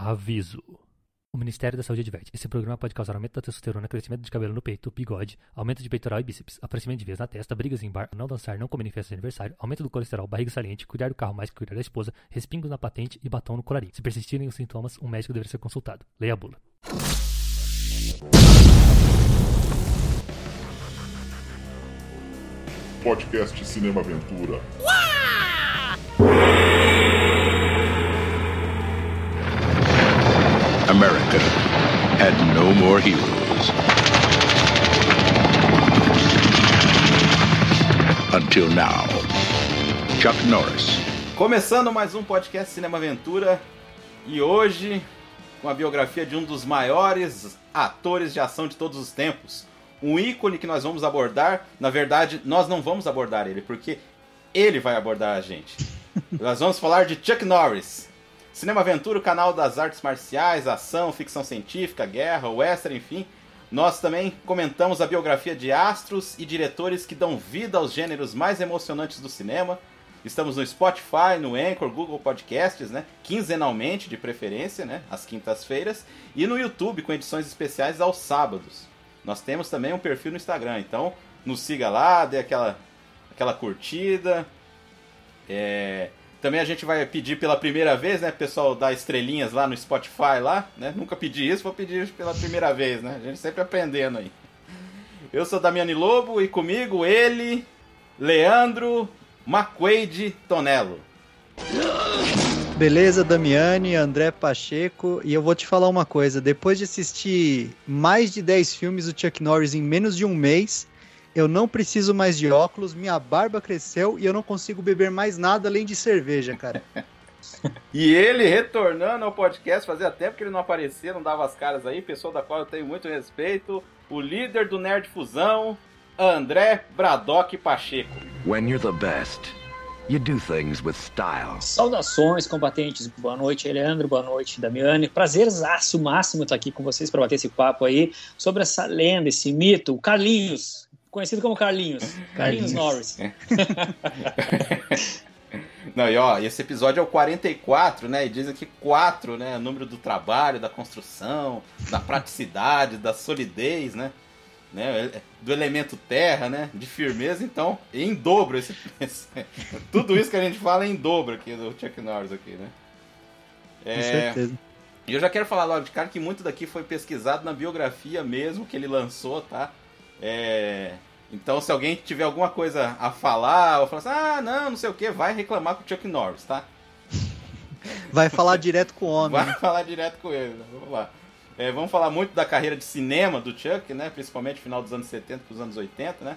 Aviso. O Ministério da Saúde adverte. Esse programa pode causar aumento da testosterona, crescimento de cabelo no peito, bigode, aumento de peitoral e bíceps, aparecimento de veias na testa, brigas em bar, não dançar, não comer em festa de aniversário, aumento do colesterol, barriga saliente, cuidar do carro mais que cuidar da esposa, respingos na patente e batom no colarinho. Se persistirem os sintomas, um médico deve ser consultado. Leia a bula. Podcast Cinema Aventura. America had no more heroes. Until now. Chuck Norris. Começando mais um podcast Cinema Aventura e hoje com a biografia de um dos maiores atores de ação de todos os tempos. Um ícone que nós vamos abordar, na verdade, nós não vamos abordar ele, porque ele vai abordar a gente. nós vamos falar de Chuck Norris. Cinema Aventura, o canal das artes marciais, ação, ficção científica, guerra, western, enfim. Nós também comentamos a biografia de astros e diretores que dão vida aos gêneros mais emocionantes do cinema. Estamos no Spotify, no Anchor, Google Podcasts, né? Quinzenalmente, de preferência, né? Às quintas-feiras. E no YouTube, com edições especiais aos sábados. Nós temos também um perfil no Instagram, então nos siga lá, dê aquela, aquela curtida. É... Também a gente vai pedir pela primeira vez, né, pessoal, dar estrelinhas lá no Spotify lá, né? Nunca pedi isso, vou pedir pela primeira vez, né? A gente sempre aprendendo aí. Eu sou Damiani Lobo e comigo ele, Leandro McQuaid Tonello. Beleza, Damiani, André Pacheco, e eu vou te falar uma coisa: depois de assistir mais de 10 filmes do Chuck Norris em menos de um mês, eu não preciso mais de óculos, minha barba cresceu e eu não consigo beber mais nada além de cerveja, cara. E ele retornando ao podcast, fazia tempo que ele não aparecia, não dava as caras aí, pessoa da qual eu tenho muito respeito, o líder do Nerd Fusão, André Bradock Pacheco. When you're the best, you do things with style. Saudações, combatentes. Boa noite, Leandro. Boa noite, Damiani. Prazerzaço máximo estar aqui com vocês para bater esse papo aí sobre essa lenda, esse mito, o Carlinhos, conhecido como Carlinhos. Carlinhos, Norris. Não, e ó, esse episódio é o 44, né? E dizem que 4, né? É o número do trabalho, da construção, da praticidade, da solidez, né? né? Do elemento terra, né? De firmeza, então, em dobro esse, esse tudo isso que a gente fala é em dobro aqui do Chuck Norris aqui, né? É, Com certeza. E eu já quero falar logo de cara que muito daqui foi pesquisado na biografia mesmo que ele lançou, tá? É, então, se alguém tiver alguma coisa a falar, ou falar assim, ah, não, não sei o que, vai reclamar com o Chuck Norris, tá? Vai falar direto com o homem. Vai falar direto com ele, né? vamos lá. É, vamos falar muito da carreira de cinema do Chuck, né? Principalmente final dos anos 70 para os anos 80, né?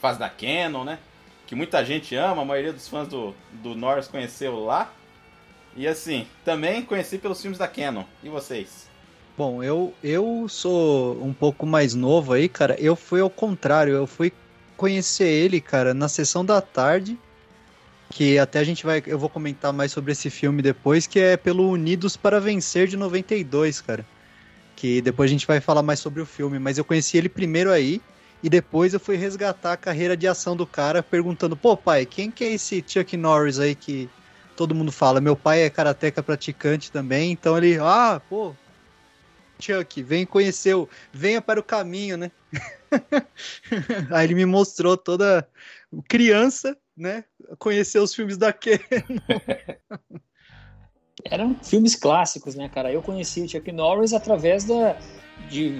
Fase da Canon, né? Que muita gente ama, a maioria dos fãs do, do Norris conheceu lá. E assim, também conheci pelos filmes da Canon. E vocês? Bom, eu, eu sou um pouco mais novo aí, cara. Eu fui ao contrário, eu fui conhecer ele, cara, na sessão da tarde. Que até a gente vai. Eu vou comentar mais sobre esse filme depois, que é pelo Unidos para Vencer de 92, cara. Que depois a gente vai falar mais sobre o filme. Mas eu conheci ele primeiro aí. E depois eu fui resgatar a carreira de ação do cara, perguntando: pô, pai, quem que é esse Chuck Norris aí que todo mundo fala? Meu pai é karateca praticante também, então ele, ah, pô, Chuck, vem conhecer, o, venha para o caminho, né? Aí ele me mostrou toda criança, né? Conhecer os filmes da. Eram filmes clássicos, né, cara? Eu conheci o Chuck Norris através da, de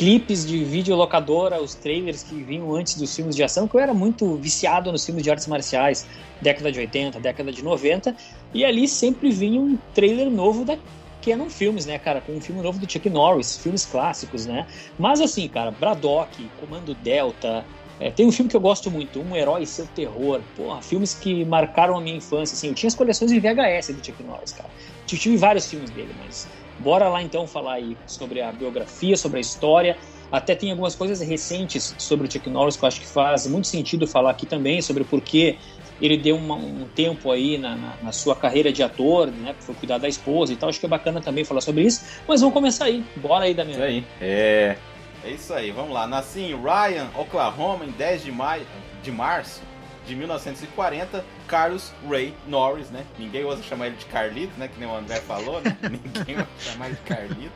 clipes de videolocadora, os trailers que vinham antes dos filmes de ação, que eu era muito viciado nos filmes de artes marciais, década de 80, década de 90, e ali sempre vinha um trailer novo da Canon Filmes, né, cara, com um filme novo do Chuck Norris, filmes clássicos, né? Mas assim, cara, Braddock, Comando Delta, é, tem um filme que eu gosto muito, Um Herói e Seu Terror, porra, filmes que marcaram a minha infância, assim, eu tinha as coleções em VHS do Chuck Norris, cara. Eu tive vários filmes dele, mas bora lá então falar aí sobre a biografia, sobre a história, até tem algumas coisas recentes sobre o Chuck Norris que eu acho que faz muito sentido falar aqui também, sobre o porquê ele deu uma, um tempo aí na, na, na, sua carreira de ator, né? Foi cuidar da esposa e tal. Acho que é bacana também falar sobre isso. Mas vamos começar aí. Bora aí, Damião. Isso aí. É. É isso aí, vamos lá. Nasci em Ryan, Oklahoma, em 10 de, maio, de março de 1940, Carlos Ray Norris, né? Ninguém ousa chamar ele de Carlito, né? Que nem o André falou, né? Ninguém ousa chamar ele de Carlito.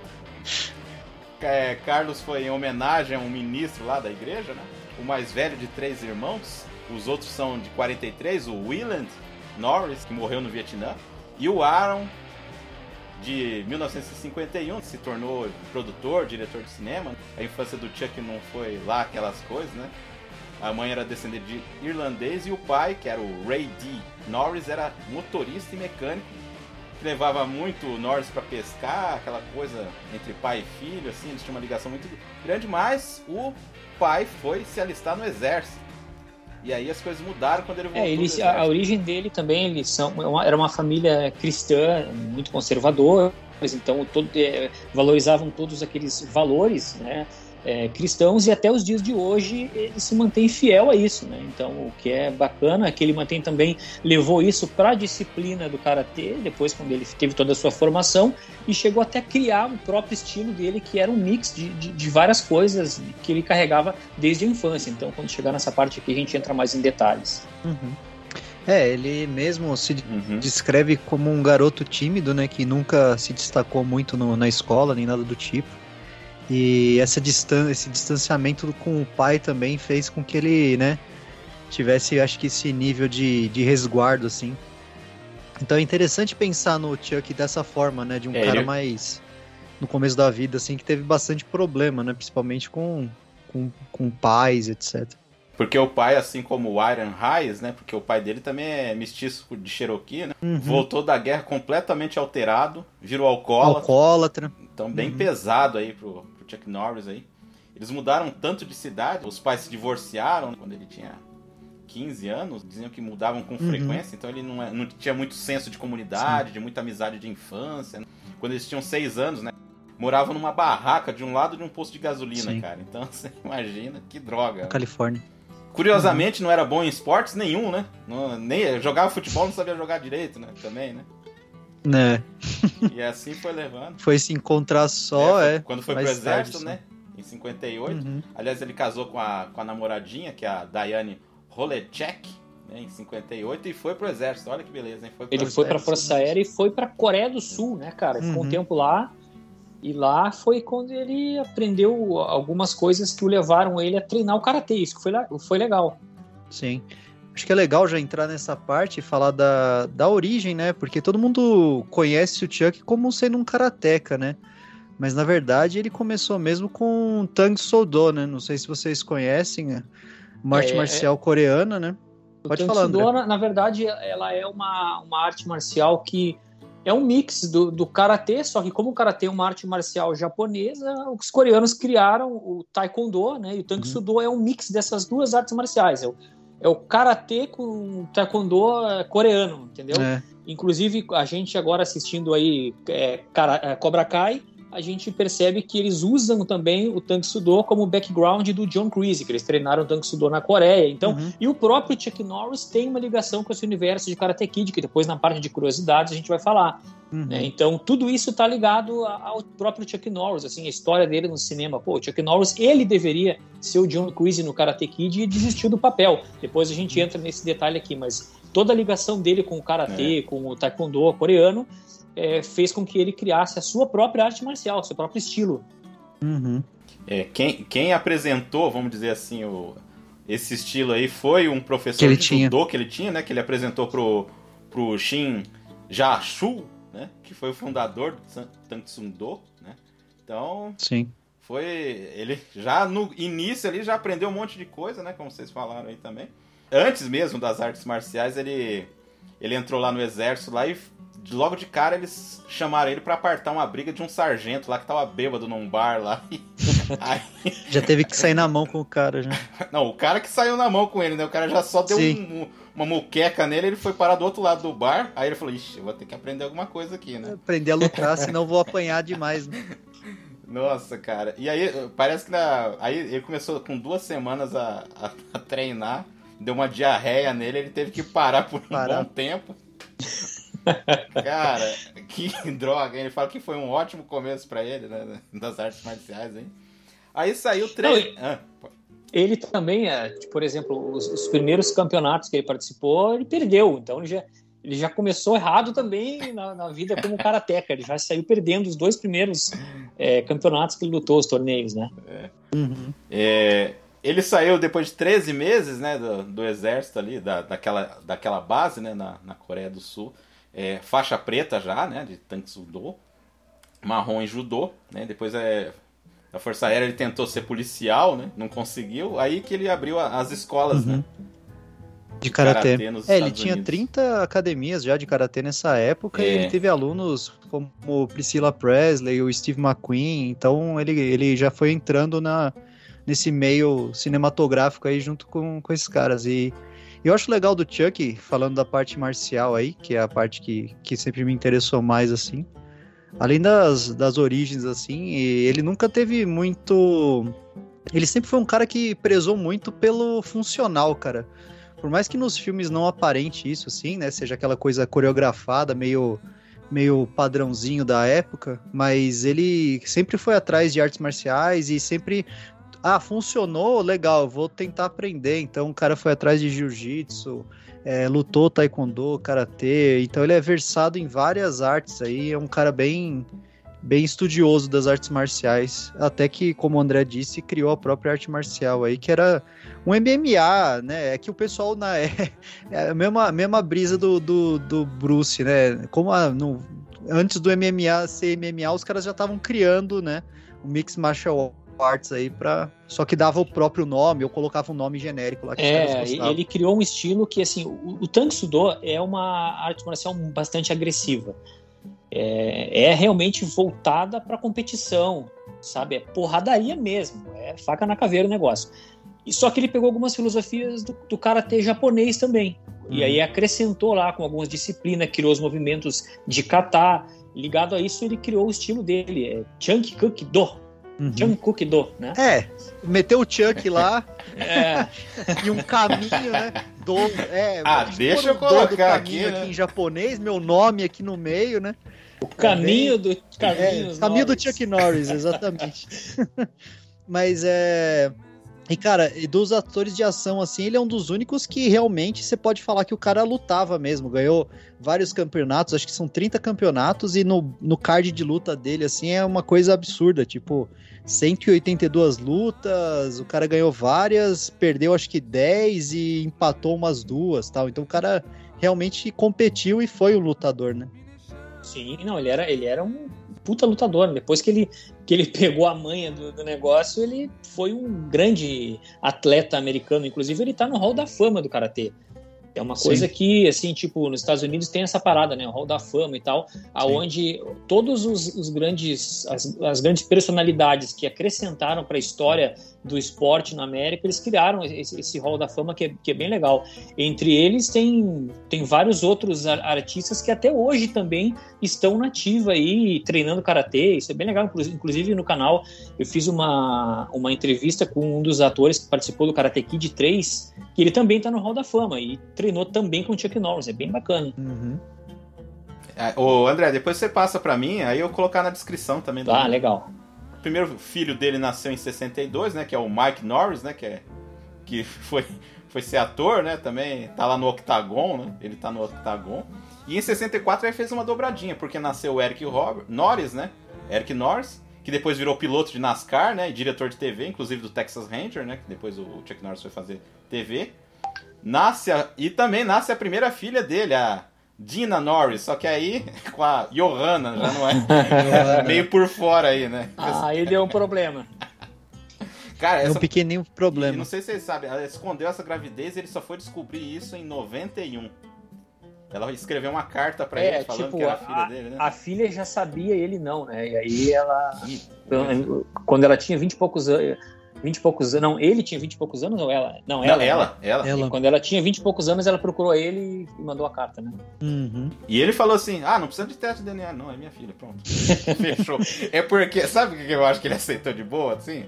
É, Carlos foi em homenagem a um ministro lá da igreja, né? O mais velho de três irmãos. Os outros são de 43, o Willand Norris, que morreu no Vietnã, e o Aaron, de 1951, que se tornou produtor, diretor de cinema. A infância do Chuck não foi lá aquelas coisas, né? A mãe era descendente de irlandês e o pai, que era o Ray D. Norris, era motorista e mecânico. Levava muito o Norris para pescar, aquela coisa entre pai e filho, assim, eles tinham uma ligação muito grande, mas o pai foi se alistar no exército. E aí as coisas mudaram quando ele voltou. É, ele, a, a, origem dele também, eles são, uma, era uma família cristã, muito conservadora, então todo, é, valorizavam todos aqueles valores, né? É, cristãos e até os dias de hoje ele se mantém fiel a isso, né? Então o que é bacana é que ele mantém também levou isso para a disciplina do karatê depois quando ele teve toda a sua formação e chegou até a criar o próprio estilo dele que era um mix de, de, de várias coisas que ele carregava desde a infância. Então quando chegar nessa parte aqui a gente entra mais em detalhes. Uhum. É, ele mesmo se uhum. descreve como um garoto tímido, né, que nunca se destacou muito no, na escola nem nada do tipo e essa distan esse distanciamento com o pai também fez com que ele, né, tivesse, acho que, esse nível de, de resguardo, assim. Então é interessante pensar no Chuck dessa forma, né, de um é, cara ele... mais no começo da vida, assim, que teve bastante problema, né, principalmente com, com, com pais, etc. Porque o pai, assim como o Iron Hayes, né? Porque o pai dele também é mestiço de Cherokee, né? Uhum. Voltou da guerra completamente alterado, virou alcoólatra. Alcoólatra. Então, bem uhum. pesado aí pro, Chuck Norris aí. Eles mudaram tanto de cidade, os pais se divorciaram quando ele tinha 15 anos, diziam que mudavam com uhum. frequência, então ele não, é, não, tinha muito senso de comunidade, Sim. de muita amizade de infância. Quando eles tinham 6 anos, né? Moravam numa barraca de um lado de um posto de gasolina, Sim. cara. Então você imagina que droga. Na Califórnia. Curiosamente, uhum. não era bom em esportes nenhum, né? Não, nem, jogava futebol, não sabia jogar direito, né? Também, né? Né. E assim foi levando. Foi se encontrar só, é. é quando foi pro exército, tarde, né? Em 58. Uhum. Aliás, ele casou com a, com a namoradinha, que é a Diane Holecek, né, em 58, e foi pro exército. Olha que beleza, hein? Foi ele foi pra Força Aérea e foi pra Coreia do Sul, né, cara? Ficou uhum. um tempo lá. E lá foi quando ele aprendeu algumas coisas que o levaram ele a treinar o karatê. Isso foi, foi legal. Sim. Acho que é legal já entrar nessa parte e falar da, da origem, né? Porque todo mundo conhece o Chuck como sendo um karateca, né? Mas na verdade ele começou mesmo com Tang Soo né? Não sei se vocês conhecem, né? uma arte é, marcial é... coreana, né? Pode o falar, André. Na, na verdade, ela é uma, uma arte marcial que é um mix do, do karatê, só que como o karatê é uma arte marcial japonesa, os coreanos criaram o taekwondo, né? E o Tang uhum. Soo é um mix dessas duas artes marciais. É o, é o karatê com taekwondo é, coreano, entendeu? É. Inclusive, a gente agora assistindo aí é, é, Cobra Kai, a gente percebe que eles usam também o Tang Sudo como background do John Creasy, que eles treinaram o Tang Sudo na Coreia. Então, uhum. e o próprio Chuck Norris tem uma ligação com esse universo de Karate Kid, que depois na parte de curiosidades a gente vai falar. Uhum. Né? Então, tudo isso está ligado ao próprio Chuck Norris, assim, a história dele no cinema. Pô, o Chuck Norris, ele deveria ser o John Creasy no Karate Kid e desistiu do papel. Depois a gente entra nesse detalhe aqui, mas toda a ligação dele com o Karate, é. com o Taekwondo coreano, é, fez com que ele criasse a sua própria arte marcial, seu próprio estilo. Uhum. É, quem, quem apresentou, vamos dizer assim, o, esse estilo aí foi um professor de judô que ele tinha, né? Que ele apresentou pro, pro Shin Jashu, né? Que foi o fundador do Tangsundo, né? Então, Sim. foi ele já no início ali já aprendeu um monte de coisa, né? Como vocês falaram aí também. Antes mesmo das artes marciais, ele ele entrou lá no exército lá e logo de cara eles chamaram ele para apartar uma briga de um sargento lá que tava bêbado num bar lá. Aí... Já teve que sair na mão com o cara já. Não, o cara que saiu na mão com ele, né? O cara já só deu um, uma muqueca nele, ele foi parar do outro lado do bar. Aí ele falou: Ixi, eu vou ter que aprender alguma coisa aqui, né? Aprender a lucrar, senão vou apanhar demais, né? Nossa, cara. E aí, parece que na... aí ele começou com duas semanas a, a, a treinar, deu uma diarreia nele, ele teve que parar por um parar. bom tempo. Cara, que droga. Ele fala que foi um ótimo começo para ele, né? Das artes marciais, hein? Aí saiu três. Ah, ele também, é, por exemplo, os, os, primeiros campeonatos que ele participou, ele perdeu. Então ele já, ele já começou errado também na, na vida como karateca. Ele já saiu perdendo os dois primeiros é, campeonatos que ele lutou, os torneios, né? É. Uhum. É, ele saiu depois de 13 meses né, do, do exército ali, da, daquela, daquela base né, na, na Coreia do Sul. É, faixa preta já, né, de Soo marrom em judô, né? Depois é da Força Aérea ele tentou ser policial, né? Não conseguiu. Aí que ele abriu as escolas, né? uhum. né? De karatê. é, ele Estados tinha Unidos. 30 academias já de karatê nessa época é. e ele teve alunos como Priscilla Presley, o Steve McQueen, então ele, ele já foi entrando na, nesse meio cinematográfico aí junto com, com esses caras. E eu acho legal do Chuck, falando da parte marcial aí, que é a parte que, que sempre me interessou mais assim, além das, das origens, assim, ele nunca teve muito. Ele sempre foi um cara que prezou muito pelo funcional, cara. Por mais que nos filmes não aparente isso, assim, né? Seja aquela coisa coreografada, meio, meio padrãozinho da época, mas ele sempre foi atrás de artes marciais e sempre. Ah, funcionou, legal, vou tentar aprender. Então o cara foi atrás de jiu-jitsu, é, lutou taekwondo, karatê, então ele é versado em várias artes aí, é um cara bem bem estudioso das artes marciais, até que, como o André disse, criou a própria arte marcial aí, que era um MMA, né? É que o pessoal na é, é a mesma, mesma brisa do, do, do Bruce, né? Como a, no, antes do MMA ser MMA, os caras já estavam criando, né? O Mix Martial Arts aí para só que dava o próprio nome ou colocava um nome genérico lá que é, ele criou um estilo que assim o, o Tang Sudo é uma arte marcial bastante agressiva. É, é realmente voltada para competição sabe? É porradaria mesmo é faca na caveira o negócio. E só que ele pegou algumas filosofias do, do karatê japonês também. Uhum. e aí acrescentou lá com algumas disciplinas criou os movimentos de kata. Ligado a isso ele criou o estilo dele é Chunk Kuk Do Uhum. Cook Do, né? É, meteu o Chuck lá é. e um caminho, né? Do, é, ah, deixa eu colocar aqui, né? aqui em japonês, meu nome aqui no meio, né? O caminho é, do caminho, é, caminho do Chuck Norris, exatamente. Mas é e, cara, dos atores de ação, assim, ele é um dos únicos que realmente você pode falar que o cara lutava mesmo. Ganhou vários campeonatos, acho que são 30 campeonatos, e no, no card de luta dele, assim, é uma coisa absurda. Tipo, 182 lutas, o cara ganhou várias, perdeu acho que 10 e empatou umas duas tal. Então o cara realmente competiu e foi um lutador, né? Sim, não, ele era, ele era um puta lutador. Depois que ele, que ele pegou a manha do, do negócio, ele foi um grande atleta americano. Inclusive, ele tá no Hall da Fama do Karatê. É uma coisa Sim. que, assim, tipo, nos Estados Unidos tem essa parada, né? O Hall da Fama e tal, aonde todos os, os grandes, as, as, grandes personalidades que acrescentaram para a história do esporte na América, eles criaram esse, esse Hall da Fama que é, que é, bem legal. Entre eles tem, tem vários outros artistas que até hoje também estão nativa aí, treinando karatê. Isso é bem legal. Inclusive no canal eu fiz uma, uma entrevista com um dos atores que participou do Karate Kid 3, que ele também está no Hall da Fama e treinou também com o Chuck Norris. É bem bacana. Uhum. É, ô André, depois você passa para mim, aí eu colocar na descrição também. Ah, legal primeiro filho dele nasceu em 62, né? Que é o Mike Norris, né? Que, é, que foi, foi ser ator, né? Também tá lá no Octagon, né? Ele tá no Octagon. E em 64 ele fez uma dobradinha, porque nasceu o Eric Robert, Norris, né? Eric Norris, que depois virou piloto de NASCAR, né? E diretor de TV, inclusive do Texas Ranger, né? Que depois o Chuck Norris foi fazer TV. Nasce a, e também nasce a primeira filha dele, a Dina Norris, só que aí com a Johanna, já não é meio por fora aí, né? Ah, aí deu um problema. Cara, essa... é um pequenininho problema. não sei se vocês sabem, ela escondeu essa gravidez e ele só foi descobrir isso em 91. Ela escreveu uma carta para é, ele falando tipo, que era a filha dele, né? A filha já sabia, ele não, né? E aí ela. quando ela tinha 20 e poucos anos 20 e poucos anos. Não, ele tinha 20 e poucos anos ou ela? Não, ela. Não, ela, né? ela. ela. Quando ela tinha 20 e poucos anos, ela procurou ele e mandou a carta, né? Uhum. E ele falou assim: ah, não precisa de teste de DNA, não, é minha filha, pronto. Fechou. É porque, sabe o que eu acho que ele aceitou de boa, assim?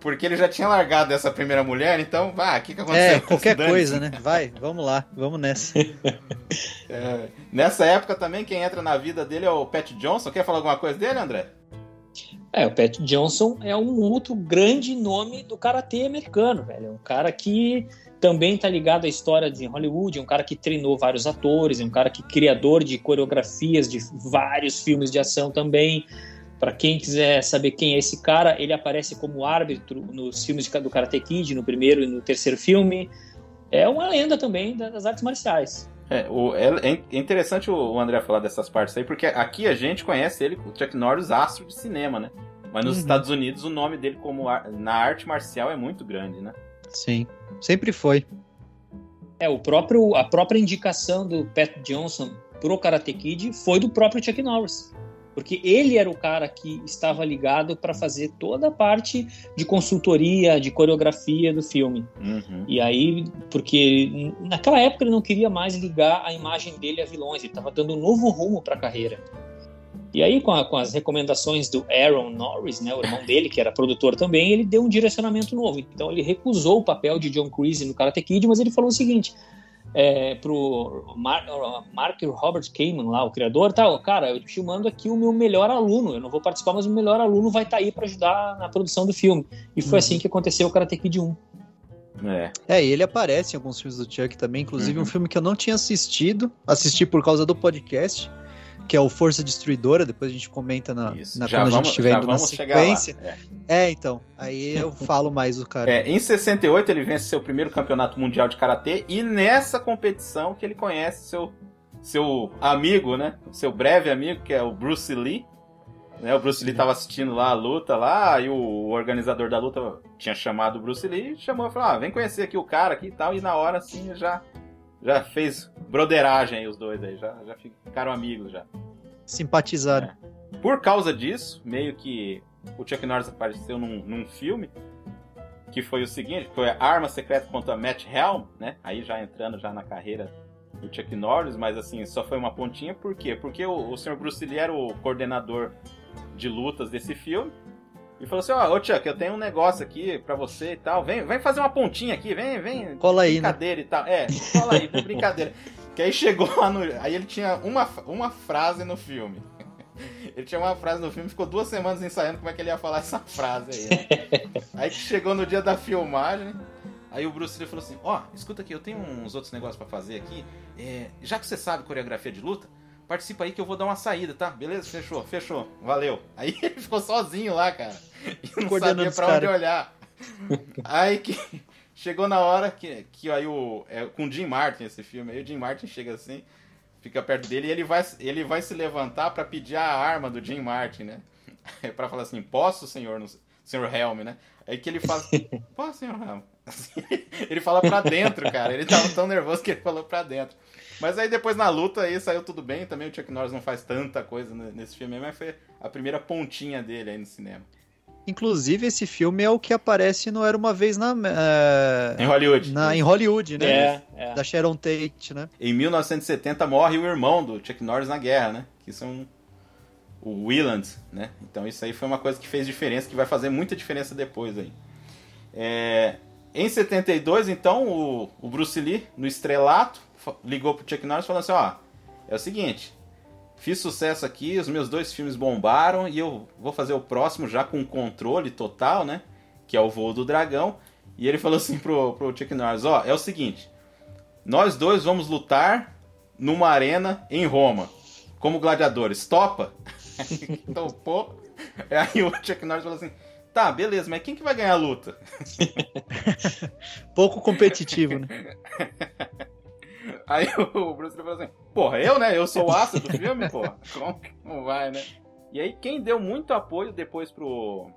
Porque ele já tinha largado essa primeira mulher, então, vá, o que, que aconteceu? É, qualquer coisa, né? Vai, vamos lá, vamos nessa. É, nessa época também, quem entra na vida dele é o Pat Johnson. Quer falar alguma coisa dele, André? É, o Pat Johnson é um outro grande nome do karatê americano, velho. É um cara que também está ligado à história de Hollywood, é um cara que treinou vários atores, é um cara que é criador de coreografias de vários filmes de ação também. Para quem quiser saber quem é esse cara, ele aparece como árbitro nos filmes do Karate Kid, no primeiro e no terceiro filme. É uma lenda também das artes marciais. É, o, é, é interessante o André falar dessas partes aí, porque aqui a gente conhece ele, o Chuck Norris, astro de cinema, né? Mas nos uhum. Estados Unidos o nome dele como na arte marcial é muito grande, né? Sim, sempre foi. É, o próprio, a própria indicação do Pat Johnson pro Karate Kid foi do próprio Chuck Norris porque ele era o cara que estava ligado para fazer toda a parte de consultoria, de coreografia do filme. Uhum. E aí, porque naquela época ele não queria mais ligar a imagem dele a vilões, ele estava dando um novo rumo para a carreira. E aí, com, a, com, as recomendações do Aaron Norris, né, o irmão dele, que era produtor também, ele deu um direcionamento novo. Então, ele recusou o papel de John Creasy no Karate Kid, mas ele falou o seguinte: é, pro Mark, Mark Robert Kamen lá, o criador, tá, cara, eu te mando aqui o meu melhor aluno, eu não vou participar, mas o melhor aluno vai estar tá aí para ajudar na produção do filme. E foi uhum. assim que aconteceu o Karate Kid 1. É. é, e ele aparece em alguns filmes do Chuck também, inclusive uhum. um filme que eu não tinha assistido, assisti por causa do podcast, que é o Força Destruidora, depois a gente comenta na, na quando vamos, a gente estiver indo na sequência. É. é. então, aí eu falo mais do cara. É, em 68 ele vence seu primeiro campeonato mundial de karatê e nessa competição que ele conhece seu seu amigo, né? Seu breve amigo, que é o Bruce Lee. Né? O Bruce Lee estava assistindo lá a luta lá, e o organizador da luta tinha chamado o Bruce Lee, e chamou e falou: ah, vem conhecer aqui o cara aqui e tal, e na hora assim já já fez broderagem aí os dois aí, já, já ficaram amigos já. Simpatizaram. É. Por causa disso, meio que o Chuck Norris apareceu num, num filme que foi o seguinte, foi a Arma Secreta contra Matt Helm, né? Aí já entrando já na carreira do Chuck Norris, mas assim, só foi uma pontinha, por quê? Porque o, o Sr. Bruce Lee era o coordenador de lutas desse filme, e falou assim: Ó, oh, ô Chuck, eu tenho um negócio aqui pra você e tal. Vem, vem fazer uma pontinha aqui, vem, vem. Cola aí, né? brincadeira né? e tal. É, cola aí, brincadeira. Que aí chegou lá no. Aí ele tinha uma, uma frase no filme. Ele tinha uma frase no filme, ficou duas semanas ensaiando como é que ele ia falar essa frase aí. Né? aí que chegou no dia da filmagem. Aí o Bruce Lee falou assim: Ó, oh, escuta aqui, eu tenho uns outros negócios para fazer aqui. É, já que você sabe coreografia de luta, participa aí que eu vou dar uma saída, tá? Beleza? Fechou, fechou. Valeu. Aí ele ficou sozinho lá, cara. E não sabia pra onde olhar. Aí que chegou na hora que, que aí o. É com o Jim Martin esse filme. Aí o Jim Martin chega assim, fica perto dele e ele vai, ele vai se levantar para pedir a arma do Jim Martin, né? É pra falar assim, posso, senhor, senhor Helm, né? Aí que ele fala, posso, senhor Helm? Assim, ele fala pra dentro, cara. Ele tava tão nervoso que ele falou pra dentro. Mas aí depois na luta aí saiu tudo bem. Também o Chuck Norris não faz tanta coisa nesse filme, mas foi a primeira pontinha dele aí no cinema. Inclusive, esse filme é o que aparece no Era Uma Vez na... Uh, em Hollywood. Na, em Hollywood, né? É, é. Da Sharon Tate, né? Em 1970 morre o irmão do Chuck Norris na guerra, né? Que são o Willand, né? Então isso aí foi uma coisa que fez diferença, que vai fazer muita diferença depois aí. É... Em 72, então, o, o Bruce Lee, no estrelato, ligou pro Chuck Norris falando assim, ó, é o seguinte, fiz sucesso aqui, os meus dois filmes bombaram e eu vou fazer o próximo já com controle total, né? Que é o Voo do Dragão. E ele falou assim pro, pro Chuck Norris, ó, é o seguinte, nós dois vamos lutar numa arena em Roma, como gladiadores, topa? então, pô, aí o Chuck Norris falou assim, tá, beleza, mas quem que vai ganhar a luta? Pouco competitivo, né? Aí o Bruce Lee falou assim: Porra, eu, né? Eu sou o aço do filme, porra. Como que não vai, né? E aí, quem deu muito apoio depois pro,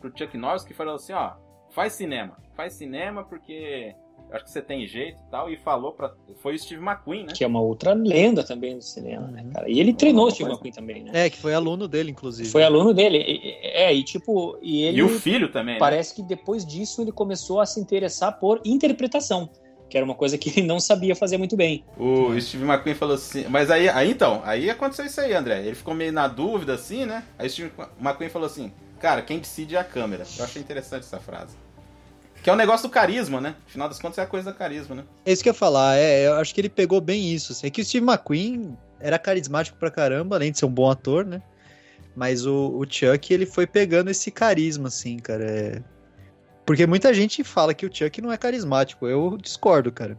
pro Chuck Norris, que falou assim: Ó, faz cinema. Faz cinema porque acho que você tem jeito e tal, e falou para Foi o Steve McQueen, né? Que é uma outra lenda também do cinema, né, uhum. cara? E ele treinou o Steve McQueen também, né? É, que foi aluno dele, inclusive. Foi aluno dele. É, e tipo. E, ele, e o filho também. Né? Parece né? que depois disso ele começou a se interessar por interpretação que era uma coisa que ele não sabia fazer muito bem. O Steve McQueen falou assim, mas aí, aí então, aí aconteceu isso aí, André. Ele ficou meio na dúvida assim, né? Aí o Steve McQueen falou assim: "Cara, quem decide é a câmera". Eu achei interessante essa frase. Que é o um negócio do carisma, né? Afinal das contas é a coisa do carisma, né? É isso que eu ia falar, é, eu acho que ele pegou bem isso. Assim. É que o Steve McQueen era carismático pra caramba, além de ser um bom ator, né? Mas o, o Chuck, ele foi pegando esse carisma, assim, cara. É... Porque muita gente fala que o Chuck não é carismático. Eu discordo, cara.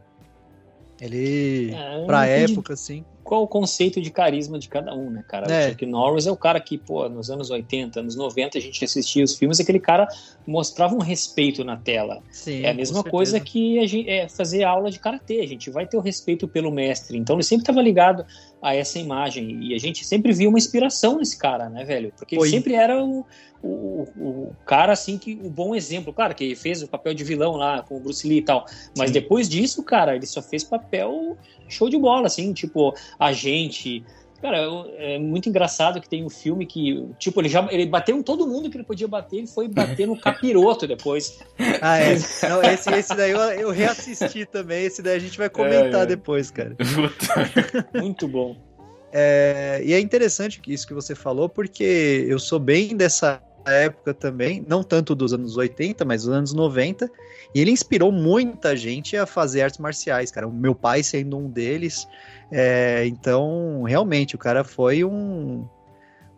Ele, É, pra época, assim. Qual o conceito de carisma de cada um, né, cara? É. O Chuck Norris é o cara que, pô, nos anos 80, anos 90, a gente assistia os filmes, aquele cara mostrava um respeito na tela. Sim, É a mesma coisa que a gente, é fazer aula de karatê. A gente vai ter o respeito pelo mestre. Então ele sempre estava ligado a essa imagem. E a gente sempre via uma inspiração nesse cara, né, velho? Porque ele Foi. sempre era o, o, o cara, assim, que o bom exemplo. Claro que ele fez o papel de vilão lá com o Bruce Lee e tal. Mas Sim. depois disso, cara, ele só fez papel show de bola, assim, tipo, agente. Cara, é muito engraçado que tem um filme que, tipo, ele já ele bateu em todo mundo que ele podia bater, ele foi bater no capiroto depois. Ah, é. Não, esse, esse daí eu, eu reassisti também. Esse daí a gente vai comentar É, é. depois, cara. Muito bom. É, e é interessante isso que você falou, porque eu sou bem dessa época também, não tanto dos anos 80, mas dos anos 90, e ele inspirou muita gente a fazer artes marciais, cara. O meu pai sendo um deles. É, então, realmente, o cara foi um,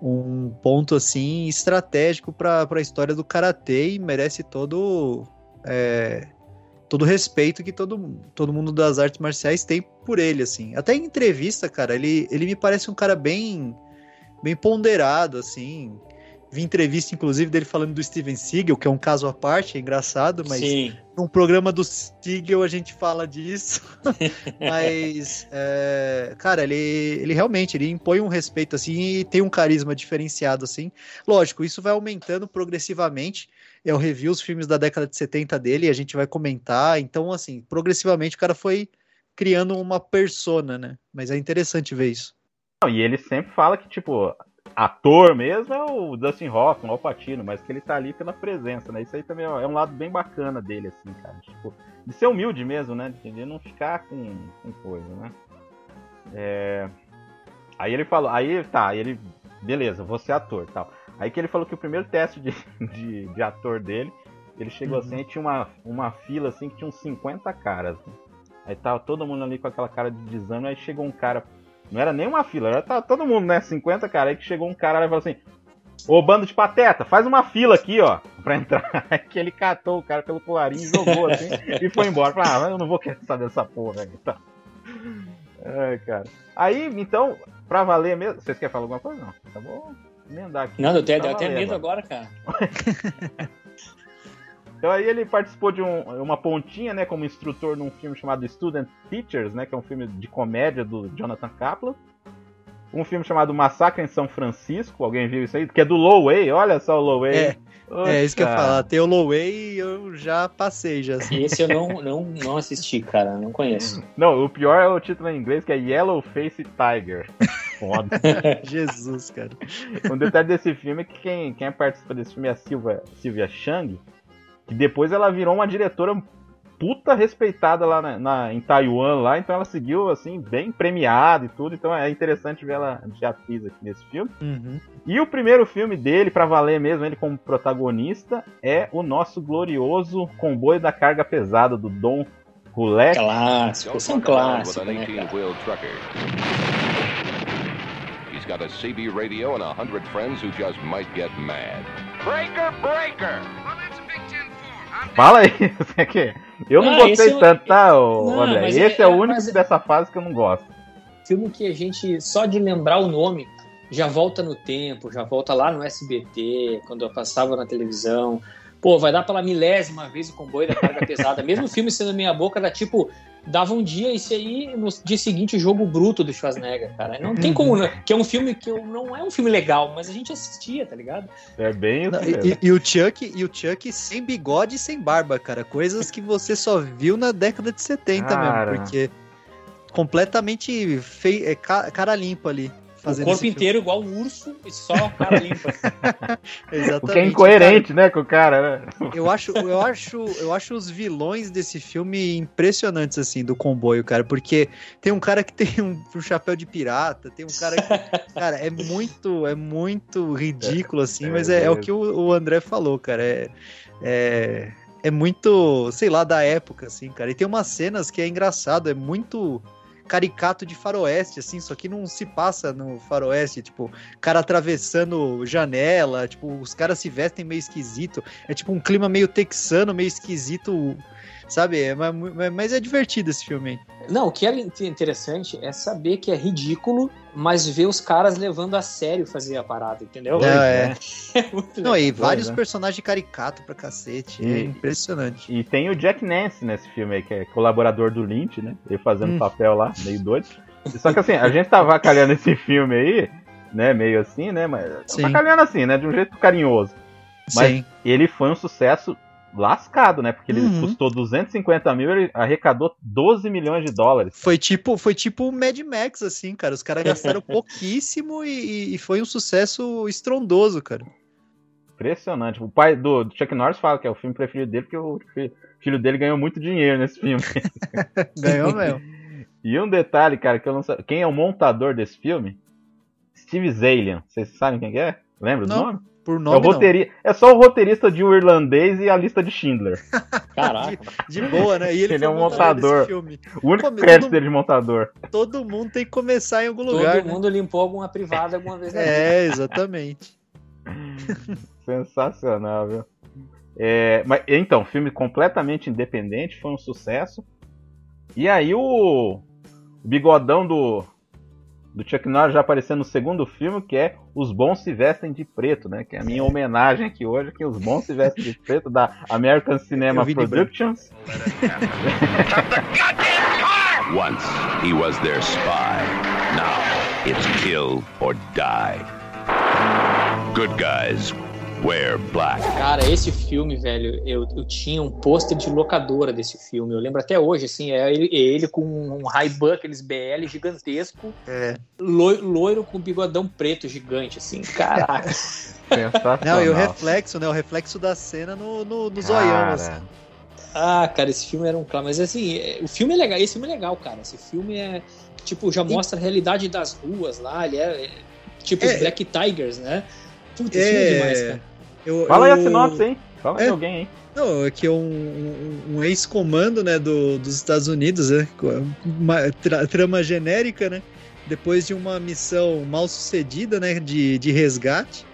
um ponto assim estratégico para a história do karatê e merece todo é, todo respeito que todo, todo mundo das artes marciais tem por ele, assim. Até em entrevista, cara, ele, ele me parece um cara bem, bem ponderado, assim. Vi entrevista, inclusive, dele falando do Steven Seagal, que é um caso à parte, é engraçado, mas Sim. num programa do Seagal a gente fala disso. mas, é, cara, ele, ele realmente ele impõe um respeito, assim, e tem um carisma diferenciado, assim. Lógico, isso vai aumentando progressivamente. Eu revi os filmes da década de 70 dele e a gente vai comentar. Então, assim, progressivamente o cara foi criando uma persona, né? Mas é interessante ver isso. Não, e ele sempre fala que, tipo, ator mesmo é o Dustin Hoffman, o Alpatino, mas que ele tá ali pela presença, né? Isso aí também é um lado bem bacana dele, assim, cara. Tipo, de ser humilde mesmo, né? De não ficar com, com coisa, né? É... Aí ele falou, aí tá, ele, beleza, vou ser ator tal. Aí que ele falou que o primeiro teste de, de, de ator dele, ele chegou Uhum. assim e tinha uma, uma fila assim que tinha uns 50 caras. né? Aí tava todo mundo ali com aquela cara de desânimo, aí chegou um cara não era nem uma fila, era tá todo mundo, né? 50 cara. Aí que chegou um cara lá e falou assim: Ô bando de pateta, faz uma fila aqui, ó, pra entrar. Que ele catou o cara pelo colarinho e jogou assim e foi embora. Falei, ah, eu não vou querer saber dessa porra aí. Tá. Ai, cara. Aí, então, pra valer mesmo. Vocês querem falar alguma coisa? Não. Tá bom. Emendar aqui. Não, eu valer medo agora, cara. Então aí ele participou de um- uma pontinha, né, como instrutor num filme chamado Student Teachers, né, que é um filme de comédia do Jonathan Kaplan. Um filme chamado Massacre em São Francisco, alguém viu isso aí? Que é do Lowey, olha só o Lowey. É, É isso que eu ia falar. Tem o Lowey e eu já passei, já. assim. Esse eu não, não, não assisti, cara. Não conheço. Não, o pior é o título em inglês, que é Yellow Face Tiger. Foda. Jesus, cara. um detalhe desse filme é que quem, quem participa desse filme é a Silvia, Silvia Chang, que depois ela virou uma diretora puta respeitada lá na, na- em Taiwan lá, então ela seguiu assim, bem premiada e tudo, então é interessante ver ela de atriz aqui nesse filme. Uhum. E o primeiro filme dele, pra valer mesmo, ele como protagonista, é o nosso glorioso Comboio da Carga Pesada, do Dom Roulette. Clássico. Don't Esse é um fuck around with clássico, an né, cara? 18-wheel trucker. He's got a CB radio and a hundred friends who just might get mad. Breaker, breaker! Fala aí, você quer? Eu não Ah, gostei é tanto, tá, ô, Não, André? mas Esse é- é, o é- único mas é- dessa fase que eu não gosto. Filme que a gente, só de lembrar o nome, já volta no tempo, já volta lá no SBT, quando eu passava na televisão. Pô, vai dar pela milésima vez o comboio da carga pesada. Mesmo o filme sendo meia boca, era tipo, dava um dia esse aí, no dia seguinte o jogo bruto do Schwarzenegger, cara. Não tem como, né? Que é um filme que eu, não é um filme legal, mas a gente assistia, tá ligado? É bem isso Não, e, e o Chuck, e o Chuck sem bigode e sem barba, cara. Coisas que você só viu na década de 70 Cara. mesmo, porque completamente fei, é, ca- cara limpa ali. O corpo esse filme. inteiro igual um urso e só a cara limpa. Exatamente. O que é incoerente, né, com o cara, né? Cara, eu acho, eu acho, eu acho os vilões desse filme impressionantes assim do comboio, cara, porque tem um cara que tem um, um chapéu de pirata, tem um cara que, cara, é muito, é muito ridículo assim, É, mas é, é o mesmo. que o, o André falou, cara, é, é é muito, sei lá, da época assim, cara. E tem umas cenas que é engraçado, é muito caricato de faroeste, assim, só que não se passa no faroeste, tipo, cara atravessando janela, tipo, os caras se vestem meio esquisito, é tipo um clima meio texano, meio esquisito, sabe? É, mas, mas é divertido esse filme aí. Não, o que é interessante é saber que é ridículo, mas ver os caras levando a sério fazer a parada, entendeu? Não, é. É muito Não, e vários né? personagens caricato pra cacete, é E- impressionante. E tem o Jack Nance nesse filme aí, que é colaborador do Lynch, né? Ele fazendo Hum. papel lá, meio doido. Só que assim, a gente tá avacalhando esse filme aí, né? Meio assim, né? Mas Sim. avacalhando assim, né? De um jeito carinhoso. Mas Sim. ele foi um sucesso lascado, né? Porque ele Uhum. custou 250 mil, ele arrecadou 12 milhões de dólares. Foi tipo, foi tipo o Mad Max, assim, cara. Os caras gastaram pouquíssimo e, e foi um sucesso estrondoso, cara. Impressionante. O pai do do Chuck Norris fala que é o filme preferido dele, porque o fi- filho dele ganhou muito dinheiro nesse filme. Ganhou mesmo. E um detalhe, cara, que eu não sei. Quem é o montador desse filme? Steve Zalian. Vocês sabem quem que é? Lembra do Não, nome? Por É, o nome, não. roteiri... é só o roteirista de O Irlandês e a lista de Schindler. Caraca. De boa, né? E ele, Ele foi é um montador. O único Pô, crédito todo- dele de montador. Todo mundo tem que começar em algum Todo lugar, né? mundo limpou alguma privada alguma vez na vida. É, exatamente. Sensacional, viu? É, mas, então, filme completamente independente, foi um sucesso. E aí o, o bigodão do, do Chuck Norris já apareceu no segundo filme, que é Os Bons Se Vestem de Preto, né? Que é a minha homenagem aqui hoje, que Os Bons Se Vestem de Preto, da American Cinema. Productions. Once he was their spy. Now it's kill or die. Good guys wear black. Cara, esse filme, velho, eu, eu tinha um pôster de locadora desse filme. Eu lembro até hoje, assim, é ele, é ele com um Ray-Ban, aqueles BL gigantesco, É. loi- loiro com bigodão preto gigante, assim. Caraca. Não, e o reflexo, né? O reflexo da cena no, no, no zoião, assim. Ah, cara, esse filme era um clássico. Mas assim, é- o filme é legal. Esse filme é legal, cara. Esse filme é. Tipo, já mostra a realidade das ruas lá. Ele é. é tipo os É. Black Tigers, né? Putz, filme é demais, cara. Eu- Fala aí a eu- sinopse, hein? Fala aí É. alguém, hein? Não, é que é um, um- um ex-comando, né, do, dos Estados Unidos, né, uma tra- trama genérica, né, depois de uma missão mal sucedida, né, de, de resgate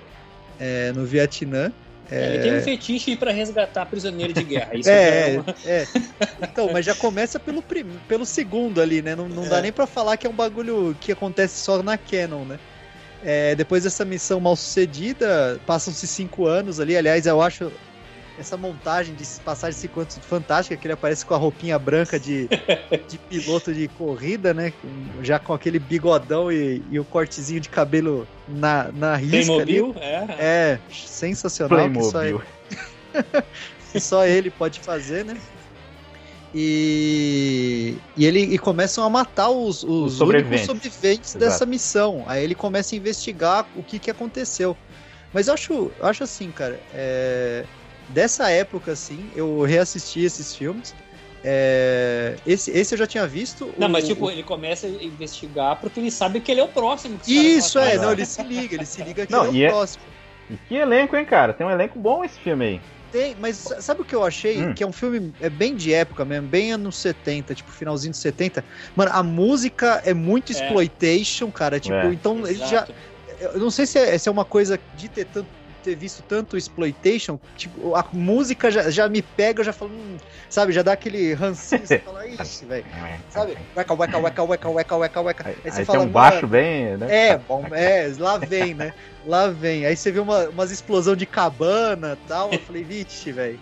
é, no Vietnã. É, Ele tem um fetiche pra resgatar prisioneiro de guerra. Isso É, é, uma... é. Então, mas já começa pelo, prim... pelo segundo ali, né? Não, não dá É. nem pra falar que é um bagulho que acontece só na Canon, né? É, depois dessa missão mal sucedida, passam-se cinco anos ali. Aliás, eu acho essa montagem de passagem de cinco anos fantástica, que ele aparece com a roupinha branca de, de piloto de corrida, né? Já com aquele bigodão e, e o cortezinho de cabelo na, na risca ali. Playmobil, é. É, sensacional. Que só, Playmobil. que só ele pode fazer, né? E, e ele e começam a matar os, os, Os sobreviventes. únicos sobreviventes dessa missão. Aí ele começa a investigar o que, que aconteceu. Mas eu acho, acho assim, cara, é, dessa época, assim, eu reassisti esses filmes. É, esse, esse eu já tinha visto. Não, o- mas tipo, o- ele começa a investigar porque ele sabe que ele é o próximo. Isso, é, não, ele se liga, ele se liga que Não, ele é é- o próximo. E que elenco, hein, cara? Tem um elenco bom esse filme aí. Tem, mas sa- sabe o que eu achei? Hum. Que é um filme é bem de época mesmo, bem anos 70, tipo, finalzinho de 70. Mano, a música é muito É. exploitation, cara. Tipo, É. então ele já. Exato. Eu não sei se é, se é uma coisa de ter, tanto, ter visto tanto exploitation. Tipo, a música já, já me pega, eu já falo, hum, sabe, já dá aquele rancinho, você fala, ixi, velho. Sabe? Weca, weca, weca, weca, weca, weca, weca. Aí, Aí você aí fala, tem um baixo "Mano, bem, né? é, bom, é, lá vem, né? Lá vem. Aí você vê uma, umas explosão de cabana e tal. Eu falei, vixe, velho.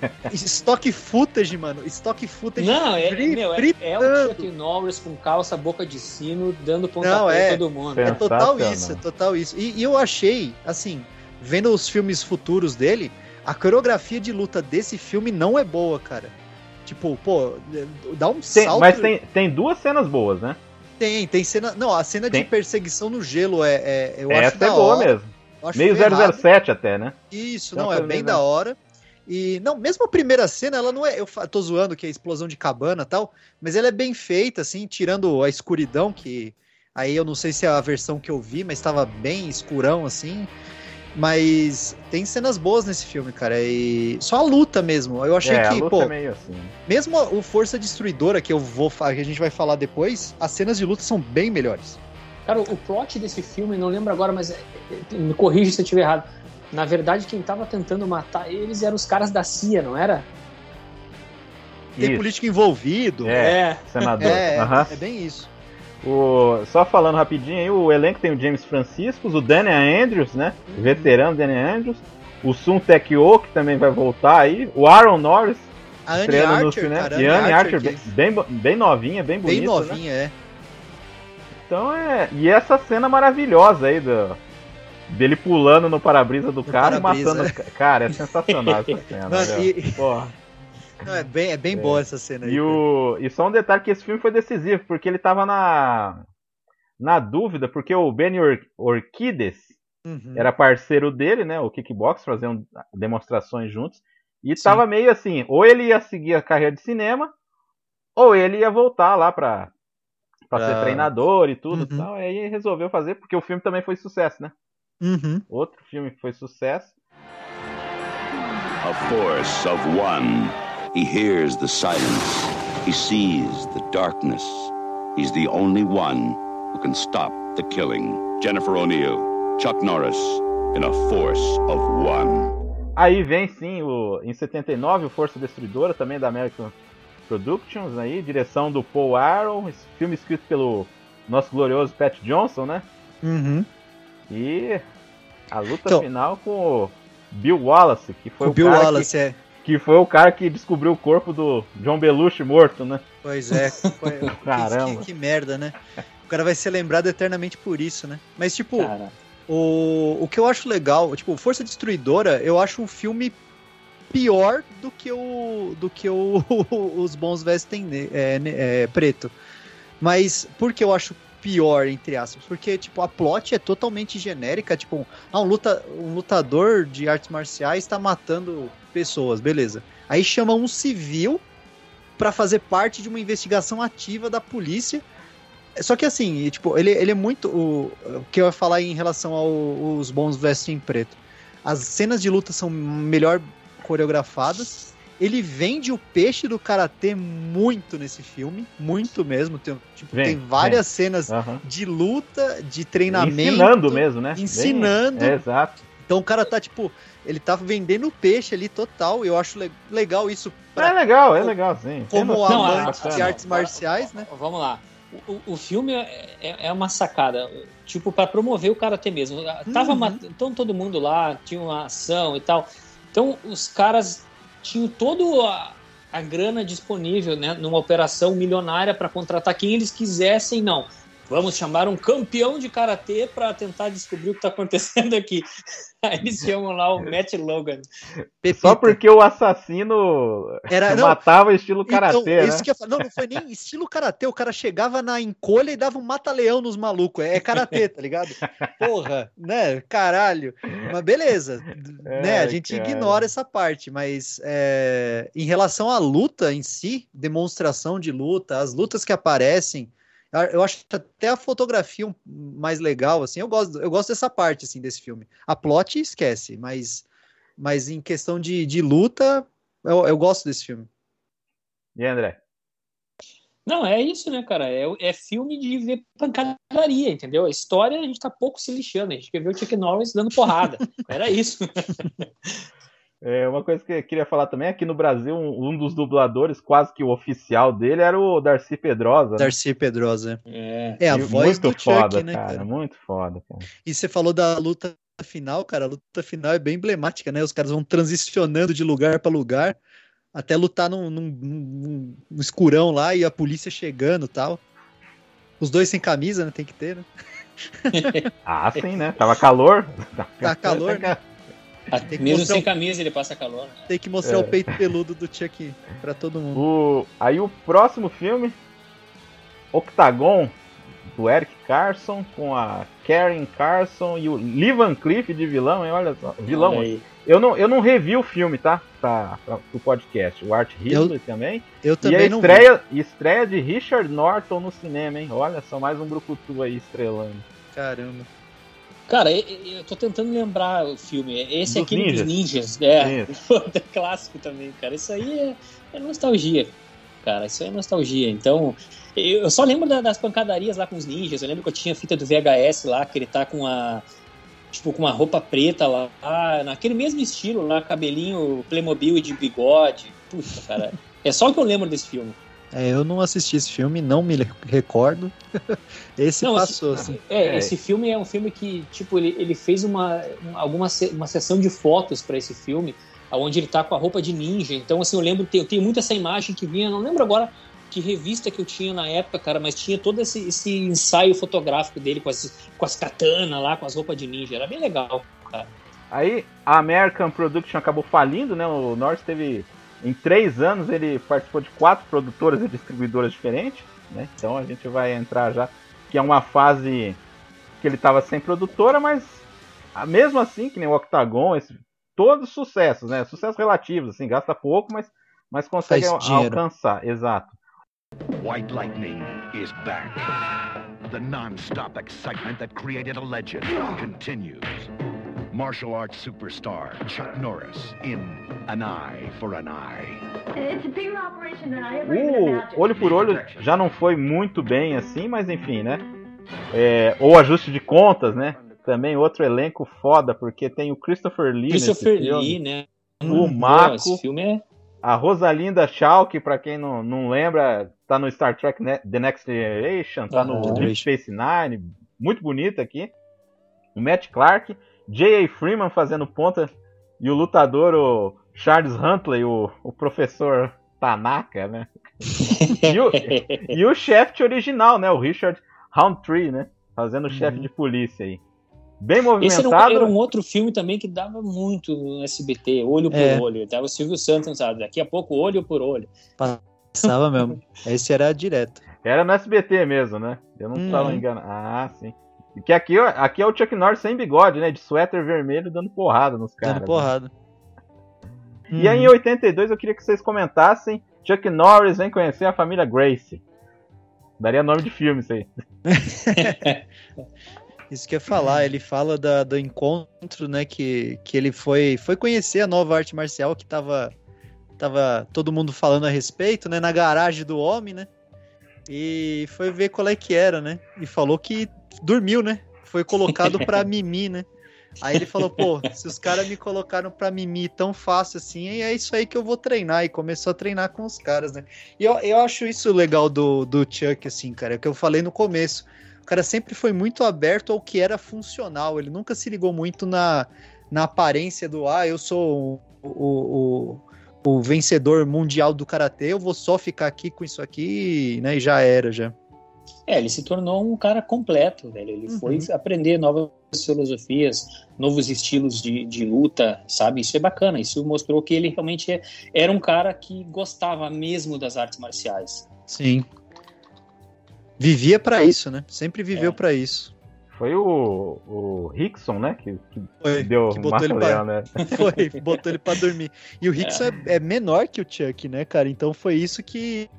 Stock footage, mano. Stock footage. Não, é, bri- meu, é, é o Chuck Norris com calça, boca de sino, dando Não, pontapé é. todo mundo. É total isso, é total isso. E, e eu achei, assim, vendo os filmes futuros dele, a coreografia de luta desse filme não é boa, cara. Tipo, pô, dá um Tem- salto. mas tem, tem duas cenas boas, né? tem, tem cena. Não, a cena Tem. de perseguição no gelo é. é eu acho Essa é da boa hora. mesmo. acho Meio ferrado. 007 até, né? Isso, Então não, é bem bem, da né? hora. E, não, mesmo a primeira cena, ela não é. Eu tô zoando que é explosão de cabana e tal, mas ela é bem feita, assim, tirando a escuridão, que aí eu não sei se é a versão que eu vi, mas estava bem escurão, assim. Mas tem cenas boas nesse filme, cara. E só a luta mesmo. Eu achei é, a que, luta pô, é meio assim. mesmo o Força Destruidora, que eu vou que a gente vai falar depois, as cenas de luta são bem melhores. Cara, o plot desse filme, não lembro agora, mas é- é- me corrija se eu estiver errado. Na verdade, quem tava tentando matar eles eram os caras da CIA, não era? Tem Isso. político envolvido. É, senador. É, é, Aham. é bem isso. O- só falando rapidinho aí, o elenco tem o James Franciscos, o Daniel Andrews, né? Uhum. Veterano Daniel Andrews. O Sun Taekyo, que também vai voltar aí. O Aaron Norris, A Anne estreando no Archer, cinema. cara, E Anne Archer, é bem, bem, bem novinha, bem bonita, bem né? novinha, é. Então é. E essa cena maravilhosa aí do. Dele pulando no para-brisa do carro e para-brisa, matando. é. Cara, é sensacional essa cena. Velho. e- Porra. Não, é bem, é bem boa essa cena aí. E, o, e só um detalhe que esse filme foi decisivo, porque ele tava na, na dúvida, porque o Benny Or, Orquides Uhum. era parceiro dele, né? O Kickbox, faziam demonstrações juntos. E tava meio assim, ou ele ia seguir a carreira de cinema, ou ele ia voltar lá pra, pra ser treinador e tudo Uhum. e tal. Aí resolveu fazer, porque o filme também foi sucesso, né? Uhum. Outro filme que foi sucesso. A force of one. He hears the silence. He sees the darkness. He's the only one who can stop the killing. Jennifer O'Neill, Chuck Norris, in a force of one. Aí vem sim, o, em 79, o Força Destruidora, também da American Productions, aí, direção do Paul esse filme escrito pelo nosso glorioso Pat Johnson, né? Uhum. E a luta Então- final com o Bill Wallace, que foi o o, Bill cara Wallace, é. Que, foi o cara que descobriu o corpo do John Belushi morto, né? Pois é. Foi- Caramba. Que, que merda, né? O cara vai ser lembrado eternamente por isso, né? Mas, tipo, Cara, o, o que eu acho legal, tipo, Força Destruidora, eu acho um filme pior do que o do que o, os bons vestem é, é, preto. Mas por que eu acho pior entre aspas? Porque tipo a plot é totalmente genérica, tipo, ah, um, luta, um lutador de artes marciais está matando pessoas, beleza? Aí chama um civil pra fazer parte de uma investigação ativa da polícia. Só que assim, tipo, ele, ele é muito. O, o que eu ia falar em relação aos bons vestem em preto. As cenas de luta são melhor coreografadas. Ele vende o peixe do karatê muito nesse filme, muito mesmo. Tem, tipo, Vem, tem várias cenas Aham. de luta, de treinamento. Ensinando mesmo, né? Ensinando. é, exato. Então o cara tá, tipo, ele tá vendendo peixe ali total. E eu acho le- legal isso pra É legal, é legal, sim. como Tem noção, Não, amante a- de artes marciais, né? vamos lá. O, o- filme é, é- é uma sacada, tipo, para promover o karatê mesmo. Tava Uhum. mat- então todo mundo lá, tinha uma ação e tal. Então os caras tinham toda a, a grana disponível, né, numa operação milionária para contratar quem eles quisessem, não. Vamos chamar um campeão de karatê para tentar descobrir o que tá acontecendo aqui. Aí eles chamam lá o Matt Logan. Só porque o assassino Era, não, matava estilo karatê, então, né? isso. Não, não foi nem estilo karatê. O cara chegava na encolha e dava um mata-leão nos malucos. É, é karatê, tá ligado? Porra, né? Caralho. Mas beleza. né? A gente cara. ignora essa parte. Mas é, em relação à luta em si, demonstração de luta, as lutas que aparecem. Eu- acho até a fotografia mais legal, assim. Eu gosto, eu gosto dessa parte, assim, desse filme. A plot esquece, mas, mas em questão de, de luta, eu, eu gosto desse filme. E André? Não, é isso, né, cara? É, é filme de ver pancadaria, entendeu? A história a gente tá pouco se lixando. A gente quer ver o Chuck Norris dando porrada. Era isso. É, uma coisa que eu queria falar também, aqui no Brasil, um, um dos dubladores, quase que o oficial dele, era o Darcy Pedrosa. né? Darcy Pedrosa. É. É a E voz muito do foda, Chuck, né, cara, cara? Muito foda, cara. E você falou da luta final, cara. A luta final é bem emblemática, né? Os caras vão transicionando de lugar pra lugar até lutar num, num- num- num escurão lá e a polícia chegando e tal. Os dois sem camisa, né? Tem que ter, né? Ah, sim, né? Tava calor. Tá calor, né? Que Mesmo sem um- camisa, ele passa calor. né? Tem que mostrar É. o peito peludo do Chuck pra todo mundo. O, aí o próximo filme, Octagon, do Eric Carson, com a Karen Carson e o Lee Van Cleef de vilão, hein? Olha só, vilão. Olha aí. Eu não, eu não revi o filme, tá? Pra, pra, pro podcast. O Art Ridley também. Eu E a também não vi. estreia, estreia de Richard Norton no cinema, hein? Olha só, mais um brucutu aí estrelando. Caramba. Cara, eu, tô tentando lembrar o filme. Esse Dos é aquele dos ninjas. ninjas. É, é clássico também, cara. Isso aí é, é nostalgia, cara. Isso aí é nostalgia. Então, eu, só lembro da- das pancadarias lá com os ninjas. Eu lembro que eu tinha fita do VHS lá, que ele tá com a. Tipo, com uma roupa preta lá, naquele mesmo estilo lá, cabelinho Playmobil e de bigode. Puta, cara. É só o que eu lembro desse filme. É, eu não assisti esse filme, não me recordo. Esse Não, passou, assim. É, É. esse filme é um filme que, tipo, ele, ele fez uma, uma- alguma se- uma sessão de fotos pra esse filme, onde ele tá com a roupa de ninja. Então, assim, eu lembro, eu tenho muito essa imagem que vinha, não lembro agora que revista que eu tinha na época, cara, mas tinha todo esse, esse ensaio fotográfico dele com as, com as katanas lá, com as roupas de ninja. Era bem legal, cara. Aí a American Production acabou falindo, né? O Norris teve. Em três anos ele participou de quatro produtoras e distribuidoras diferentes, né? Então a gente vai entrar já, que é uma fase que ele estava sem produtora, mas ah, mesmo assim, que nem o Octagon, esse, todos sucessos, né? Sucessos relativos, assim, gasta pouco, mas, mas consegue alcançar, exato. White Lightning is back. The non-stop excitement that created a legend continues. Martial arts superstar Chuck Norris in An Eye for an Eye. It's a bigger operation than I ever even O imagined. olho por olho já não foi muito bem assim, mas enfim, né? É, ou ajuste de contas, né? Também outro elenco foda, porque tem o Christopher Lee Christopher nesse filme, Lee, né? o Esse filme é. a Rosalinda que pra quem não, não lembra, tá no Star Trek The Next Generation, tá no Aham. Deep Space Nine, muito bonita aqui. O Matt Clark, J.A. Freeman fazendo ponta, e o lutador, o Charles Huntley, o, o professor Tanaka, né? E o, e o chefe original, né? O Richard Roundtree, né? Fazendo o chefe de polícia aí. Bem Uhum. Esse era um, movimentado. era um outro filme também que dava muito no SBT, olho por É. olho. Tava o Silvio Santos, sabe? Daqui a pouco, olho por olho. Passava mesmo. Esse era direto. Era no SBT mesmo, né? Eu não Hum. estava enganado. Ah, sim. Que aqui, aqui é o Chuck Norris sem bigode, né? De suéter vermelho dando porrada nos caras. Dando né? porrada. E aí em 82 eu queria que vocês comentassem Chuck Norris vem conhecer a família Grace. Daria nome de filme isso aí. Isso que eu ia falar, ele fala da- do encontro, né, que, que ele foi, foi conhecer a nova arte marcial que tava, tava todo mundo falando a respeito, né, na garagem do homem, né, e foi ver qual é que era, né, e falou que dormiu, né, foi colocado pra mimir, né, aí ele falou, pô, se os caras me colocaram pra mimir tão fácil assim, é isso aí que eu vou treinar, e começou a treinar com os caras, né, e eu, eu acho isso legal do, do Chuck, assim, cara, é o que eu falei no começo, o cara sempre foi muito aberto ao que era funcional. Ele nunca se ligou muito na, na aparência do ah, eu sou o, o, o, o vencedor mundial do karatê, eu vou só ficar aqui com isso aqui, né? E já era, já. É, ele se tornou um cara completo, velho. Ele Uhum. foi aprender novas filosofias, novos estilos de, de luta, sabe? Isso é bacana. Isso mostrou que ele realmente é- era um cara que gostava mesmo das artes marciais. Sim. Vivia pra isso, né? Sempre viveu É. pra isso. Foi o, o Rickson, né? Que, que Foi, deu que botou ele pra, né? foi, botou ele pra dormir. E o Rickson é. é menor que o Chuck, né, cara? Então foi isso que,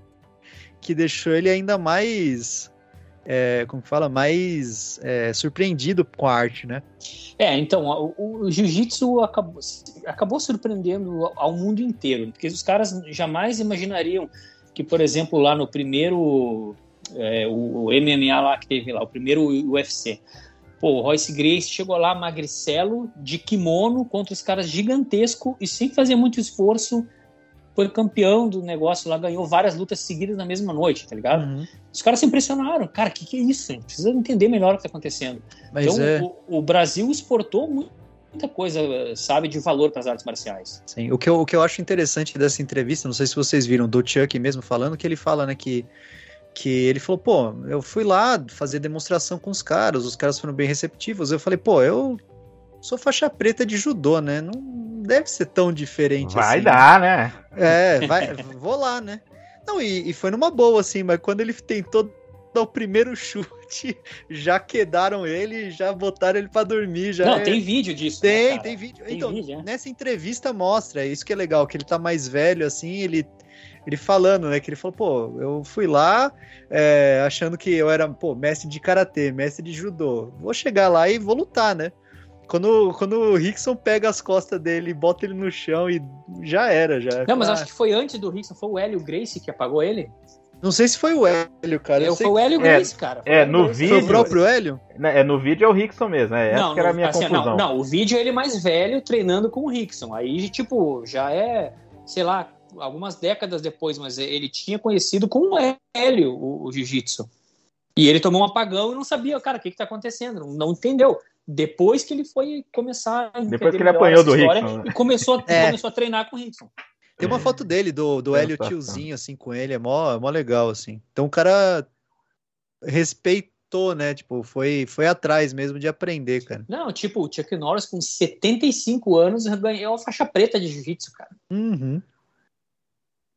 que deixou ele ainda mais. é, como fala? Mais é, surpreendido com a arte, né? É, então, o, o jiu-jitsu acabou, acabou surpreendendo ao- ao mundo inteiro, porque os caras jamais imaginariam que, por exemplo, lá no primeiro, é, o, o MMA lá que teve lá, o primeiro UFC, pô, o Royce Grace chegou lá magricelo, de kimono, contra os caras gigantesco e sem fazer muito esforço, foi campeão do negócio lá, ganhou várias lutas seguidas na mesma noite, tá ligado? Uhum. Os caras se impressionaram, cara, o que, que é isso? Precisa entender melhor o que tá acontecendo. Mas Então, é. o, o Brasil exportou mu- muita coisa, sabe, de valor para as artes marciais. Sim, o que, eu, o que eu acho interessante dessa entrevista, não sei se vocês viram, do Chuck mesmo falando, que ele fala, né, que, que ele falou, pô, eu fui lá fazer demonstração com os caras, os caras foram bem receptivos. Eu falei, pô, eu sou faixa preta de judô, né? Não deve ser tão diferente Vai assim. dar, né? É, vai, vou lá, né? Não, e, e foi numa boa, assim, mas quando ele tentou dar o primeiro chute, já quedaram ele, já botaram ele pra dormir, já Não, é- tem vídeo disso. né, tem, cara? tem vídeo. Tem então, vídeo, é. nessa entrevista mostra, é isso que é legal, que ele tá mais velho, assim, ele ele falando, né? Que ele falou, pô, eu fui lá é, achando que eu era, pô, mestre de karatê, mestre de judô. Vou chegar lá e vou lutar, né? Quando, quando o Rickson pega as costas dele, bota ele no chão e já era, já. Não, mas Ah, acho que foi antes do Rickson, foi o Hélio Grace que apagou ele. Não sei se foi o Hélio, cara. Eu Eu, sei foi o Hélio É, Grace, cara. Foi é, no Grace. vídeo- Foi o próprio Hélio? Né, É, no vídeo é o Rickson mesmo, é, essa Não, que era a no- minha assim, confusão. Não, não, o vídeo é ele mais velho treinando com o Rickson. Aí, tipo, já é, sei lá, algumas décadas depois, mas ele tinha conhecido com o Hélio o, o jiu-jitsu. E ele tomou um apagão e não sabia, cara, o que, que tá acontecendo, não, não entendeu. Depois que ele foi começar a Depois que ele apanhou do história Rickson, né? E começou, a- É. começou a treinar com o Rickson. Tem uma foto dele, do, do É, Hélio tiozinho, assim, com ele. É mó, é mó legal, assim. Então o cara respeitou, né? Tipo, foi, foi atrás mesmo de aprender, cara. Não, tipo, o Chuck Norris com 75 anos ganhou a faixa preta de jiu-jitsu, cara. Uhum.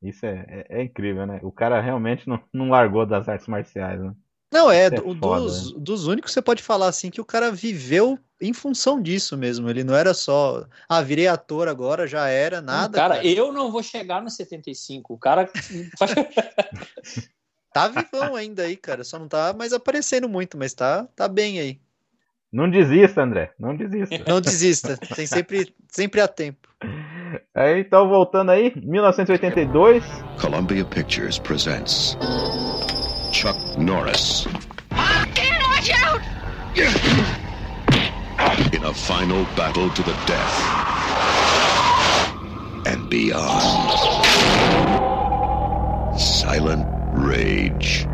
Isso é, é- é incrível, né? O cara realmente não, não largou das artes marciais, né? Não, é, é do- foda, dos, dos únicos que você pode falar assim que o cara viveu em função disso mesmo. Ele não era só, ah, virei ator agora, já era, nada. cara, cara. eu não vou chegar no 75. O cara. Tá vivão ainda aí, cara. Só não tá mais aparecendo muito, mas tá, tá bem aí. Não desista, André. Não desista. Não desista. Tem sempre, sempre há tempo. Aí, então, voltando aí, 1982. Columbia Pictures presents Chuck Norris Watch out! in a final battle to the death and beyond. Silent Rage.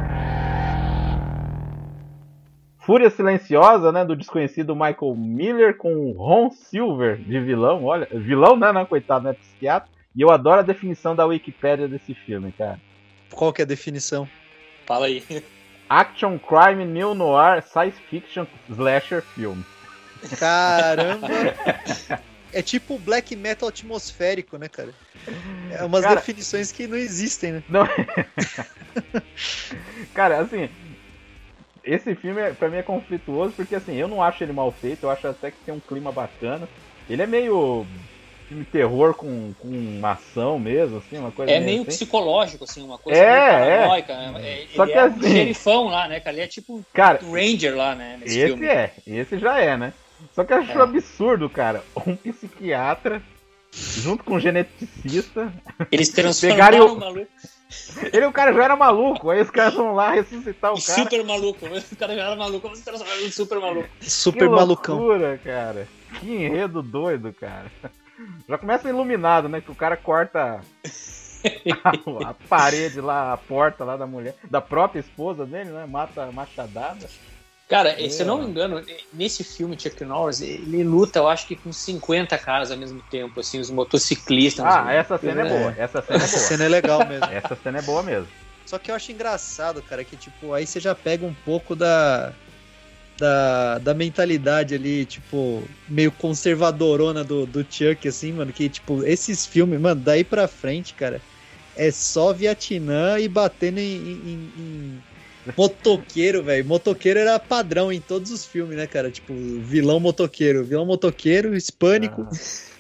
Fúria Silenciosa, né, do desconhecido Michael Miller com Ron Silver de vilão. Olha, vilão, né, não, coitado, né, psiquiatra. E eu adoro a definição da Wikipédia desse filme, cara. Qual que é a definição? Fala aí. Action, crime, neo noir, science fiction, slasher film. Caramba! É tipo black metal atmosférico, né, cara? É umas Cara- definições que não existem, né? Não. Cara, assim, esse filme é- pra mim é conflituoso porque assim, eu não acho ele mal feito, eu acho até que tem um clima bacana. Ele é meio filme terror com, com uma ação mesmo, assim, uma coisa É meio assim. psicológico, assim, uma coisa É, meio é. paranoica. É, Só ele que é um assim- xerifão lá, né, cara? Ele é tipo Cara, um Ranger lá, né, nesse esse filme. é, esse já é, né? Só que eu acho É. absurdo, cara, um psiquiatra junto com um geneticista. Eles Pegaram transformaram o- o maluco Ele, o cara já era maluco, aí os caras vão lá ressuscitar o cara. super maluco. O cara já era maluco, vamos transformar ele em super maluco. Super que malucão. loucura, cara. Que enredo doido, cara. Já começa iluminado, né? Que o cara corta a, a parede lá, a porta lá da mulher, da própria esposa dele, né? Mata a machadada. Cara, É. se eu não me engano, nesse filme, Chuck Norris, ele luta, eu acho que com 50 caras ao mesmo tempo, assim, os motociclistas. Ah, uns- essa cena é boa. Essa cena é Essa boa. cena é legal mesmo. Essa cena é boa mesmo. Só que eu acho engraçado, cara, que tipo, aí você já pega um pouco da da, da mentalidade ali, tipo, meio conservadorona do, do Chuck, assim, mano, que tipo, esses filmes, mano, daí pra frente, cara, é só Vietnã e batendo em, em- em motoqueiro, velho. Motoqueiro era padrão em todos os filmes, né, cara? Tipo, vilão motoqueiro, vilão motoqueiro, hispânico.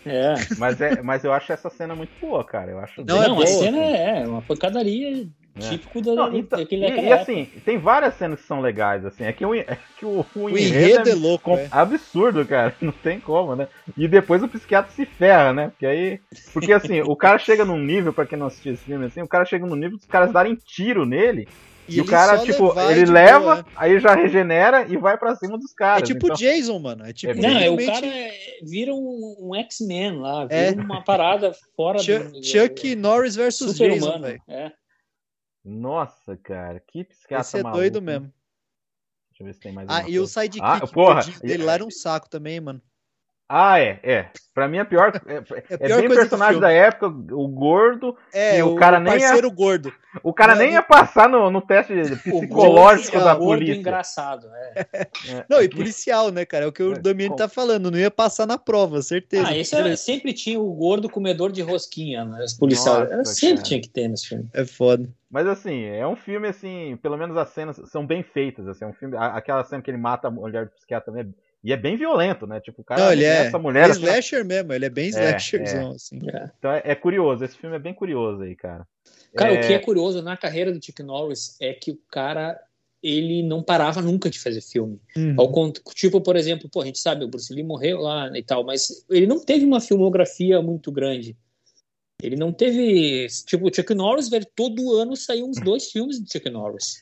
É. Mas, é, mas eu acho essa cena muito boa, cara. Eu acho Não, Não, é a boa, cena assim. é uma pancadaria. Típico da, Não, então, daquele, e, e assim, tem várias cenas que são legais, assim. É que o, é que o, o O enredo é louco, com- velho. absurdo, cara. Não tem como, né? E depois o psiquiatra se ferra, né? Porque aí. Porque assim, o cara chega num nível, pra quem não assistiu esse filme, assim, o cara chega num nível dos caras darem tiro nele. E, o ele cara, tipo, ele leva, boa, né? aí já regenera e vai pra cima dos É caras. tipo então- Jason, mano. É tipo É Não, é, o realmente cara é- vira um, um X-Men lá, vira É. uma parada fora Chuck, do. Chuck Norris versus super Jason, humano. velho. É. Nossa, cara, que psiquiatra Esse é doido mesmo. Deixa eu ver se tem mais Ah, e o coisa. sidekick Ah, porra, dele lá era um saco também, mano. Ah, é, é. Pra mim é pior. É, é a pior bem personagem da época, o gordo. É, E o o, cara nem parceiro gordo. O cara Não, nem não- ia passar no, no teste psicológico gordo, da o gordo polícia. engraçado. É. Não, e policial, né, cara? É o que o É, com- tá falando. Não ia passar na prova, certeza. Ah, esse era, sempre tinha o gordo comedor de rosquinha, né? Os policiais. Nossa, sempre cara. tinha que ter nesse filme. É foda. Mas assim, é um filme assim, pelo menos as cenas são bem feitas, assim, é um filme, aquela cena que ele mata a mulher do psiquiatra também, é- e é bem violento, né? Tipo, o cara Não, ele é, essa mulher, é assim, slasher mesmo. Ele é bem slasherzão, assim. então é, é curioso, esse filme é bem curioso aí, cara. Cara, É. o que é curioso na carreira do Chuck Norris é que o cara ele não parava nunca de fazer filme. Uhum. Ao tipo, por exemplo, pô, a gente sabe, o Bruce Lee morreu lá e tal, mas ele não teve uma filmografia muito grande. Ele não teve. Tipo, o Chuck Norris, velho, todo ano saiu uns dois filmes do Chuck Norris.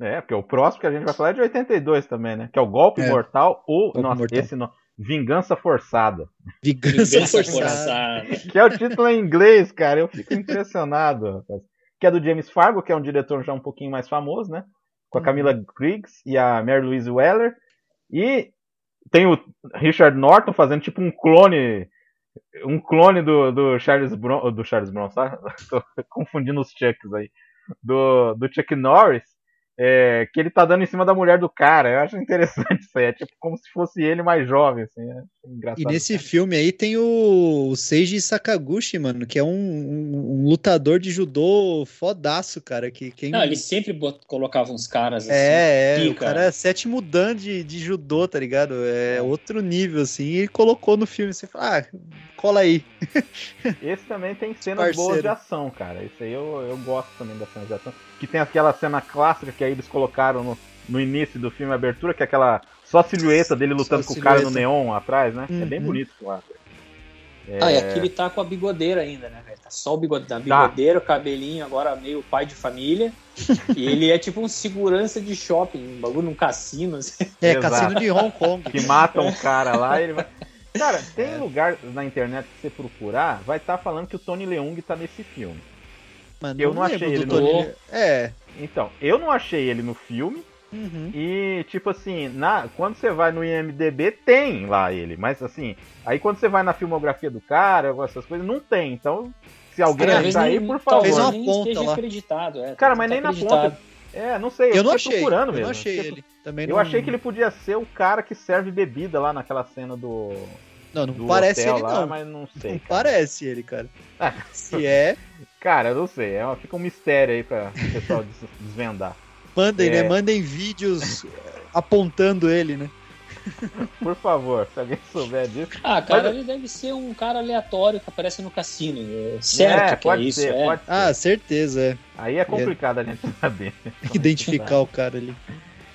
É, porque o próximo que a gente vai falar é de 82 também, né? Que é o Golpe É. Mortal ou. Golpe nossa, Mortal. esse não. Vingança Forçada. Vingança Vingança forçada. Que é o título em inglês, cara. Eu fico impressionado, rapaz. Que é do James Fargo, que é um diretor já um pouquinho mais famoso, né? Com a Camila Griggs e a Mary Louise Weller. E tem o Richard Norton fazendo tipo um clone. Um clone do, do Charles Bron. Do Charles Bronson, tá? Tô confundindo os Chucks aí. Do, do Chuck Norris. É, que ele tá dando em cima da mulher do cara. Eu acho interessante isso aí. É tipo como se fosse ele mais jovem, assim. É engraçado. E nesse filme aí tem o, o Seiji Sakaguchi, mano, que é um, um- um lutador de judô fodaço, cara. Que quem... Não, ele sempre bot- colocava uns caras assim. É, é, o pica. cara é sétimo dan de, de judô, tá ligado? É outro nível, assim, e ele colocou no filme. Você fala, ah, cola aí. Esse também tem cenas Parceiro. boas de ação, cara. Esse aí eu, eu gosto também das cenas de ação. Que tem aquela cena clássica que aí eles colocaram no, no início do filme Abertura, que é aquela só silhueta dele lutando com o cara no neon atrás, né? É bem Uhum. bonito lá. É, Ah, e aqui ele tá com a bigodeira ainda, né, velho? Tá só o bigode, da bigodeira, o cabelinho, agora meio pai de família. e ele é tipo um segurança de shopping, um bagulho num cassino. assim. É, Exato. cassino de Hong Kong. Que mata um cara lá e ele vai. Cara, tem lugar na internet que você procurar, vai estar falando que o Tony Leung tá nesse filme. Mano, Eu não lembro achei ele no- Tony É. Então, eu não achei ele no filme. Uhum. E, tipo assim, na, quando você vai no IMDB, tem lá ele. Mas, assim, aí quando você vai na filmografia do cara, essas coisas, não tem. Então, se alguém Talvez achar aí, nem- por favor. Uma nem ponta esteja lá. acreditado. É, Cara, tá- mas tá nem na ponta. É, não sei, eu, Eu não achei, procurando eu mesmo. não achei ele. Também Eu não... achei que ele podia ser o cara que serve bebida lá naquela cena do, Não, não do parece hotel ele lá, não. mas não sei. Não cara. parece ele, cara. Ah. Se é, Cara, eu não sei. É, uma- fica um mistério aí pra o pessoal des- desvendar. mandem, É. né? Mandem vídeos apontando ele, né? Por favor, se alguém souber disso. Ah, cara, Mas- ele deve ser um cara aleatório que aparece no cassino. É certo é, que é pode isso, ser, é. pode ser. Ah, certeza, é. Aí é complicado a gente saber. Identificar o cara ali.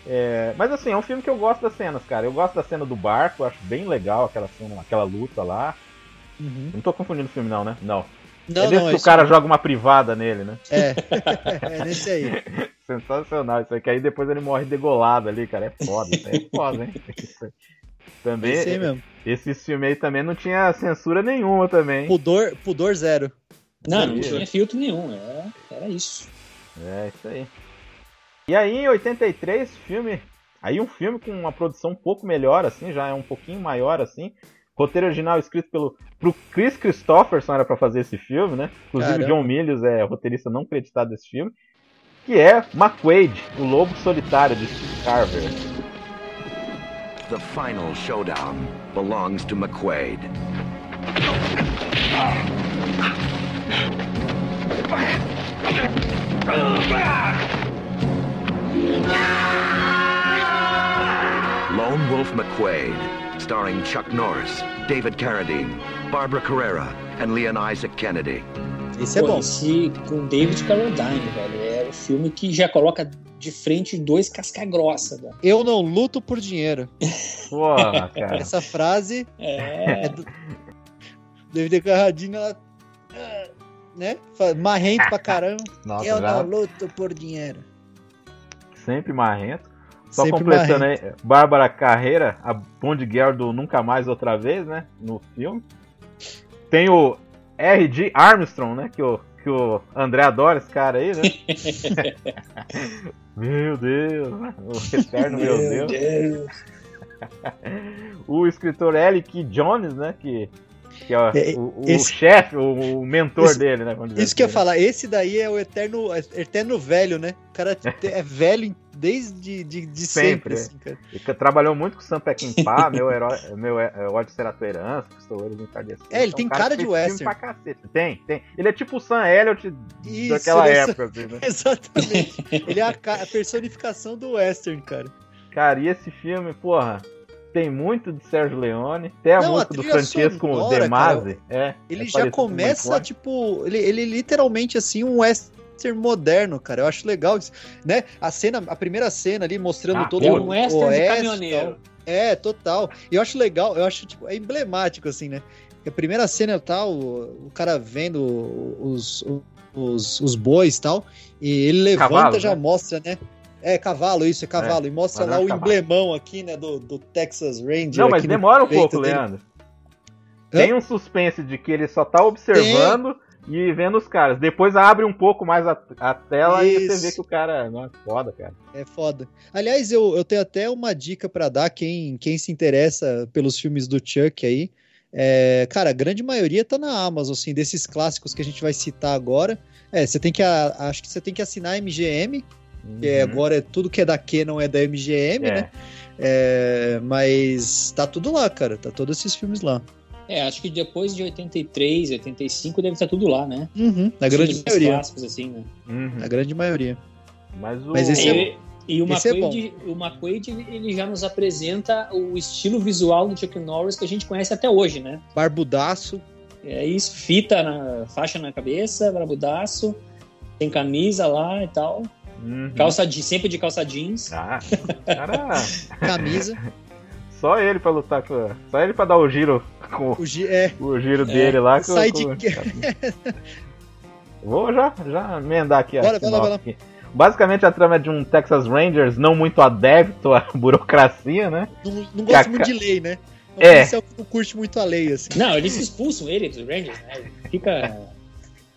É, mas assim, é um filme que eu gosto das cenas, cara. Eu gosto da cena do barco, acho bem legal aquela cena, aquela luta lá. Uhum. Não tô confundindo o filme, não, né? Não. Não, é desse não, que o isso- cara joga uma privada nele, né? É. é nesse aí. Sensacional isso aí, que aí depois ele morre degolado ali, cara. É foda, é foda, hein? Também, Esse aí mesmo. esse filme aí também não tinha censura nenhuma também. Pudor, pudor zero. Não, não tinha filtro nenhum. Era, era isso. É, isso aí. E aí, em 83, filme. Aí um filme com uma produção um pouco melhor, assim, já é um pouquinho maior, assim. Roteiro original escrito pelo pro Chris Christopherson era pra fazer esse filme, né? Inclusive Caramba. John Milius é roteirista não acreditado desse filme. Que é McQuaid, o lobo solitário de Steve Carver. The final showdown belongs to McQuaid. Lone Wolf McQuaid, starring Chuck Norris, David Carradine, Barbara Carrera, and Leon Isaac Kennedy. Esse é Pô, bom. Esse com David Carradine, velho. É o filme que já coloca de frente dois casca-grossa. velho. Eu não luto por dinheiro. Porra, cara. Essa frase É. é do David Carradine, ela. ah, Né? Marrento pra caramba. Nossa, Eu já não luto por dinheiro. Sempre marrento. Só Sempre completando marrento. aí, Bárbara Carreira, a Bond Girl do Nunca Mais Outra Vez, né? No filme. Tem o R.G. Armstrong, né? Que o, que o André adora esse cara aí, né? meu Deus, né? o eterno meu, Deus. O escritor Eric Jones, né? Que, que é, É, o, o esse- chefe, o, o mentor Isso- dele, né? Isso que eu ia assim, falar, esse daí é o eterno, eterno velho, né? O cara é velho desde de, de Sempre, sempre, assim, cara. Que trabalhou muito com Sam Peckinpah, meu herói, meu é, é, ódio será tua herança, pistoleiros encardidos. É, ele tem cara de western. Pra cacete. Tem, tem. Ele é tipo o Sam Elliott Isso, daquela é época, assim, né? Exatamente. Ele é a, a personificação do western, cara. Cara, e esse filme, porra, tem muito de Sérgio Leone. Tem a Não, a música do trilha Francesco sonora, De Masi. É, Ele é já o começa, tipo, ele, ele literalmente assim, um western moderno, cara. Eu acho legal isso, né? A cena, a primeira cena ali mostrando Ah, todo o um western de oeste caminhoneiro. tal. É, total. E eu acho legal, eu acho, tipo, é emblemático, assim, né? A primeira cena tal, o, o cara vendo os, os, os bois e tal, e ele levanta Cavalo, já né? mostra, né? É, cavalo, isso, é cavalo. e mostra mas lá não é o emblemão aqui, né, do, do Texas Ranger. Não, mas demora um pouco, dele. Leandro. Tem um suspense de que ele só tá observando e vendo os caras. Depois abre um pouco mais a, a tela e Isso. você vê que o cara. Nossa, foda, cara. É foda. Aliás, eu, eu tenho até uma dica pra dar quem, quem se interessa pelos filmes do Chuck aí. É, cara, a grande maioria tá na Amazon, assim, desses clássicos que a gente vai citar agora. É, você tem que. a- acho que você tem que assinar a MGM, é, Uhum. agora é tudo que é da Canon é da MGM, É. né? É, mas tá tudo lá, cara. Tá todos esses filmes lá. É, acho que depois de 83, 85 deve estar tudo lá, né? Uhum, na Os grande maioria. clássicos, assim, né? Uhum. Na grande maioria. Mas o. Mas esse é E, e o é McQuaid, o McQuaid, ele já nos apresenta o estilo visual do Chuck Norris que a gente conhece até hoje, né? Barbudaço. É isso, fita na faixa na cabeça, barbudaço, tem camisa lá e tal, Uhum. calça de sempre de calça jeans. Ah, cara. Camisa. Só ele pra lutar com. Só ele pra dar o giro com o, gi- é, o giro dele lá. Com, sai com- de. Vou já, já emendar aqui a Bora, vai lá, vai lá. aqui. Basicamente a trama é de um Texas Rangers não muito adepto à burocracia, né? Não, não gosta muito de lei, né? É. É não curte muito a lei, assim. Não, eles expulsam ele dos Rangers, né? Fica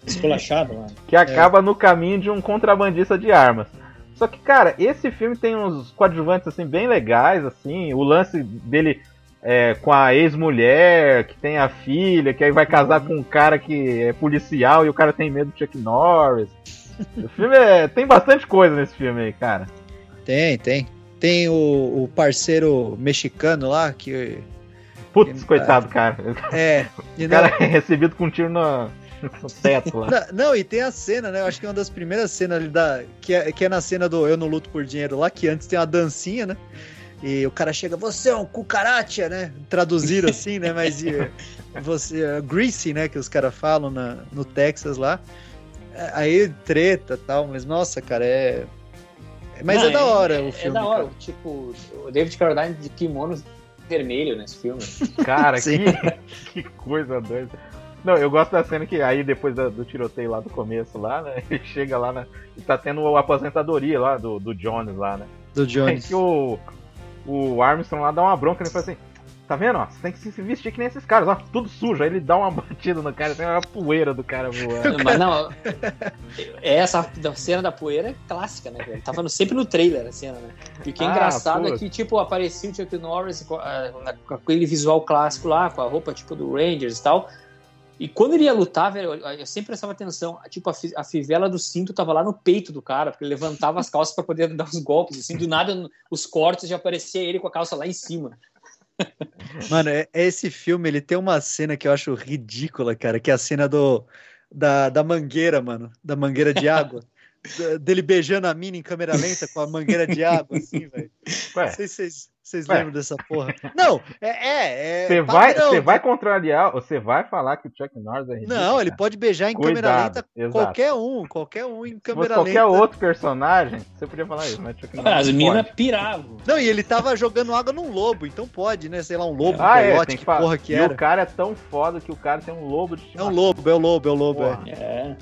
esculachado lá. Que acaba no caminho de um contrabandista de armas. Só que, cara, esse filme tem uns coadjuvantes assim bem legais, assim, o lance dele é, com a ex-mulher, que tem a filha, que aí vai casar com um cara que é policial e o cara tem medo do Chuck Norris. O filme é, tem bastante coisa nesse filme aí, cara. Tem, tem. Tem o, o parceiro mexicano lá, que. Putz, coitado, cara. É. E O não, cara é recebido com um tiro no, no teto lá. não, não, e tem a cena, né? Eu acho que é uma das primeiras cenas ali da. Que é, que é na cena do Eu Não Luto por Dinheiro lá, que antes tem uma dancinha, né? E o cara chega, você é um cucaracha, né? Traduziram assim, né? Mas e, você é greasy, né? Que os caras falam na, no Texas lá. É, Aí treta e tal, mas nossa, cara, é. Mas Não, é da hora o É filme. da hora, cara. tipo, o David Carradine de kimono vermelho nesse filme. Cara, que, que coisa doida. Não, eu gosto da cena que aí depois da- do tiroteio lá do começo lá, né? Ele chega lá na. E tá tendo a aposentadoria lá do, do Jones lá, né? Do Aí Jones. que o, o Armstrong lá dá uma bronca, ele fala assim, tá vendo, ó, você tem que se vestir que nem esses caras, ó, tudo sujo. Aí ele dá uma batida no cara, tem uma poeira do cara voando. Mas não, essa da cena da poeira é clássica, né? cara? Tava no- sempre no trailer a cena, né? E o que é Ah, engraçado é que, tipo, aparecia o Chuck Norris com, a- na- com aquele visual clássico lá, com a roupa tipo do Rangers e tal. E quando ele ia lutar, velho, eu, sempre prestava atenção. Tipo, a, fi- a fivela do cinto tava lá no peito do cara, porque ele levantava as calças pra poder dar os golpes. Assim, do nada, os cortes já aparecia ele com a calça lá em cima. Mano, é- esse filme, ele tem uma cena que eu acho ridícula, cara, que é a cena do, da, da mangueira, mano, da mangueira de água. Dele beijando a mina em câmera lenta com a mangueira de água, assim, velho. Não Ué, sei se vocês, lembram dessa porra. Não, é. é, é você vai, você vai contrariar, você vai falar que o Chuck Norris é ridículo, Não, ele pode beijar em câmera Cuidado, lenta exato. qualquer um, qualquer um em câmera qualquer lenta. outro personagem, você podia falar isso, mas Chuck Norris As não minas piravam. Não, e ele tava jogando água num lobo, então pode, né? Sei lá, um lobo, um Ah, é, coiote, tem que que falar. porra que e era. o cara é tão foda que o cara tem um lobo de É um estimação. lobo, é o lobo, é o lobo, Porra. é.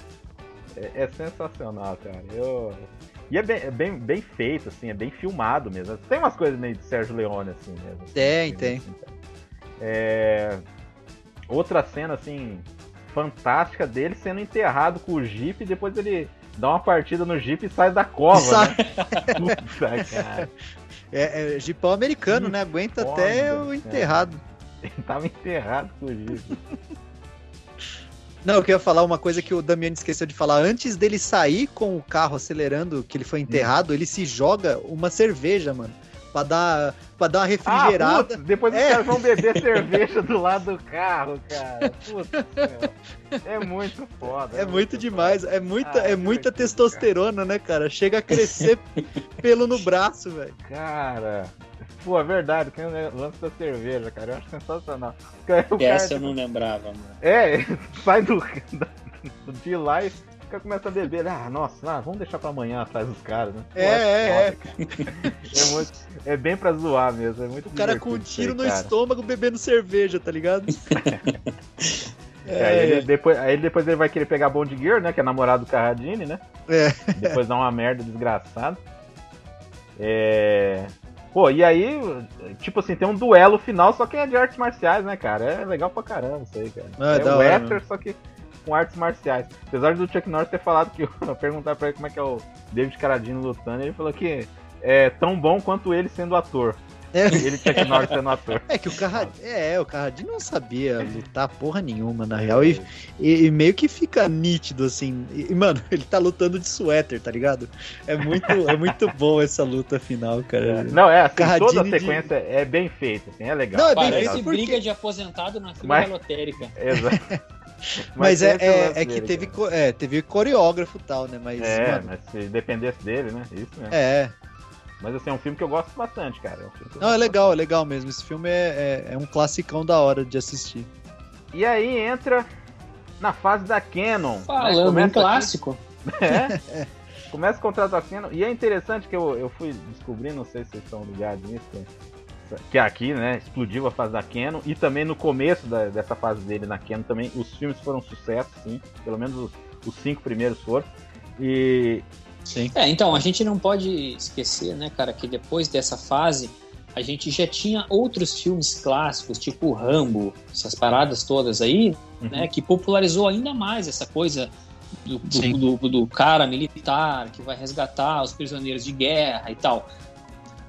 É. É, é sensacional, cara. Eu... E é, bem, é bem, bem feito, assim, é bem filmado mesmo. Tem umas coisas meio de Sérgio Leone, assim mesmo. assim, Tem, tem. assim, tá. É... Outra cena, assim, fantástica dele sendo enterrado com o Jeep e depois ele dá uma partida no Jeep e sai da cova, Sai. né? Puta, cara. É, é americano, Que né? Aguenta foda, até o cara. enterrado. Ele tava enterrado com o Jeep. Não, eu queria falar uma coisa que o Damiano esqueceu de falar. Antes dele sair com o carro acelerando, que ele foi enterrado, ele se joga uma cerveja, mano. Pra dar, pra dar uma Ah, refrigerada. putz, depois os É. caras vão beber cerveja do lado do carro, cara. Putz, é muito foda. é muito demais. É muita, Ah, é muita divertido, testosterona, né, cara? Chega a crescer pelo no braço, velho. Cara, Pô, é verdade, tem o lance da cerveja, cara. Eu acho sensacional. O cara- Essa cara- eu não lembrava, mano. É, sai do, da- de lá e o cara começa a beber. Ele, Ah, nossa, ah, vamos deixar pra amanhã atrás dos caras, né? Pô, É, é, foda, cara. É, muito, é bem pra zoar mesmo. É muito O cara com um tiro aí, no cara. estômago bebendo cerveja, tá ligado? É, aí, ele, depois, aí ele- depois ele vai querer pegar Bond Gear, né? Que é namorado do Carradine, né? É. Depois dá uma merda desgraçada. É. Pô, e aí, tipo assim, tem um duelo final, só que é de artes marciais, né, cara? É legal pra caramba isso aí, cara. Ah, é o hora Western, só que com artes marciais. Apesar do Chuck Norris ter falado que perguntar pra ele como é que é o David Carradine lutando, ele falou que é tão bom quanto ele sendo ator. É. Ele, Chuck Norris, sendo ator. É que o Carradine, é, o Carradine não sabia lutar porra nenhuma, na real, e, e- e meio que fica nítido, assim, e, mano, ele tá lutando de suéter, tá ligado? É muito, é muito bom essa luta final, cara. Não, é assim, Carradine toda a de- sequência é bem feita, assim, é legal. Não, é bem Parece feito porque- briga de aposentado na fila Mas- lotérica. Exato. Mas, tem é, é, lance é que dele, teve, co- é, teve coreógrafo e tal, né? Mas, É, mano, mas se dependesse dele, né? Isso mesmo. é. Mas assim, é um filme que eu gosto bastante, cara. É um Não, é legal, é legal mesmo. Esse filme é, é, é um classicão da hora de assistir. bastante. E aí entra na fase da Canon. né? Falando em Começa clássico. aqui- é. Começa o contrato da Canon. E é interessante que eu, eu fui descobrir, não sei se vocês estão ligados nisso, que- que aqui, né, explodiu a fase da Canon. E também no começo da- dessa fase dele na Canon também, os filmes foram sucesso, sim. Pelo menos os, os cinco primeiros foram. E Sim. É, então, a gente não pode esquecer, né, cara, que depois dessa fase a gente já tinha outros filmes clássicos, tipo Rambo, essas paradas todas aí, né, que popularizou ainda mais essa coisa do, do, do- do cara militar que vai resgatar os prisioneiros de guerra e tal.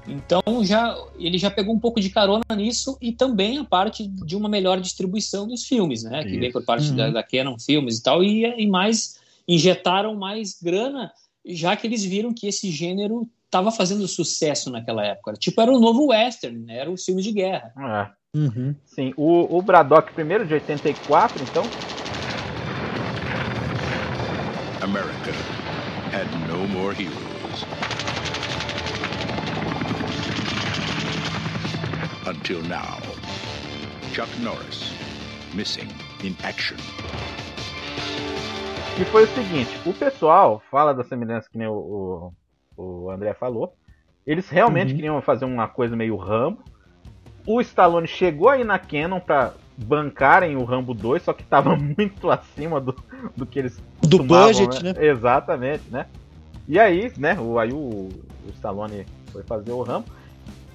Então já ele já pegou um pouco de carona nisso e também a parte de uma melhor distribuição dos filmes, né? Que vem por parte Uhum. da, da Canon Filmes e tal, e, e mais injetaram mais grana, já que eles viram que esse gênero estava fazendo sucesso naquela época. Tipo, era o novo western, né? Era o filme de guerra. é, Uhum. sim, o, o Braddock primeiro de 84, então. America had no more heroes. Until now. Chuck Norris, missing in action. Que foi o seguinte, o pessoal fala da semelhança que nem o, o, o André falou. Eles realmente Uhum. queriam fazer uma coisa meio Rambo. O Stallone chegou aí na Canon pra bancarem o Rambo 2, só que tava muito acima do, do que eles Do budget, né? Exatamente, né? E aí, né, o, aí o, o Stallone foi fazer o Rambo.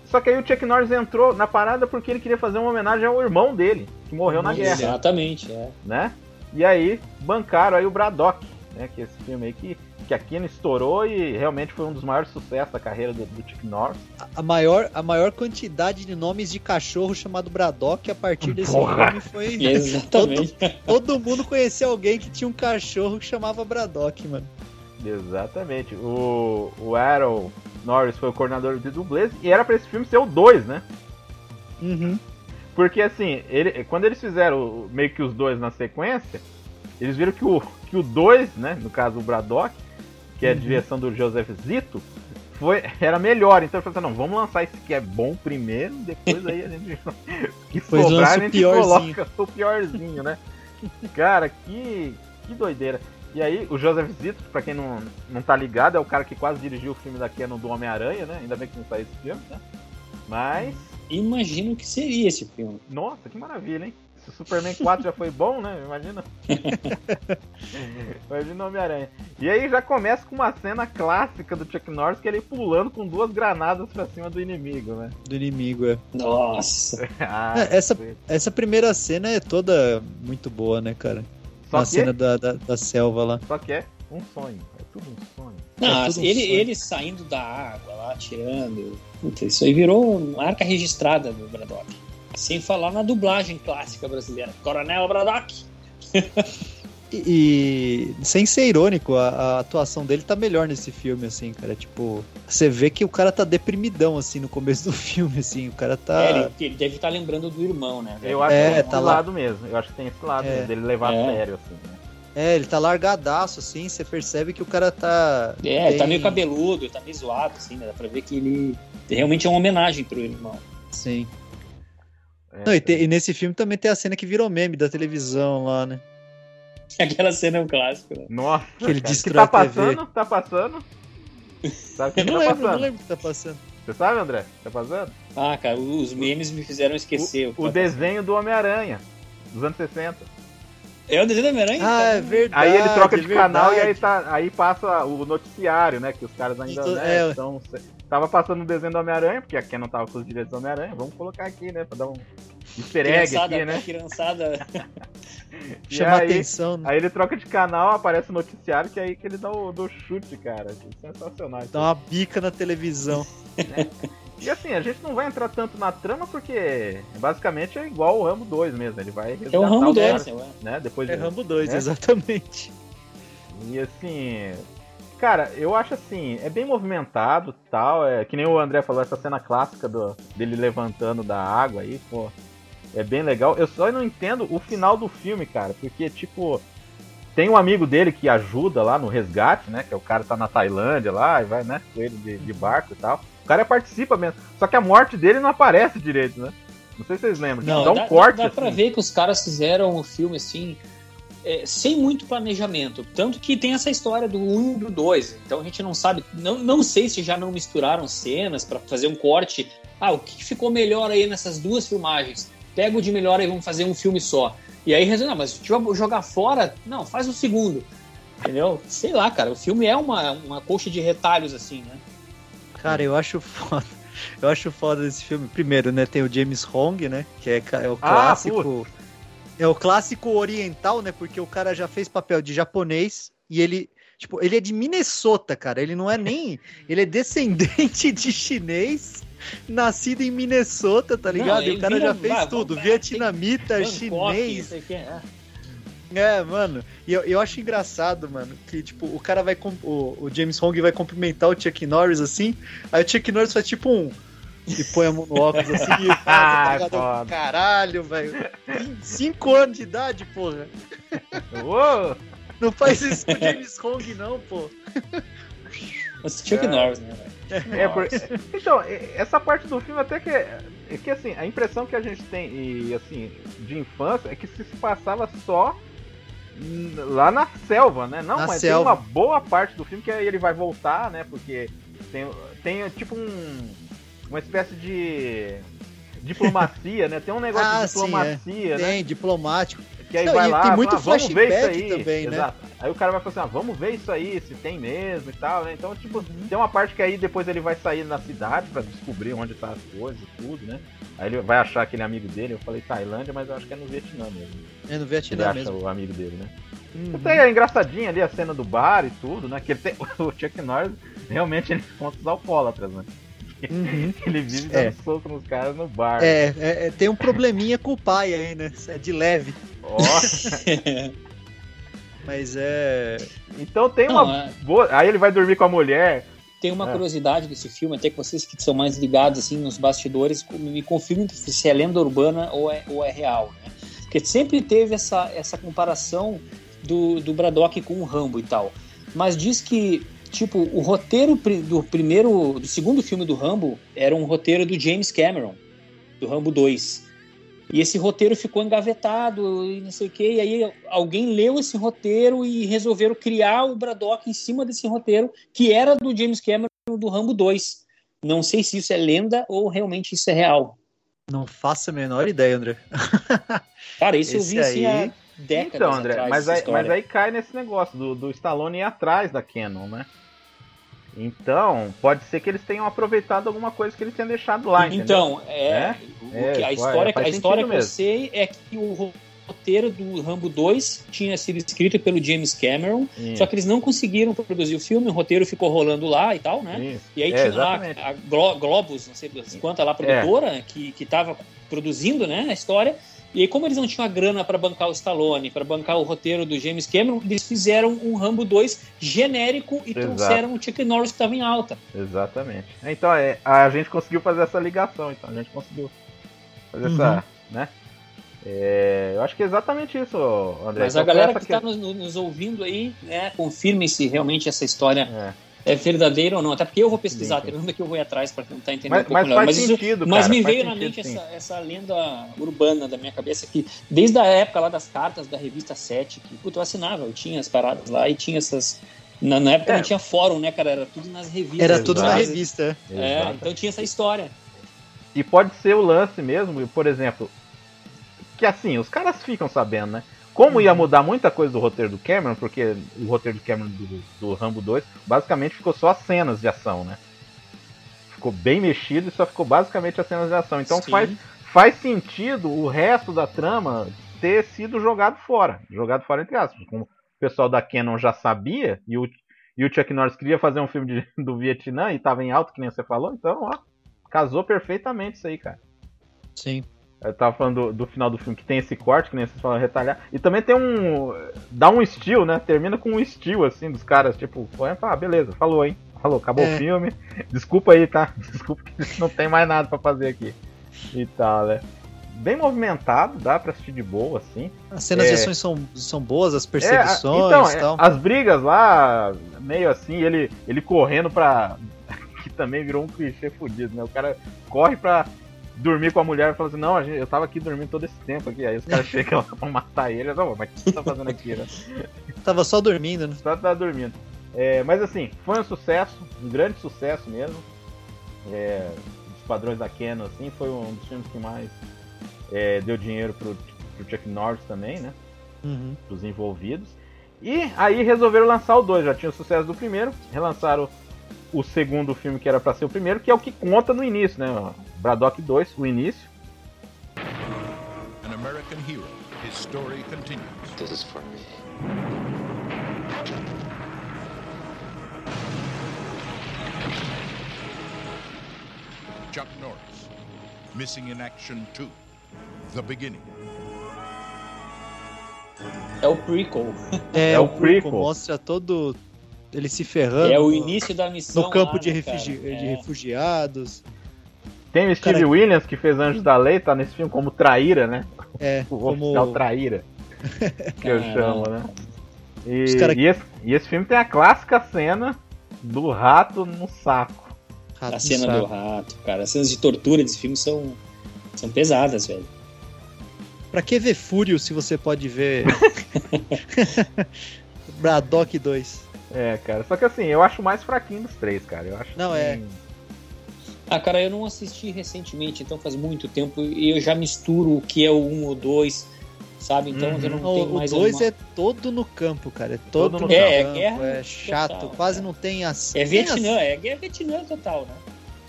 Só que aí o Chuck Norris entrou na parada porque ele queria fazer uma homenagem ao irmão dele, que morreu na guerra Exatamente, é. né? E aí bancaram aí o Braddock, né? Que é esse filme aí que, que a Kino estourou e realmente foi um dos maiores sucessos da carreira do, do Chuck Norris. A maior, a maior quantidade de nomes de cachorro chamado Braddock a partir desse Porra. filme foi. Exatamente. Todo mundo conhecia alguém que tinha um cachorro que chamava Braddock, mano. Exatamente. O, o Aaron Norris foi o coordenador de dublês e era pra esse filme ser o 2, né? Uhum. Porque assim, ele, quando eles fizeram meio que os dois na sequência, eles viram que o que o 2, né, no caso o Braddock, que é a Uhum. direção do Joseph Zito, foi, era melhor. Então ele falou assim, não, vamos lançar esse que é bom primeiro, depois aí a gente que Depois sobrar a o gente piorzinho. coloca o piorzinho, né? Cara, que que doideira. E aí, o Joseph Zito, pra quem não, não tá ligado, é o cara que quase dirigiu o filme da Canon do Homem-Aranha, né? Ainda bem que não saiu esse filme, né? Mas, Imagina o que seria esse filme. nossa, que maravilha, hein? Se o Superman 4 já foi bom, né? Imagina. Imagina o Homem-Aranha. E aí já começa com uma cena clássica do Chuck Norris, que ele pulando com duas granadas pra cima do inimigo, né? Do inimigo, é. Nossa. Ah, É, essa-. Essa primeira cena é toda muito boa, né, cara? Só a que, cena da, da, da selva lá. só que é um sonho. É tudo um sonho. Não, É tudo um ele, sonho. ele saindo da água lá, tirando. Puta, isso aí virou marca registrada do Braddock. Sem falar na dublagem clássica brasileira. Coronel Braddock. E, e, sem ser irônico, a, a atuação dele tá melhor nesse filme, assim, cara. Tipo, você vê que o cara tá deprimidão, assim, no começo do filme, assim. O cara tá. É, ele, ele deve estar lembrando do irmão, né? velho? Eu acho É, que tem esse tá lá. lado mesmo. Eu acho que tem esse lado É. mesmo, dele levar É. a sério, assim. né? É, ele tá largadaço, assim, você percebe que o cara tá. É, ele tá bem- meio cabeludo, tá meio zoado, assim, né? Dá pra ver que ele realmente é uma homenagem pro irmão. Sim. É, Não, e, te- e nesse filme também tem a cena que virou meme da televisão lá, né? Aquela cena é um clássico, né? Nossa, Que ele cara, destrói tá passando? Tá passando? Sabe o que, Eu que não tá lembro, passando? não lembro o que tá passando. Você sabe, André? Tá passando? Ah, cara, os memes me fizeram esquecer. O que tá desenho do Homem-Aranha, dos anos 60. É o desenho do Homem-Aranha? Ah, é verdade. Aí ele troca é de canal e aí, tá, aí passa o noticiário, né? Que os caras ainda Então, né, é. estão. Tava passando o desenho do Homem-Aranha, porque a Ken não tava com os direitos do Homem-Aranha. Vamos colocar aqui, né? Pra dar um easter egg aqui, né? criançada. Chama aí- atenção, né? Aí ele troca de canal, aparece o noticiário, que é aí que ele dá o do chute, cara. Sensacional. isso Dá uma bica na televisão. E assim, a gente não vai entrar tanto na trama porque basicamente é igual o Rambo 2 mesmo. Ele vai É o resgatar Rambo cara, 2, ué. né? Depois É de- Rambo 2, né? exatamente. E assim, cara, eu acho assim, é bem movimentado tal. É, que nem o André falou, essa cena clássica do, dele levantando da água aí, pô. É bem legal. Eu só não entendo o final do filme, cara, porque, tipo, tem um amigo dele que ajuda lá no resgate, né? Que é o cara que tá na Tailândia lá e vai, né, com ele de, de barco e tal. O cara participa mesmo. Só que a morte dele não aparece direito, né? Não sei se vocês lembram. Não, dá um dá, corte dá, dá pra assim. ver que os caras fizeram o filme assim, é, sem muito planejamento. Tanto que tem essa história do 1 e do 2. Então a gente não sabe. Não, não sei se já não misturaram cenas pra fazer um corte. Ah, o que ficou melhor aí nessas duas filmagens? Pega o de melhor e vamos fazer um filme só. E aí resolve, não, mas se tiver jogar fora, não, faz o segundo. Entendeu? Sei lá, cara. O filme é uma, uma coxa de retalhos, assim, né? Cara, eu acho foda. Eu acho foda desse filme. Primeiro, né, tem o James Hong, né? Que é, é o Ah, clássico. é o clássico oriental, né? Porque o cara já fez papel de japonês e ele. Tipo, ele é de Minnesota, cara. Ele não é nem. Ele é descendente de chinês, nascido em Minnesota, tá ligado? Não, e o cara vira- já fez vai, tudo. vai, Vietnamita, Bangkok, chinês. não sei o que, é. É, mano. E eu, eu acho engraçado, mano, que, tipo, o cara vai. O, o James Hong vai cumprimentar o Chuck Norris assim. Aí o Chuck Norris faz tipo um. E põe a mão no óculos assim e fala, tá foda. Caralho, velho. Cinco anos de idade, porra. Uou! Não faz isso com o James Hong, não, pô. Mas Chuck É. Norris, né? velho? É, por- Então, essa parte do filme até que é, é que assim, a impressão que a gente tem e assim, de infância é que se, se passava só lá na selva, né? Não, Na mas selva. tem uma boa parte do filme que aí ele vai voltar, né? Porque tem, tem tipo um uma espécie de diplomacia, né? Tem um negócio Ah, de sim, é. diplomacia, né? Tem, diplomático. Que aí Não, vai lá, tem muito "Ah, vamos ver isso aí. também, né? Aí o cara vai falar assim, ah, vamos ver isso aí, se tem mesmo e tal, né? Então, tipo, Uhum. tem uma parte que aí depois ele vai sair na cidade pra descobrir onde tá as coisas e tudo, né? Aí ele vai achar aquele amigo dele, eu falei Tailândia, mas eu acho que é no Vietnã mesmo. É no Ele Vietnã acha mesmo. o amigo dele, né? Uhum. Então é engraçadinha ali a cena do bar e tudo, né? Que ele tem, o Chuck Norris realmente ele conta os alcoólatras, né? Uhum. Ele vive dando É. soco nos caras no bar. É, é, é, tem um probleminha com o pai aí, né? É de leve. Ó, Mas é. então tem Não, uma é. boa. Aí ele vai dormir com a mulher. Tem uma É. curiosidade desse filme, até que vocês que são mais ligados assim nos bastidores, me confirmem se é lenda urbana ou é, ou é real, né? Porque sempre teve essa, essa comparação do, do Braddock com o Rambo e tal. Mas diz que, tipo, o roteiro do primeiro, do segundo filme do Rambo era um roteiro do James Cameron, do Rambo 2. E esse roteiro ficou engavetado e não sei o quê. E aí alguém leu esse roteiro e resolveram criar o Braddock em cima desse roteiro, que era do James Cameron do Rambo 2. Não sei se isso é lenda ou realmente isso é real. Não faço a menor ideia, André. Cara, isso eu vi assim aí- há décadas Então, André, atrás. mas aí, mas aí cai nesse negócio do, do Stallone ir atrás da Canon, né? Então, pode ser que eles tenham aproveitado alguma coisa que ele tinha deixado lá, entendeu? Então, é, É? o É, que- a história, faz a história que eu mesmo. sei é que o roteiro do Rambo 2 tinha sido escrito pelo James Cameron, só que eles não conseguiram produzir o filme, o roteiro ficou rolando lá e tal, né? isso. E aí É, tinha exatamente. lá a Glo- Globus, não sei das quantas lá, a produtora, que, que tava produzindo né, a história. E aí, como eles não tinham a grana para bancar o Stallone, para bancar o roteiro do James Cameron, eles fizeram um Rambo 2 genérico e Exato. trouxeram o Chuck Norris que estava em alta. Exatamente. Então, é, a gente conseguiu fazer essa ligação, então a gente conseguiu fazer essa, né? É, eu acho que é exatamente isso, André. Mas Então, a galera que está nos, nos ouvindo aí, né, confirme se realmente essa história É. é verdadeira ou não. Até porque eu vou pesquisar, tem que eu vou ir atrás para tentar entender Mas- um pouco mas melhor. faz isso- sentido, mas cara, me faz veio na sentido, mente sim. essa, essa lenda urbana da minha cabeça que, desde a época lá das cartas da revista 7, que puta, eu assinava, eu tinha as paradas lá e tinha essas. Na, na época É. não tinha fórum, né, cara? Era tudo nas revistas. Era tudo na revista. É, Exato. então tinha essa história. E pode ser o lance mesmo, por exemplo, que assim, os caras ficam sabendo, né? Como ia mudar muita coisa do roteiro do Cameron, porque o roteiro do Cameron do, do Rambo 2 basicamente ficou só as cenas de ação, né? Ficou bem mexido e só ficou basicamente as cenas de ação. Então Sim. faz, faz sentido o resto da trama ter sido jogado fora. Jogado fora entre aspas. Como o pessoal da Canon já sabia e o, e o Chuck Norris queria fazer um filme de- do Vietnã e tava em alto, que nem você falou, então, ó, casou perfeitamente isso aí, cara. Sim. Eu tava falando do, do final do filme que tem esse corte, que nem vocês falaram, retalhar. E também tem um. dá um estilo, né? Termina com um estilo, assim, dos caras, tipo, ah, beleza, falou, hein? Falou, acabou É. o filme. Desculpa aí, tá? Desculpa que não tem mais nada pra fazer aqui. E tal, né? Bem movimentado, dá pra assistir de boa, assim. As cenas É. de ações são, são boas, as É, perseguições então, e é, tal. as brigas lá, meio assim, ele, ele correndo pra. que também virou um clichê fudido, né? O cara corre pra dormir com a mulher e fala assim: Não, a gente- eu tava aqui dormindo todo esse tempo aqui. Aí os caras chegam lá pra matar ele. Não, mas o que você tá fazendo aqui, né? Tava só dormindo, né? Só tá dormindo. É, mas assim, foi um sucesso, um grande sucesso mesmo. É, dos padrões da Canon, assim, foi um dos filmes que mais é, deu dinheiro pro, pro Chuck Norris também, né? Uhum. dos envolvidos. E aí resolveram lançar o 2, já tinha o sucesso do primeiro, relançaram o segundo filme que era pra ser o primeiro, que é o que conta no início, né? Braddock 2, o início. An American hero. His story continues. This is for me. Chuck Norris. Missing in Action 2. The Beginning. É o prequel. É, É o o prequel. prequel. Mostra todo ele se ferrando É o no- início da missão. no campo lá, de, né, refugi- cara? de É. refugiados. Tem o Steve Cara- Williams, que fez Anjos da Lei, tá nesse filme como traíra, né? É, O como oficial traíra, que eu chamo, né? E, cara- e esse, e esse filme tem a clássica cena do rato no saco. rato A cena saco. do rato, cara. As cenas de tortura desse filme são, são pesadas, velho. Pra que ver Fúrio se você pode ver Braddock 2? É, cara. Só que assim, eu acho o mais fraquinho dos três, cara. Eu acho Não, que- é. Ah, cara, eu não assisti recentemente, então faz muito tempo e eu já misturo o que é o 1 ou 2, sabe? Então eu não Não, tenho o mais 2 uma- é todo no campo, cara. É todo, Todo no no campo. campo. É, É, guerra chato. total, quase cara. não tem as. É Vietnã, é guerra Vietnã total, né?